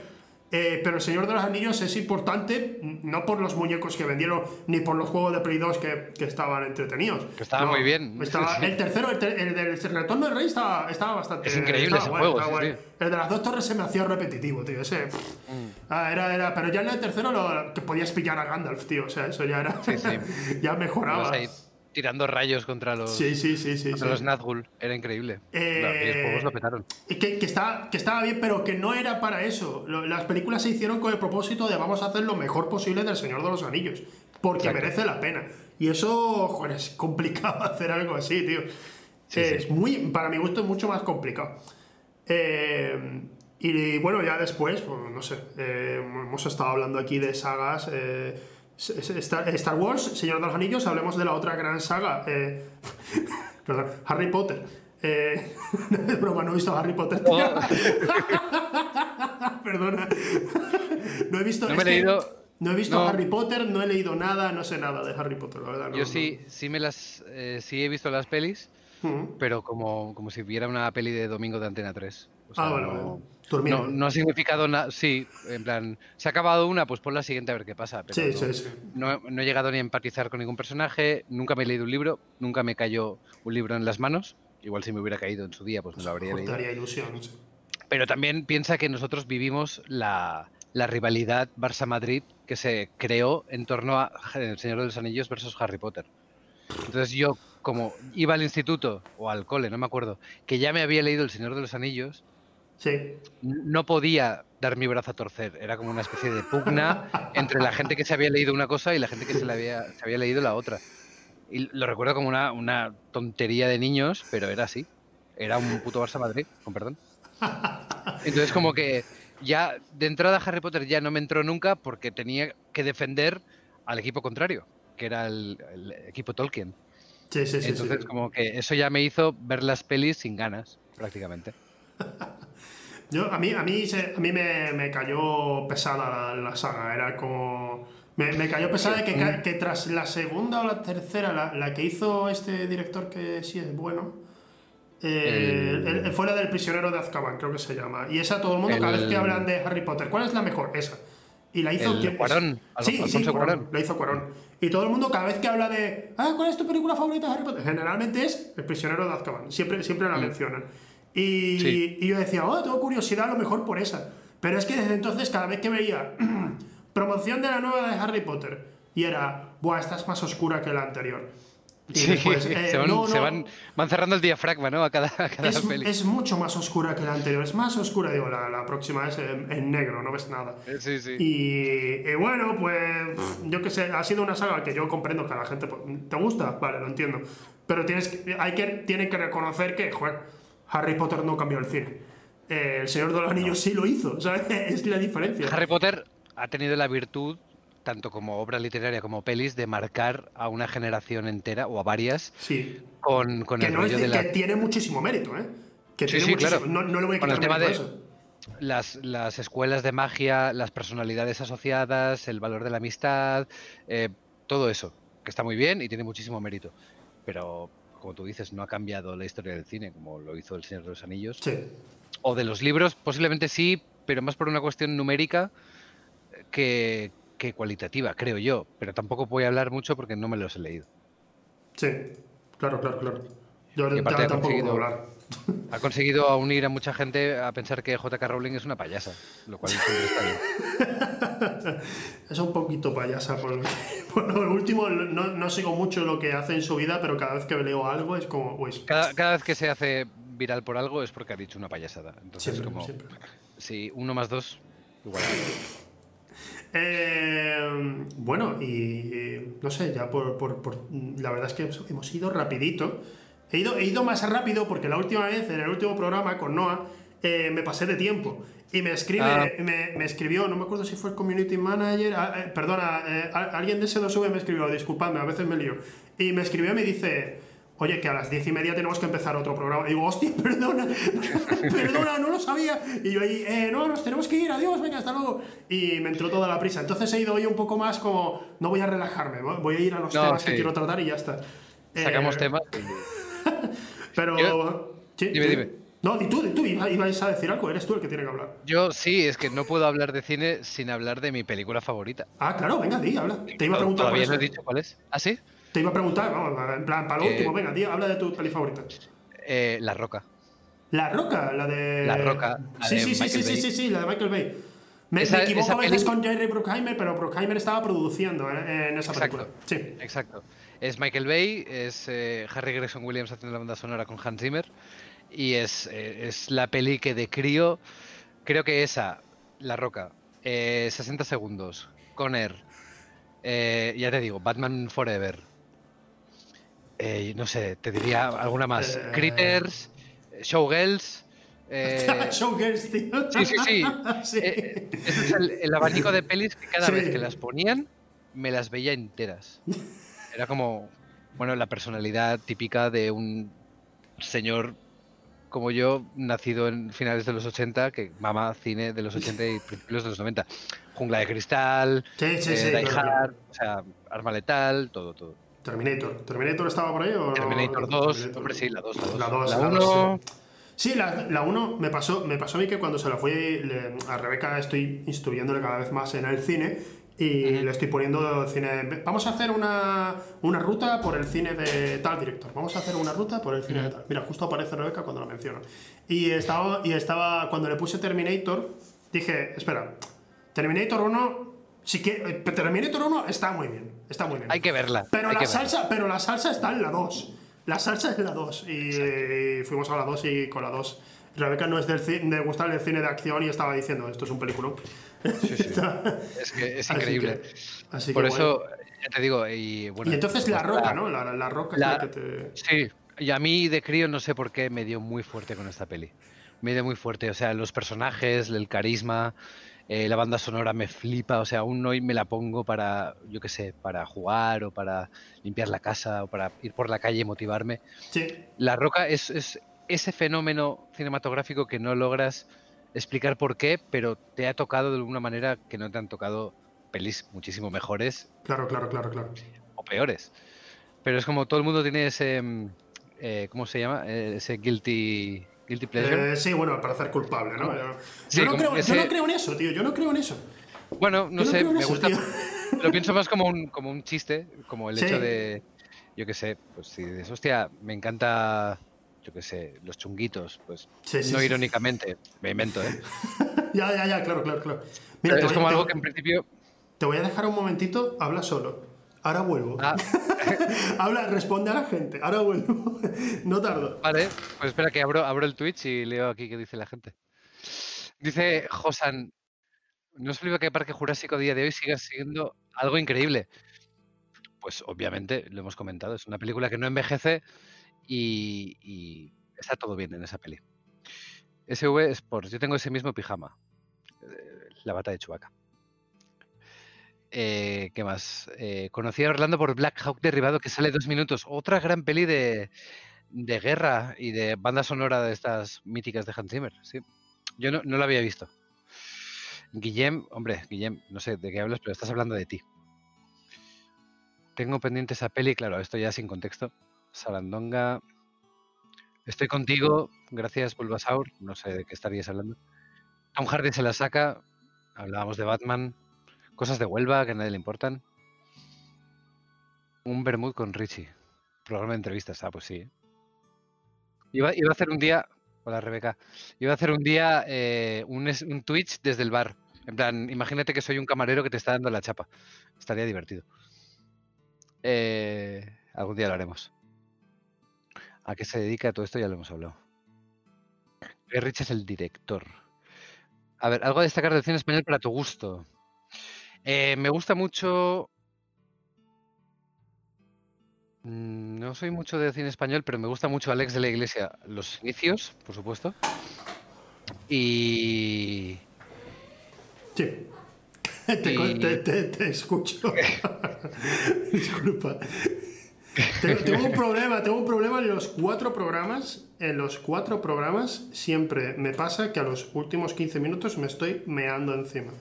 Eh, pero el Señor de los Anillos es importante no por los muñecos que vendieron ni por los juegos de Play 2 que, que estaban entretenidos. Que estaban No, muy bien. estaba- el tercero, el, ter- el del Retorno del Rey estaba, estaba bastante Es increíble ese juego, sí, sí. El de las dos torres se me hacía repetitivo, tío. Ese. pff. Mm. Ah, era, era, pero ya en el tercero lo, que podías pillar a Gandalf, tío. O sea, eso ya era. Sí, sí. ya mejoraba. Tirando rayos contra los, Sí, sí, sí, sí. contra sí. los Nazgûl. Era increíble. Eh, Los juegos lo petaron. Y Que, que, estaba, que estaba bien, pero que no era para eso. Las películas se hicieron con el propósito de vamos a hacer lo mejor posible del Señor de los Anillos. Porque Exacto. merece la pena. Y eso, joder, es complicado hacer algo así, tío. Sí, es sí. muy, para mi gusto, es mucho más complicado. Eh, y bueno, ya después, pues, no sé, eh, hemos estado hablando aquí de sagas. eh, Star, Star Wars, Señor de los Anillos, hablemos de la otra gran saga. eh, perdón, Harry Potter. Eh, broma, no he visto Harry Potter. tío. Oh. Perdona. No he visto. No me he que leído- No he visto no. Harry Potter, no he leído nada, no sé nada de Harry Potter, la verdad. no, Yo no. sí, sí me las, eh, sí he visto las pelis, pero como, como si viera una peli de domingo de Antena 3. O sea, Ah, bueno, no, bueno. Durmiendo. no, no ha significado nada. Sí, en plan, se ha acabado una, pues pon la siguiente a ver qué pasa. Pero Sí, no, sí, sí. No, he- no he llegado ni a empatizar con ningún personaje, nunca me he leído un libro, nunca me cayó un libro en las manos. Igual si me hubiera caído en su día, pues me lo habría leído. ilusión. Pero también piensa que nosotros vivimos la, la rivalidad Barça-Madrid que se creó en torno a El Señor de los Anillos versus Harry Potter. Entonces yo, como iba al instituto o al cole, no me acuerdo, que ya me había leído El Señor de los Anillos, Sí. no podía dar mi brazo a torcer. Era como una especie de pugna entre la gente que se había leído una cosa y la gente que se, la había, se había leído la otra. Y lo recuerdo como una, una tontería de niños, pero era así. Era un puto Barça Madrid, con perdón. Entonces como que ya de entrada Harry Potter ya no me entró nunca porque tenía que defender al equipo contrario, que era el, el equipo Tolkien. Sí, sí, sí. Entonces sí. como que eso ya me hizo ver las pelis sin ganas, prácticamente. Yo, a mí, a mí, se- a mí me, me cayó pesada la, la saga. Era como. Me, me cayó pesada que, que tras la segunda o la tercera, la, la que hizo este director que sí es bueno. eh, El- el- fue la del prisionero de Azkaban, creo que se llama. Y esa todo el mundo, cada vez que hablan de Harry Potter, ¿cuál es la mejor? Esa. Y la hizo. El. Cuarón, Sí, sí, Cuarón, Cuarón. La hizo Cuarón. Y todo el mundo, cada vez que habla de. Ah, ¿cuál es tu película favorita de Harry Potter? Generalmente es El prisionero de Azkaban. Siempre, siempre la Mm. mencionan. Y, Sí. y yo decía, oh, tengo curiosidad a lo mejor por esa. Pero es que desde entonces, cada vez que veía promoción de la nueva de Harry Potter, y era, buah, esta es más oscura que la anterior. Y Sí, después, eh, se, van, no, se no, van, van cerrando el diafragma, ¿no? A cada, a cada es, peli. es mucho más oscura que la anterior, es más oscura, digo, la, la próxima es en, en negro, no ves nada. Eh, Sí, sí. Y, y bueno, pues yo qué sé, ha sido una saga que yo comprendo que a la gente pues, te gusta, vale, lo entiendo. Pero tienes que, hay que, tiene que reconocer que, joder, Harry Potter no cambió el cine. Eh, el Señor de los Anillos sí lo hizo, ¿sabes? Es la diferencia. Harry Potter ha tenido la virtud, tanto como obra literaria como pelis, de marcar a una generación entera o a varias Sí. con, con Que, el no rollo de- de la- que tiene muchísimo mérito, ¿eh? Que Sí, tiene sí, muchísimo. claro. No, no le voy a Con quitar el tema de- eso. las, las escuelas de magia, las personalidades asociadas, el valor de la amistad, eh, todo eso, que está muy bien y tiene muchísimo mérito. Pero, como tú dices, no ha cambiado la historia del cine, como lo hizo El Señor de los Anillos. Sí. O de los libros, posiblemente sí, pero más por una cuestión numérica que, que cualitativa, creo yo. Pero tampoco voy a hablar mucho porque no me los he leído. Sí. Claro, claro, claro. Yo Y aparte tampoco puedo hablar. Ha conseguido unir a mucha gente a pensar que J.K. Rowling es una payasa, lo cual siempre está bien. Es un poquito payasa por lo, por lo último. No, no sigo mucho lo que hace en su vida, pero cada vez que leo algo es como, pues, Cada, cada vez que se hace viral por algo es porque ha dicho una payasada. Entonces, siempre, como, siempre. si uno más dos, igual. Eh, bueno, y, y no sé, ya por, por- por- La verdad es que hemos ido rapidito. He ido, he ido más rápido porque la última vez, en el último programa con Noah, eh, me pasé de tiempo. Y me escribe, Ah. me, me escribió, no me acuerdo si fue el community manager, eh, perdona, eh, a- alguien de S2V me escribió, disculpadme, a veces me lío. Y me escribió y me dice, oye, que a las diez y media tenemos que empezar otro programa. Y digo, hostia, perdona, perdona, no lo sabía. Y yo ahí, eh, no, nos tenemos que ir, adiós, venga, hasta luego. Y me entró toda la prisa. Entonces he ido hoy un poco más como, no voy a relajarme, voy- a ir a los No, temas que quiero tratar y ya está. Sacamos Eh, temas. Pero... Yo- Sí, Dime, sí. dime. No, di tú, di tú, iba- ibais a decir algo, eres tú el que tiene que hablar. Yo sí, es que no puedo hablar de cine sin hablar de mi película favorita. Ah, claro, venga, di, habla. Te iba a preguntar Todavía no he dicho cuál es. ¿Ah, sí? Te iba a preguntar, vamos, en plan, para lo Eh, último, venga, di, habla de tu peli favorita. Eh, La Roca. La Roca, la de. La Roca, la Sí, de sí, sí, sí, sí, sí, sí, la de Michael Bay. Me, Esa- me equivoco a veces con Jerry Bruckheimer, pero Bruckheimer estaba produciendo en, en esa Exacto. película. Sí. Exacto. Es Michael Bay, es eh, Harry Gregson Williams haciendo la banda sonora con Hans Zimmer. Y es, eh, es la peli que de crío, creo que esa, La Roca, eh, 60 segundos, Conner, eh, ya te digo, Batman Forever. Eh, no sé, te diría alguna más. Eh. Critters, Showgirls. eh, Showgirls, tío. Sí, sí, sí. Sí. Eh, ese es el, el abanico de pelis que cada Sí. vez que las ponían me las veía enteras. Era como, bueno, la personalidad típica de un señor como yo, nacido en finales de los 80, que mama cine de los 80 y principios de los 90. Jungla de Cristal, Sí, sí, eh, sí. Die claro. Hard, o sea, Arma Letal, todo, todo. Terminator. ¿Terminator estaba por ahí o no? Terminator 2, Terminator. hombre, sí, la 2, la 2. La 2, La la 1, 2, Sí, la, la 1 me pasó, me pasó a mí que cuando se la fui le- a Rebeca estoy instruyéndole cada vez más en el cine y le estoy poniendo cine. Vamos a hacer una, una ruta por el cine de tal director. Vamos a hacer una ruta por el cine de tal. Mira, justo aparece Rebeca cuando lo menciono. Y estaba, y estaba cuando le puse Terminator, dije, espera, Terminator 1, sí que eh, Terminator 1 está muy bien, está muy bien. hay que verla. Pero hay la que verla. salsa, pero la salsa está en la 2. La salsa es la 2. Y, eh, fuimos a la 2 y con la 2. Rebeca no es del de gustar el cine de acción y estaba diciendo, esto es un peliculón. Sí, sí. Es que es Así increíble. que- así Por que eso, ya te digo, y bueno. Y entonces la pues roca, ¿no? La, la roca la- es la que te... Sí, y a mí de crío no sé por qué me dio muy fuerte con esta peli. Me dio muy fuerte, o sea, los personajes, el carisma, eh, la banda sonora me flipa, o sea, aún hoy me la pongo para, yo qué sé, para jugar o para limpiar la casa o para ir por la calle y motivarme. Sí, La Roca es, es ese fenómeno cinematográfico que no logras explicar por qué, pero te ha tocado de alguna manera que no te han tocado pelis muchísimo mejores claro, claro, claro, claro. o peores. Pero es como todo el mundo tiene ese, mm, eh, ¿cómo se llama? Eh, ese guilty, guilty pleasure. Eh, sí, bueno, para hacer culpable, ¿no? Yo, Sí, yo no creo, yo ese- no creo en eso, tío. Yo no creo en eso. bueno, no sé, me eso, gusta. tío. Lo pienso más como un, como un chiste, como el Sí. hecho de, yo qué sé, pues si dices, hostia, me encanta, yo qué sé, los chunguitos, pues Sí, sí, no sí. irónicamente, me invento, ¿eh? ya, ya, ya, claro, claro, claro. Mira, es voy- como te- algo que en principio... Te voy a dejar un momentito, habla solo. Ahora vuelvo. Ah, Habla, responde a la gente. Ahora vuelvo. no tardo. vale, pues espera que abro, abro el Twitch y leo aquí qué dice la gente. Dice Josan, no es flipa que Parque Jurásico a día de hoy siga siendo algo increíble. Pues obviamente, lo hemos comentado, es una película que no envejece y, está todo bien en esa peli. SV Sports, yo tengo ese mismo pijama, eh, la bata de Chewbacca. Eh, ¿Qué más? Eh, conocí a Orlando por Black Hawk Derribado, que sale dos minutos. Otra gran peli de, de guerra y de banda sonora de estas míticas de Hans Zimmer. Sí. Yo no, no la había visto. Guillem, hombre, Guillem, no sé de qué hablas, pero estás hablando de ti. Tengo pendiente esa peli, claro, esto ya sin contexto. Sarandonga. Estoy contigo, gracias Bulbasaur, no sé de qué estarías hablando. Tom Hardy se la saca, hablábamos de Batman, cosas de Huelva que a nadie le importan. Un Bermud con Richie, programa de entrevistas, ah, pues sí. ¿eh? Iba, a hacer un día, hola Rebeca, iba a hacer un día eh, un Twitch desde el bar. En plan, imagínate que soy un camarero que te está dando la chapa. Estaría divertido. Eh, algún día lo haremos. ¿A qué se dedica todo esto? Ya lo hemos hablado. Ritchie es el director. A ver, algo a destacar del cine español para tu gusto. Eh, me gusta mucho. Mm, No soy mucho de cine español, pero me gusta mucho Alex de la Iglesia. Los inicios, por supuesto. Y. Sí. Te, Y- te- te- te escucho. Disculpa. Tengo, un problema, tengo un problema en los cuatro programas. En los cuatro programas siempre me pasa que a los últimos 15 minutos me estoy meando encima.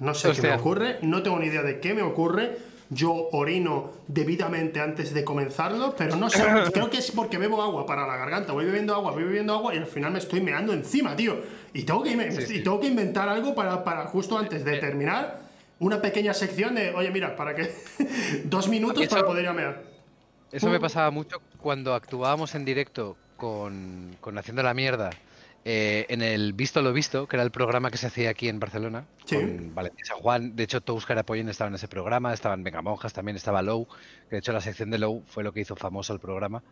No sé qué me Hostia. ocurre, no tengo ni idea de qué me ocurre. yo orino debidamente antes de comenzarlo, pero no sé, creo que es porque bebo agua para la garganta, voy bebiendo agua, voy bebiendo agua y al final me estoy meando encima, tío. Y tengo que, y tengo que inventar algo para, para justo antes de terminar una pequeña sección de, oye, mira, para que dos minutos para poder llamear. Eso me pasaba mucho cuando actuábamos en directo con, con Haciendo la Mierda eh, en el Visto lo Visto, que era el programa que se hacía aquí en Barcelona, sí. con Valentín San Juan. De hecho, Tous Carapoyen estaba en ese programa, estaban Monjas, también estaba Low, que de hecho la sección de Low fue lo que hizo famoso el programa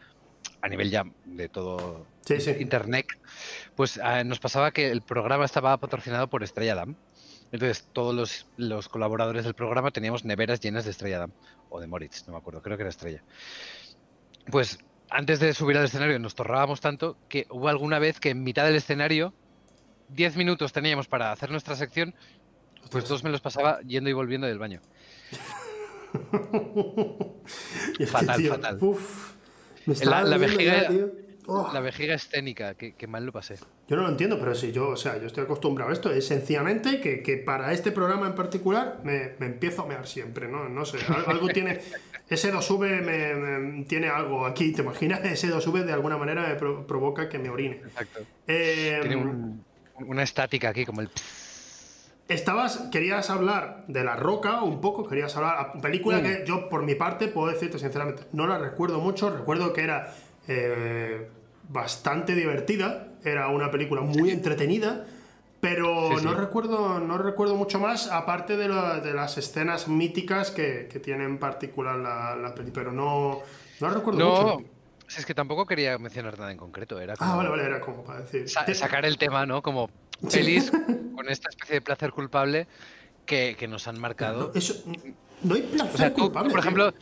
a nivel ya de todo internet. Pues ah, nos pasaba que el programa estaba patrocinado por Estrella Damm. Entonces, todos los, los, colaboradores del programa teníamos neveras llenas de Estrella Damm, o de Moritz, no me acuerdo, creo que era Estrella. Pues antes de subir al escenario nos torrábamos tanto que hubo alguna vez que en mitad del escenario, 10 minutos teníamos para hacer nuestra sección, pues dos me los pasaba yendo y volviendo del baño. fatal, fatal. la, la, vejiga, oh. la, vejiga, escénica, que, mal lo pasé. Yo no lo entiendo, pero si yo, o sea, yo estoy acostumbrado a esto. Es sencillamente que, que para este programa en particular me, me, empiezo a mear siempre, ¿no? No sé, algo tiene. Ese 2V me, tiene algo aquí, ¿te imaginas? Ese 2V de alguna manera me provoca que me orine. Exacto. Eh, tiene una estática aquí, como el. Estabas, querías hablar de La Roca un poco, querías hablar. Película mm. que yo, por mi parte, puedo decirte sinceramente, no la recuerdo mucho. Recuerdo que era eh, bastante divertida, era una película muy entretenida pero no recuerdo no recuerdo mucho más, aparte de, de las escenas míticas que, que tiene en particular la, la peli, pero no, no recuerdo no, mucho. Es que tampoco quería mencionar nada en concreto. Era ah, vale, vale, era como para decir. sacar el tema, ¿no? Como pelis con esta especie de placer culpable que, que nos han marcado. No, eso, no hay placer culpable. por ejemplo,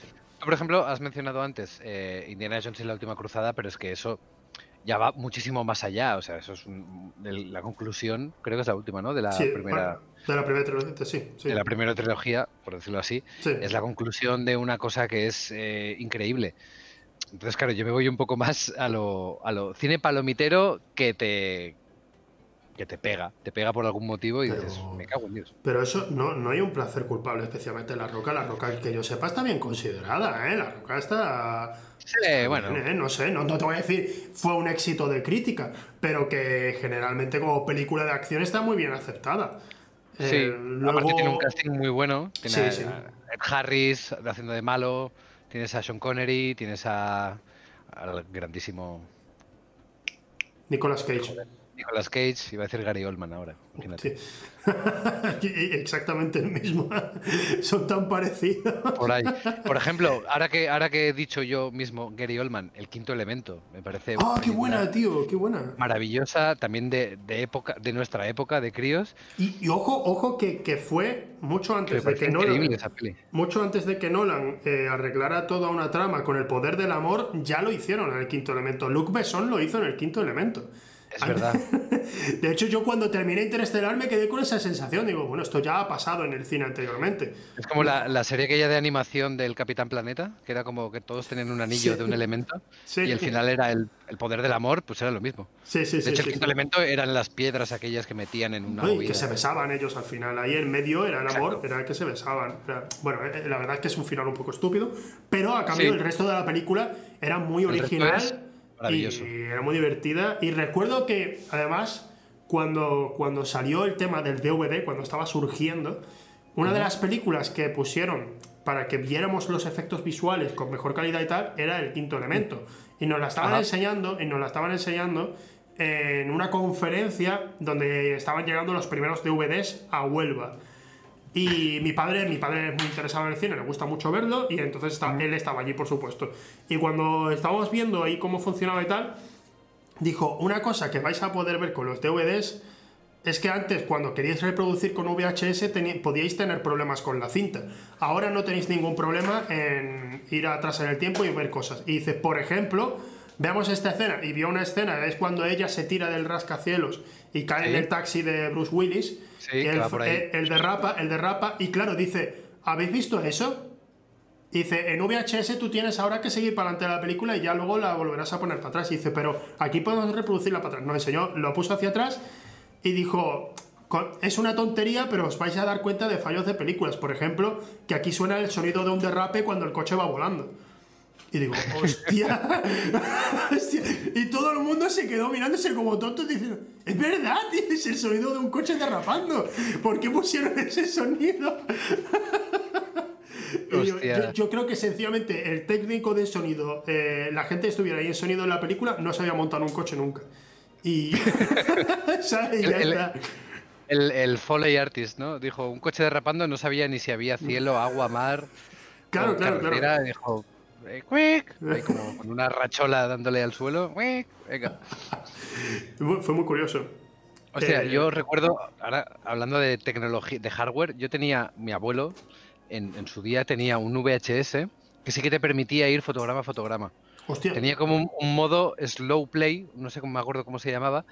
por ejemplo, has mencionado antes eh, Indiana Jones y la última cruzada, pero es que eso ya va muchísimo más allá. O sea, eso es la conclusión, creo que es la última, ¿no? De la primera. de la primera trilogía, sí, De la primera trilogía, por decirlo así. Es la conclusión de una cosa que es eh, increíble. Entonces, claro, yo me voy un poco más a lo, a lo cine palomitero que te, que te pega, te pega por algún motivo y dices, me cago en Dios. Pero eso no, no hay un placer culpable, especialmente en La Roca. La Roca, que yo sepa, está bien considerada, ¿eh? La Roca está bueno. ¿eh? No sé, no, te voy a decir fue un éxito de crítica, pero que generalmente como película de acción está muy bien aceptada. Sí, eh, aparte tiene un casting muy bueno. Tiene a, Ed Harris haciendo de malo, tienes a Sean Connery, tienes a al grandísimo Nicolas Cage. Nicolas Cage, iba a decir Gary Oldman ahora. Exactamente el mismo. Son tan parecidos. Por ahí. Por ejemplo, ahora que, ahora que he dicho yo mismo Gary Oldman, el quinto elemento, me parece. ¡Ah, qué buena, tío! ¡Qué buena! Maravillosa, también de, época, de nuestra época, de críos. Y, ojo, ojo que, que, fue mucho antes de que Nolan. Mucho antes de que Nolan eh, arreglara toda una trama con el poder del amor, ya lo hicieron en el quinto elemento. Luke Besson lo hizo en el quinto elemento. Es verdad. De hecho, yo cuando terminé Interestelar me quedé con esa sensación. Digo, bueno, esto ya ha pasado en el cine anteriormente. Es como la, la serie aquella de animación del Capitán Planeta, que era como que todos tenían un anillo de un elemento. Y el final era el, poder del amor, pues era lo mismo. Sí, sí, de hecho, el quinto elemento eran las piedras aquellas que metían en una. y que se besaban ellos al final. Ahí en medio era el amor, era el que se besaban. bueno, eh, la verdad es que es un final un poco estúpido, pero a cambio el resto de la película era muy original y era muy divertida. Y recuerdo que, además, cuando, cuando salió el tema del DVD, cuando estaba surgiendo, una de las películas que pusieron para que viéramos los efectos visuales con mejor calidad y tal, era el quinto elemento. Y nos la estaban enseñando, y nos la estaban enseñando en una conferencia donde estaban llegando los primeros DVDs a Huelva. Y mi padre, mi padre es muy interesado en el cine, le gusta mucho verlo, y entonces él estaba allí, por supuesto. Y cuando estábamos viendo ahí cómo funcionaba y tal, dijo, una cosa que vais a poder ver con los DVDs es que antes, cuando queríais reproducir con VHS, podíais tener problemas con la cinta. Ahora no tenéis ningún problema en ir atrás en el tiempo y ver cosas. Y dice, por ejemplo, veamos esta escena. Y vio una escena, es cuando ella se tira del rascacielos y cae en el taxi de Bruce Willis Sí, el, el, derrapa, el derrapa, y claro, dice, ¿habéis visto eso? Dice, en VHS tú tienes ahora que seguir para adelante de la película y ya luego la volverás a poner para atrás. Y dice, pero aquí podemos reproducirla para atrás. Nos enseñó, lo puso hacia atrás y dijo, es una tontería, pero os vais a dar cuenta de fallos de películas. Por ejemplo, que aquí suena el sonido de un derrape cuando el coche va volando. Y digo, hostia. hostia. Y todo el mundo se quedó mirándose como tontos diciendo, es verdad, tío, es el sonido de un coche derrapando. ¿Por qué pusieron ese sonido? Yo, yo- yo creo que sencillamente el técnico de sonido, eh, la gente que estuviera ahí en sonido en la película, no se había montado un coche nunca. Y. ya está. El, el Foley Artist, ¿no? Dijo, un coche derrapando, no sabía ni si había cielo, agua, mar. Claro, claro, claro. Dijo, eh, quick, ahí como con una rachola dándole al suelo. quick, venga. Fue muy curioso. O sea, Eh, yo recuerdo, ahora hablando de tecnología, de hardware, yo tenía, mi abuelo, en, en su día tenía un VHS que sí que te permitía ir fotograma a fotograma. Hostia. Tenía como un, un modo slow play, no sé cómo me acuerdo cómo se llamaba,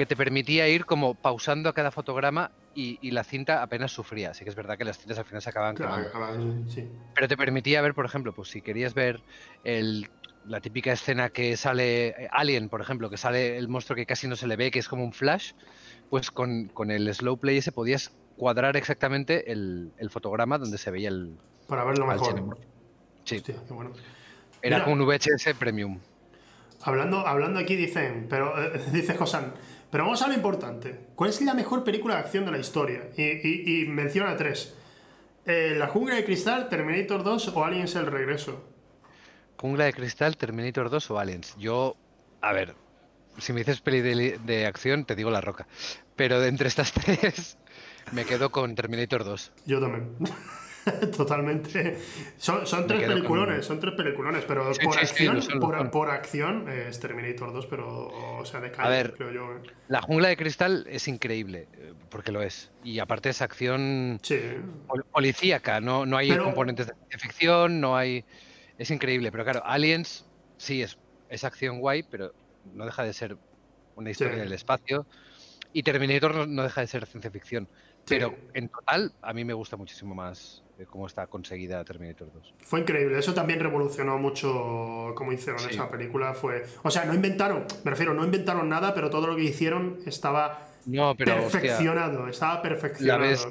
que te permitía ir como pausando a cada fotograma y, y la cinta apenas sufría. Así que es verdad que las cintas al final se acaban Claro, quemando. acaba- sí. Pero te permitía ver, por ejemplo, pues si querías ver el, la típica escena que sale eh, Alien, por ejemplo, que sale el monstruo que casi no se le ve, que es como un flash, pues con, con el slow play ese podías cuadrar exactamente el, el fotograma donde se veía el, Para verlo mejor. Sí, Hostia, qué bueno. era Mira. como un VHS premium. Hablando, hablando aquí dicen, pero eh, dice Josan, pero vamos a lo importante. ¿Cuál es la mejor película de acción de la historia? Y, y- y menciona tres. Eh, la jungla de cristal, Terminator 2 o Aliens el regreso. Jungla de Cristal, Terminator 2 o Aliens. Yo, a ver, si me dices peli de, de acción, te digo La Roca. Pero de entre estas tres, me quedo con Terminator 2. Yo también. Totalmente. Son, son tres con- peliculones, son tres peliculones, pero Sí, por, sí, acción, por, acción eh, es Terminator 2, pero o sea, de calle, ver. creo yo. eh. La Jungla de Cristal es increíble, eh, porque lo es. Y aparte es acción Sí. pol- policíaca, no, no hay Pero- componentes de ciencia ficción, no hay... Es increíble, pero claro, Aliens sí es, es acción guay, pero no deja de ser una historia Sí. del espacio. Y Terminator no, no deja de ser ciencia ficción. Pero en total, a mí me gusta muchísimo más cómo está conseguida Terminator 2. Fue increíble, eso también revolucionó mucho como hicieron Sí. esa película. Fue, o sea, no inventaron, me refiero, no inventaron nada, pero todo lo que hicieron estaba No, pero hostia, perfeccionado, estaba perfeccionado. ves-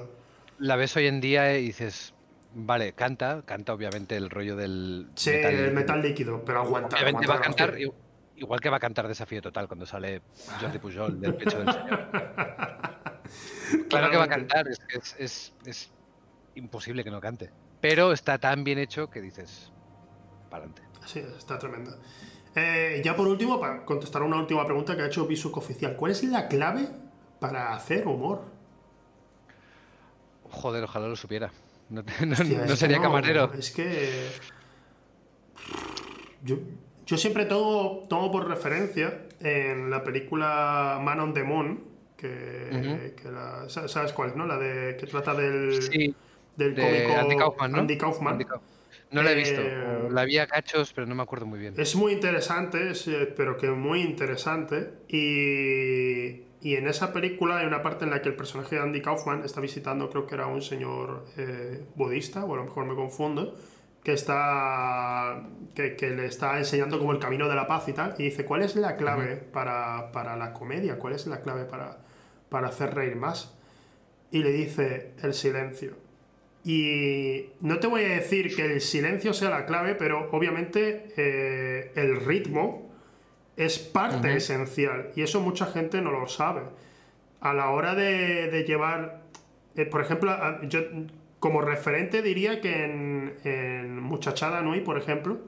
la ves hoy en día y dices, vale, canta, canta obviamente el rollo del sí, el metal líquido, pero aguanta. Obviamente aguanta va a cantar, hostia. i- igual que va a cantar Desafío Total cuando sale Jordi Pujol del pecho del señor. Claro que va a cantar, es, es- es imposible que no cante. Pero está tan bien hecho que dices, para adelante. Sí, está tremenda. Eh, ya por último, para contestar una última pregunta que ha hecho Bisuc Oficial. ¿Cuál es la clave para hacer humor? Joder, ojalá lo supiera. No, Hostia, sería camarero. Es que. Yo, yo siempre tomo, tomo por referencia en la película Man on the Moon, que, la- ¿sabes cuál es, no? La de que trata del, Sí, del de cómico Andy Kaufman, ¿no? Andy Kaufman. Andy Kauf- No la he visto. Eh, La vi a cachos, pero no me acuerdo muy bien. Es muy interesante, es, eh, pero que muy interesante. Y, y en esa película hay una parte en la que el personaje de Andy Kaufman está visitando, creo que era un señor eh, budista, o a lo mejor me confundo, que está que, que le está enseñando como el camino de la paz y tal. Y dice, ¿cuál es la clave para, para la comedia? ¿Cuál es la clave para, para hacer reír más? Y le dice, el silencio. Y no te voy a decir que el silencio sea la clave, pero obviamente eh, el ritmo es parte esencial y eso mucha gente no lo sabe. A la hora de, de llevar, eh, por ejemplo, yo como referente diría que en, en Muchachada Nui, por ejemplo,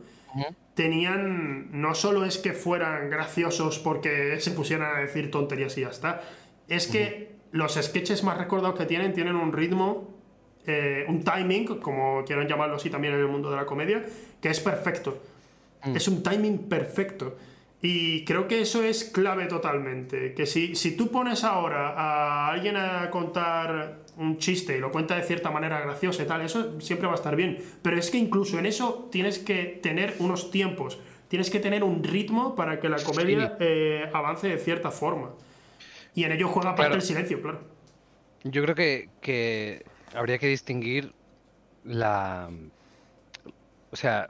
tenían, no solo es que fueran graciosos porque se pusieran a decir tonterías y ya está, es que los sketches más recordados que tienen tienen un ritmo, eh, un timing, como quieran llamarlo así también en el mundo de la comedia, que es perfecto. Mm. Es un timing perfecto. Y creo que eso es clave totalmente. Que si, si tú pones ahora a alguien a contar un chiste y lo cuenta de cierta manera graciosa y tal, eso siempre va a estar bien. Pero es que incluso en eso tienes que tener unos tiempos, tienes que tener un ritmo para que la comedia eh, avance de cierta forma. Y en ello juega parte Claro. el silencio, claro. Yo creo que, que habría que distinguir la. O sea,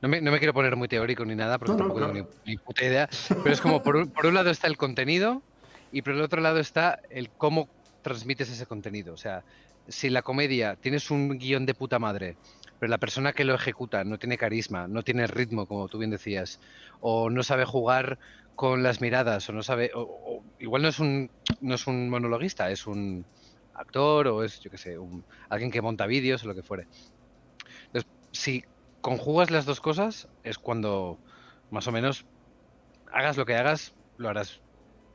no me, no me quiero poner muy teórico ni nada, porque No, no, tampoco claro. tengo ni, ni puta idea. Pero es como, por un, por un lado está el contenido y por el otro lado está el cómo transmites ese contenido. O sea, si la comedia tienes un guion de puta madre, pero la persona que lo ejecuta no tiene carisma, no tiene ritmo, como tú bien decías, o no sabe jugar con las miradas, o no sabe, o, igual no es un no es un monologuista, es un actor o es, yo qué sé, un, alguien que monta vídeos o lo que fuere. Entonces, si conjugas las dos cosas, es cuando más o menos hagas lo que hagas, lo harás,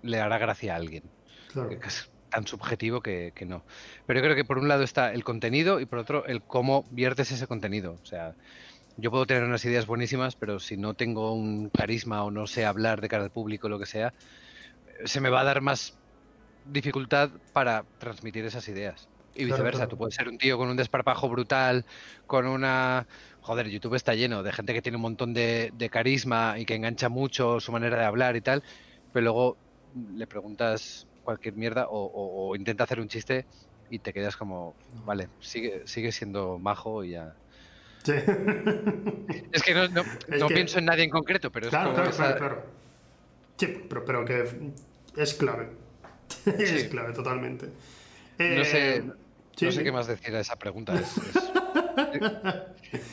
le hará gracia a alguien. Claro. Que es tan subjetivo que, que no. Pero yo creo que por un lado está el contenido y por otro el cómo viertes ese contenido. O sea, yo puedo tener unas ideas buenísimas, pero si no tengo un carisma o no sé hablar de cara al público o lo que sea, se me va a dar más dificultad para transmitir esas ideas. Y viceversa, claro. tú puedes ser un tío con un desparpajo brutal, con una... Joder, YouTube está lleno de gente que tiene un montón de, de carisma y que engancha mucho su manera de hablar y tal, pero luego le preguntas cualquier mierda o, o- o intenta hacer un chiste y te quedas como, vale, sigue, sigue siendo majo y ya. Sí. Es que no, no, Es no que- pienso en nadie en concreto, pero es Claro, como claro, esa- claro, claro. Sí, pero, pero que es clave. es clave, totalmente. No sé, Eh, no sé qué más decir a esa pregunta. es- es-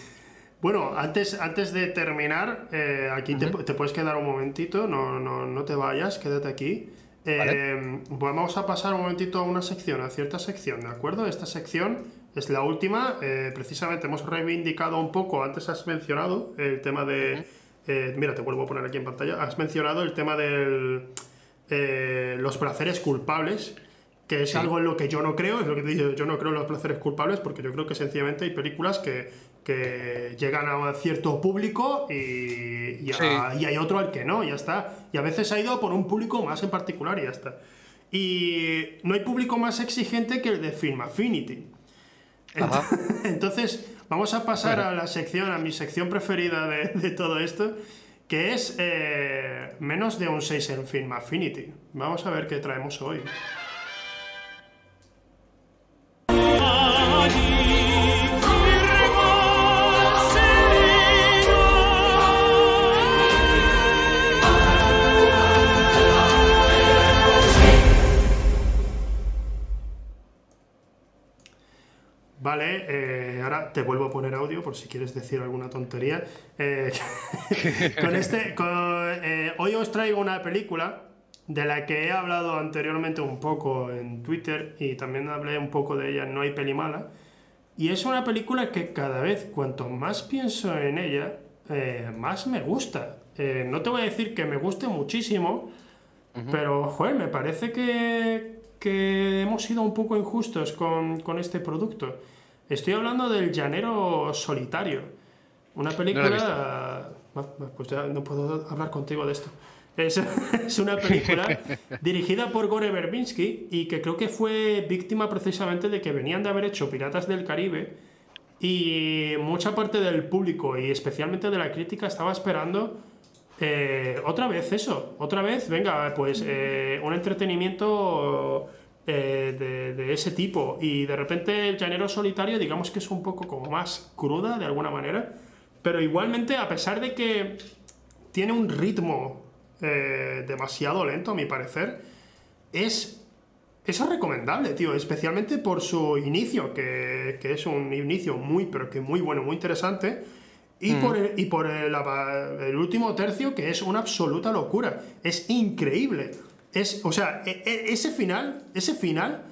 Bueno, antes, antes de terminar, eh, aquí te, puedes quedar un momentito, no, no, no te vayas, quédate aquí. Eh, Vale. Vamos a pasar un momentito a una sección, a cierta sección, ¿de acuerdo? Esta sección es la última, eh, precisamente hemos reivindicado un poco, antes has mencionado el tema de... eh, mira, te vuelvo a poner aquí en pantalla, has mencionado el tema de los placeres culpables, que es Sí. algo en lo que yo no creo, es lo que te digo, yo no creo en los placeres culpables porque yo creo que sencillamente hay películas que, que llegan a cierto público y, y, a- y hay otro al que no, ya está. Y a veces ha ido por un público más en particular y ya está. Y no hay público más exigente que el de Film Affinity. Ajá. Entonces, vamos a pasar a la sección, a mi sección preferida de, de todo esto, que es eh, menos de un 6 en Film Affinity. Vamos a ver qué traemos hoy. Vale, eh, ahora te vuelvo a poner audio por si quieres decir alguna tontería. Eh, con este, con, eh, hoy os traigo una película de la que he hablado anteriormente un poco en Twitter y también hablé un poco de ella No hay peli mala. Y es una película que cada vez cuanto más pienso en ella, más me gusta. No te voy a decir que me guste muchísimo, pero, joder, me parece que, que hemos sido un poco injustos con, con este producto. Estoy hablando del Llanero Solitario. Una película... Ah, pues ya no puedo hablar contigo de esto. Es, es una película dirigida por Gore Verbinski y que creo que fue víctima precisamente de que venían de haber hecho Piratas del Caribe y mucha parte del público y especialmente de la crítica estaba esperando eh, otra vez eso, otra vez, venga, pues eh, un entretenimiento eh, de, ese tipo. Y de repente el llanero solitario, digamos que es un poco como más cruda de alguna manera, pero igualmente, a pesar de que tiene un ritmo demasiado lento, a mi parecer, es, es recomendable, tío, especialmente por su inicio, que, que es un inicio muy, pero que muy bueno, muy interesante. Y por, el, y por el, el último tercio, que es una absoluta locura. Es increíble. Es, o sea, e- e- ese final, ese final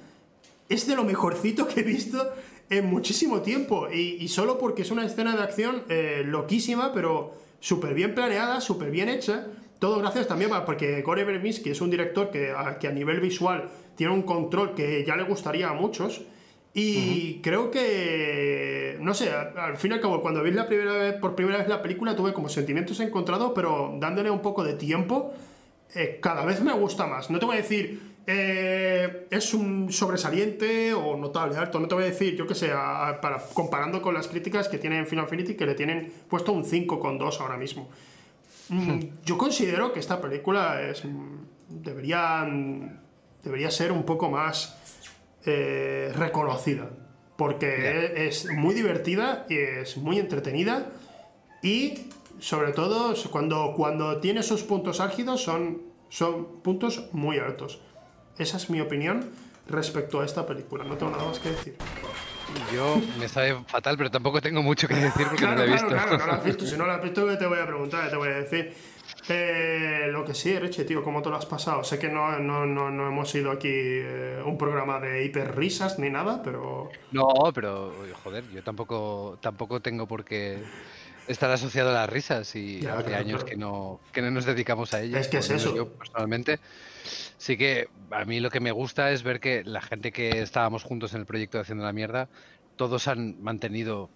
es de lo mejorcito que he visto en muchísimo tiempo. Y, y solo porque es una escena de acción eh, loquísima, pero súper bien planeada, súper bien hecha. Todo gracias también a porque Gore Verbinski es un director que a, que a nivel visual tiene un control que ya le gustaría a muchos. Y creo que, no sé, al, al fin y al cabo, cuando vi la primera vez, por primera vez la película tuve como sentimientos encontrados, pero dándole un poco de tiempo, eh, cada vez me gusta más. No te voy a decir, eh, es un sobresaliente o notable alto, no te voy a decir, yo que sé, a- a- para, comparando con las críticas que tienen Final Fantasy, que le tienen puesto un 5,2 ahora mismo. Mm, Yo considero que esta película es, debería, debería ser un poco más eh, reconocida. Porque es muy divertida y es muy entretenida. Y sobre todo, cuando, cuando tiene sus puntos álgidos, son, son puntos muy altos. Esa es mi opinión. respecto a esta película. No tengo nada más que decir. Yo me sabe fatal, pero tampoco tengo mucho que decir porque claro, no lo he claro, visto. claro, no lo has visto. Si no lo has visto, ¿qué te voy a preguntar? ¿Qué te voy a decir? Eh, lo que sí, Reche, tío, ¿cómo te lo has pasado? Sé que no, no, no, no hemos ido aquí eh, un programa de hiper risas ni nada, pero. No, pero joder, yo tampoco, tampoco tengo por qué estar asociado a las risas y Ya, hace claro, años claro. que no, que no nos dedicamos a ellas. Es que es eso. Yo personalmente sí que a mí lo que me gusta es ver que la gente que estábamos juntos en el proyecto de Haciendo la Mierda, todos han mantenido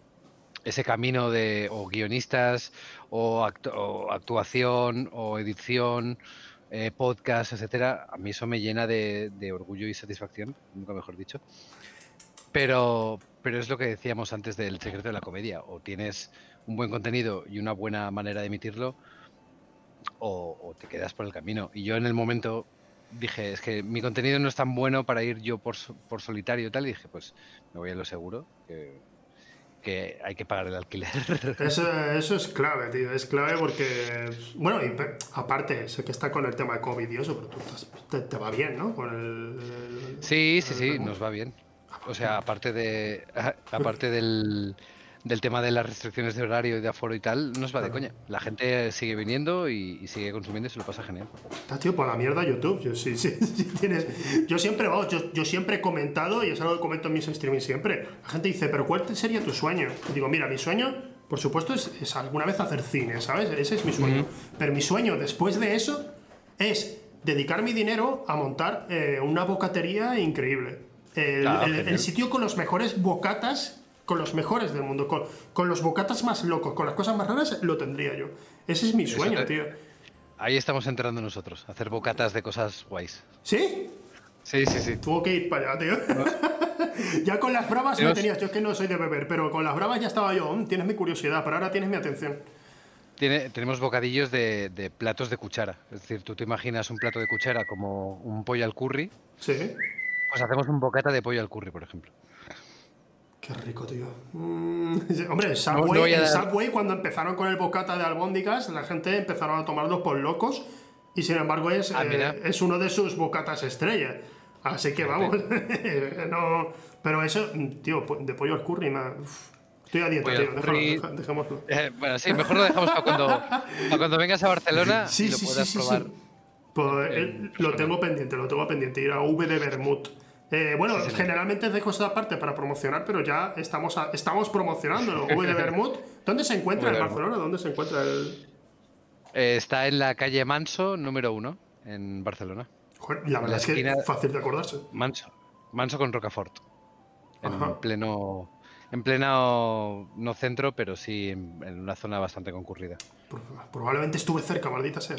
ese camino de o guionistas o, o actuación o edición, eh, podcast, etcétera. A mí eso me llena de, orgullo y satisfacción, nunca mejor dicho. Pero, pero es lo que decíamos antes del secreto de la comedia. O tienes un buen contenido y una buena manera de emitirlo, o, te quedas por el camino. Y yo en el momento dije, es que mi contenido no es tan bueno para ir yo por, por solitario y tal, y dije, pues me voy a lo seguro, que, que hay que pagar el alquiler. Eso, eso es clave, tío. Es clave porque. Bueno, y aparte, sé que está con el tema de COVID y eso, pero tú estás- te, te va bien, ¿no? Con el. el- Sí, sí, el sí, nos va bien. O sea, aparte de aparte del, del tema de las restricciones de horario y de aforo y tal, nos va de Claro. coña. La gente sigue viniendo y, y sigue consumiendo y se lo pasa genial. Está, tío, por la mierda YouTube. Yo, sí, sí, sí tienes... yo siempre, vamos, yo, yo siempre he comentado, y es algo que comento en mis streaming siempre. La gente dice, pero ¿cuál sería tu sueño? Y digo, mira, mi sueño, por supuesto, es, es alguna vez hacer cine, ¿sabes? Ese es mi sueño. Pero mi sueño después de eso es dedicar mi dinero a montar eh, una bocatería increíble. El, Ah, el- el sitio con los mejores bocatas, con los mejores del mundo, con, con los bocatas más locos, con las cosas más raras, lo tendría yo. Ese es mi Eso sueño, te- tío. Ahí estamos entrando nosotros, hacer bocatas de cosas guays. ¿Sí? Sí, sí, sí. Tuvo que ir para allá, tío. ya con las bravas me tenías. Yo es que no soy de beber, pero con las bravas ya estaba yo. "Mm, tienes mi curiosidad, pero ahora tienes mi atención. Tiene, tenemos bocadillos de, de platos de cuchara. Es decir, tú te imaginas un plato de cuchara como un pollo al curry, Sí. pues hacemos un bocata de pollo al curry, por ejemplo. Qué rico, tío. Mm, hombre, el Subway, no el cuando empezaron con el bocata de albóndigas, la gente empezaron a tomarlos por locos. Y sin embargo, es, Ah, eh, es uno de sus bocatas estrella. Así que vamos. no, pero eso, mm, tío, de pollo al curry, estoy a dieta, tío. al Déjalo, dejémoslo. Eh, bueno, sí, mejor lo dejamos para cuando, para cuando vengas a Barcelona Sí, y lo sí, puedas sí, probar. Pues, eh, lo tengo pendiente, lo tengo pendiente, ir a V de Bermud. Eh, bueno, generalmente dejo esta parte para promocionar, pero ya estamos, a- estamos promocionándolo. V de Bermud. ¿Dónde se encuentra Bermud. Barcelona? ¿Dónde se encuentra el...? Eh, está en la calle Manso, número uno, en Barcelona. Joder, la verdad la es que es fácil de acordarse. Manso. Manso con Rocafort. En Ajá. pleno. En pleno. No centro, pero sí en, en una zona bastante concurrida. Pro- Probablemente estuve cerca, maldita sea.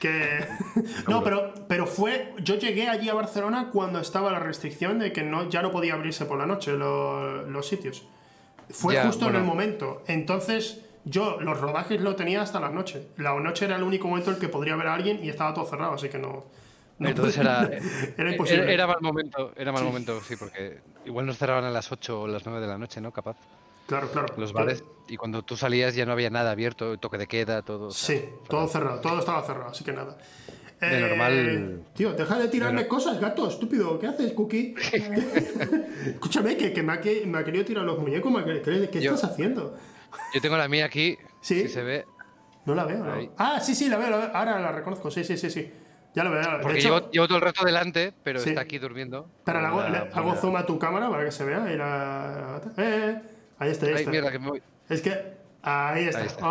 Que... no, pero, pero fue... Yo llegué allí a Barcelona cuando estaba la restricción de que no, ya no podía abrirse por la noche lo- los sitios. Fue justo en el momento. Entonces, yo los rodajes lo tenía hasta la noche. La noche era el único momento en el que podría ver a alguien y estaba todo cerrado, así que no... no Entonces era. Era imposible. Era, era mal momento, era mal Sí. momento, sí, porque igual nos cerraban a las 8 o las 9 de la noche, ¿no? Capaz. Claro, claro. Los bares. Y cuando tú salías ya no había nada abierto, toque de queda, todo. o sea, Sí, todo cerrado, todo estaba cerrado, así que nada. Eh, De normal- Tío, deja de tirarme cosas, gato, estúpido. ¿Qué haces, Cookie? Escúchame, que, que me, ha, que me ha querido tirar los muñecos. me ¿Qué, qué Yo- estás haciendo? Yo tengo la mía aquí. Sí. Si se ve. No la veo, ¿no? Ah, sí, sí, la veo, la veo. Ahora la reconozco, sí, sí, sí, sí. Ya la veo, ya la veo. Porque hecho, llevo, llevo todo el rato delante, pero Sí. está aquí durmiendo. le hago, la- hago zoom a tu cámara para que se vea. Y la... eh, eh, ahí está, ahí Ay, está. mierda, que me voy. Es que... Ahí está. Ahí está.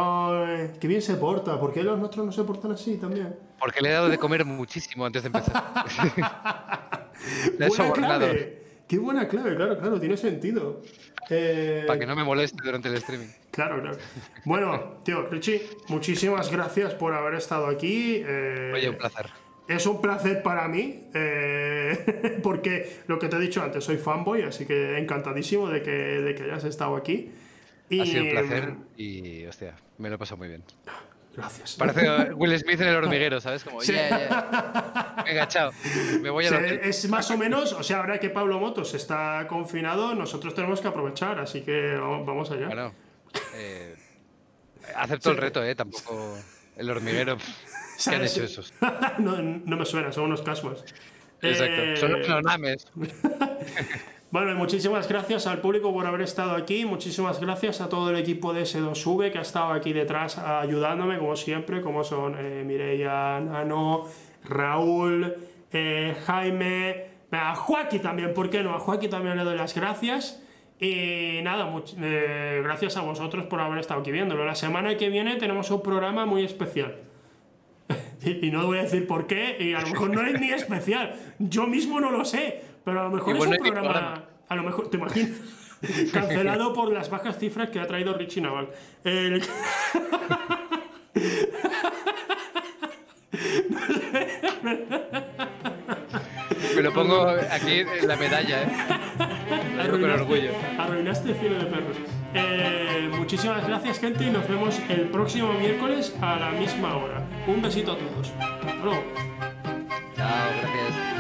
Ay, qué bien se porta. ¿Por qué los nuestros no se portan así también? Porque le he dado de comer muchísimo antes de empezar. Le he Buena sobornado. clave. Qué buena clave, claro, claro, tiene sentido. Eh, Para que no me moleste durante el streaming. Claro, claro. Bueno, tío, Richie, muchísimas gracias por haber estado aquí. eh, Oye, un placer. Es un placer para mí, eh, porque lo que te he dicho antes, soy fanboy, así que encantadísimo de que, de que hayas estado aquí. Y, Ha sido un placer y, hostia, me lo he pasado muy bien. Gracias. Parece Will Smith en el hormiguero, ¿sabes? Como, Sí. yeah, yeah. Venga, chao. Me voy a la... es más o menos, o sea, ahora que Pablo Motos está confinado, nosotros tenemos que aprovechar, así que vamos allá. Bueno, eh, acepto el reto, ¿eh? Tampoco el hormiguero. ¿Qué han hecho esos? no, no me suena, son unos casmas. Exacto. Eh, Son los clonames. Bueno, muchísimas gracias al público por haber estado aquí. Muchísimas gracias a todo el equipo de S2V que ha estado aquí detrás ayudándome, como siempre, como son eh, Mireia, Nano, Raúl, eh, Jaime, a Joaquín también, ¿por qué no? A Joaquín también le doy las gracias. Y nada, much- eh, gracias a vosotros por haber estado aquí viéndolo. La semana que viene tenemos un programa muy especial. Y, y no voy a decir por qué, y a lo mejor no es ni especial. Yo mismo no lo sé, pero a lo mejor es un programa. programa. A lo mejor, ¿te imaginas? Cancelado por las bajas cifras que ha traído Richie Naval. El- Me lo pongo aquí en la medalla, ¿eh? Hablo con orgullo. Arruinaste el cielo de perros. Eh, muchísimas gracias, gente, y nos vemos el próximo miércoles a la misma hora. Un besito a todos. Hasta luego. Chao, gracias.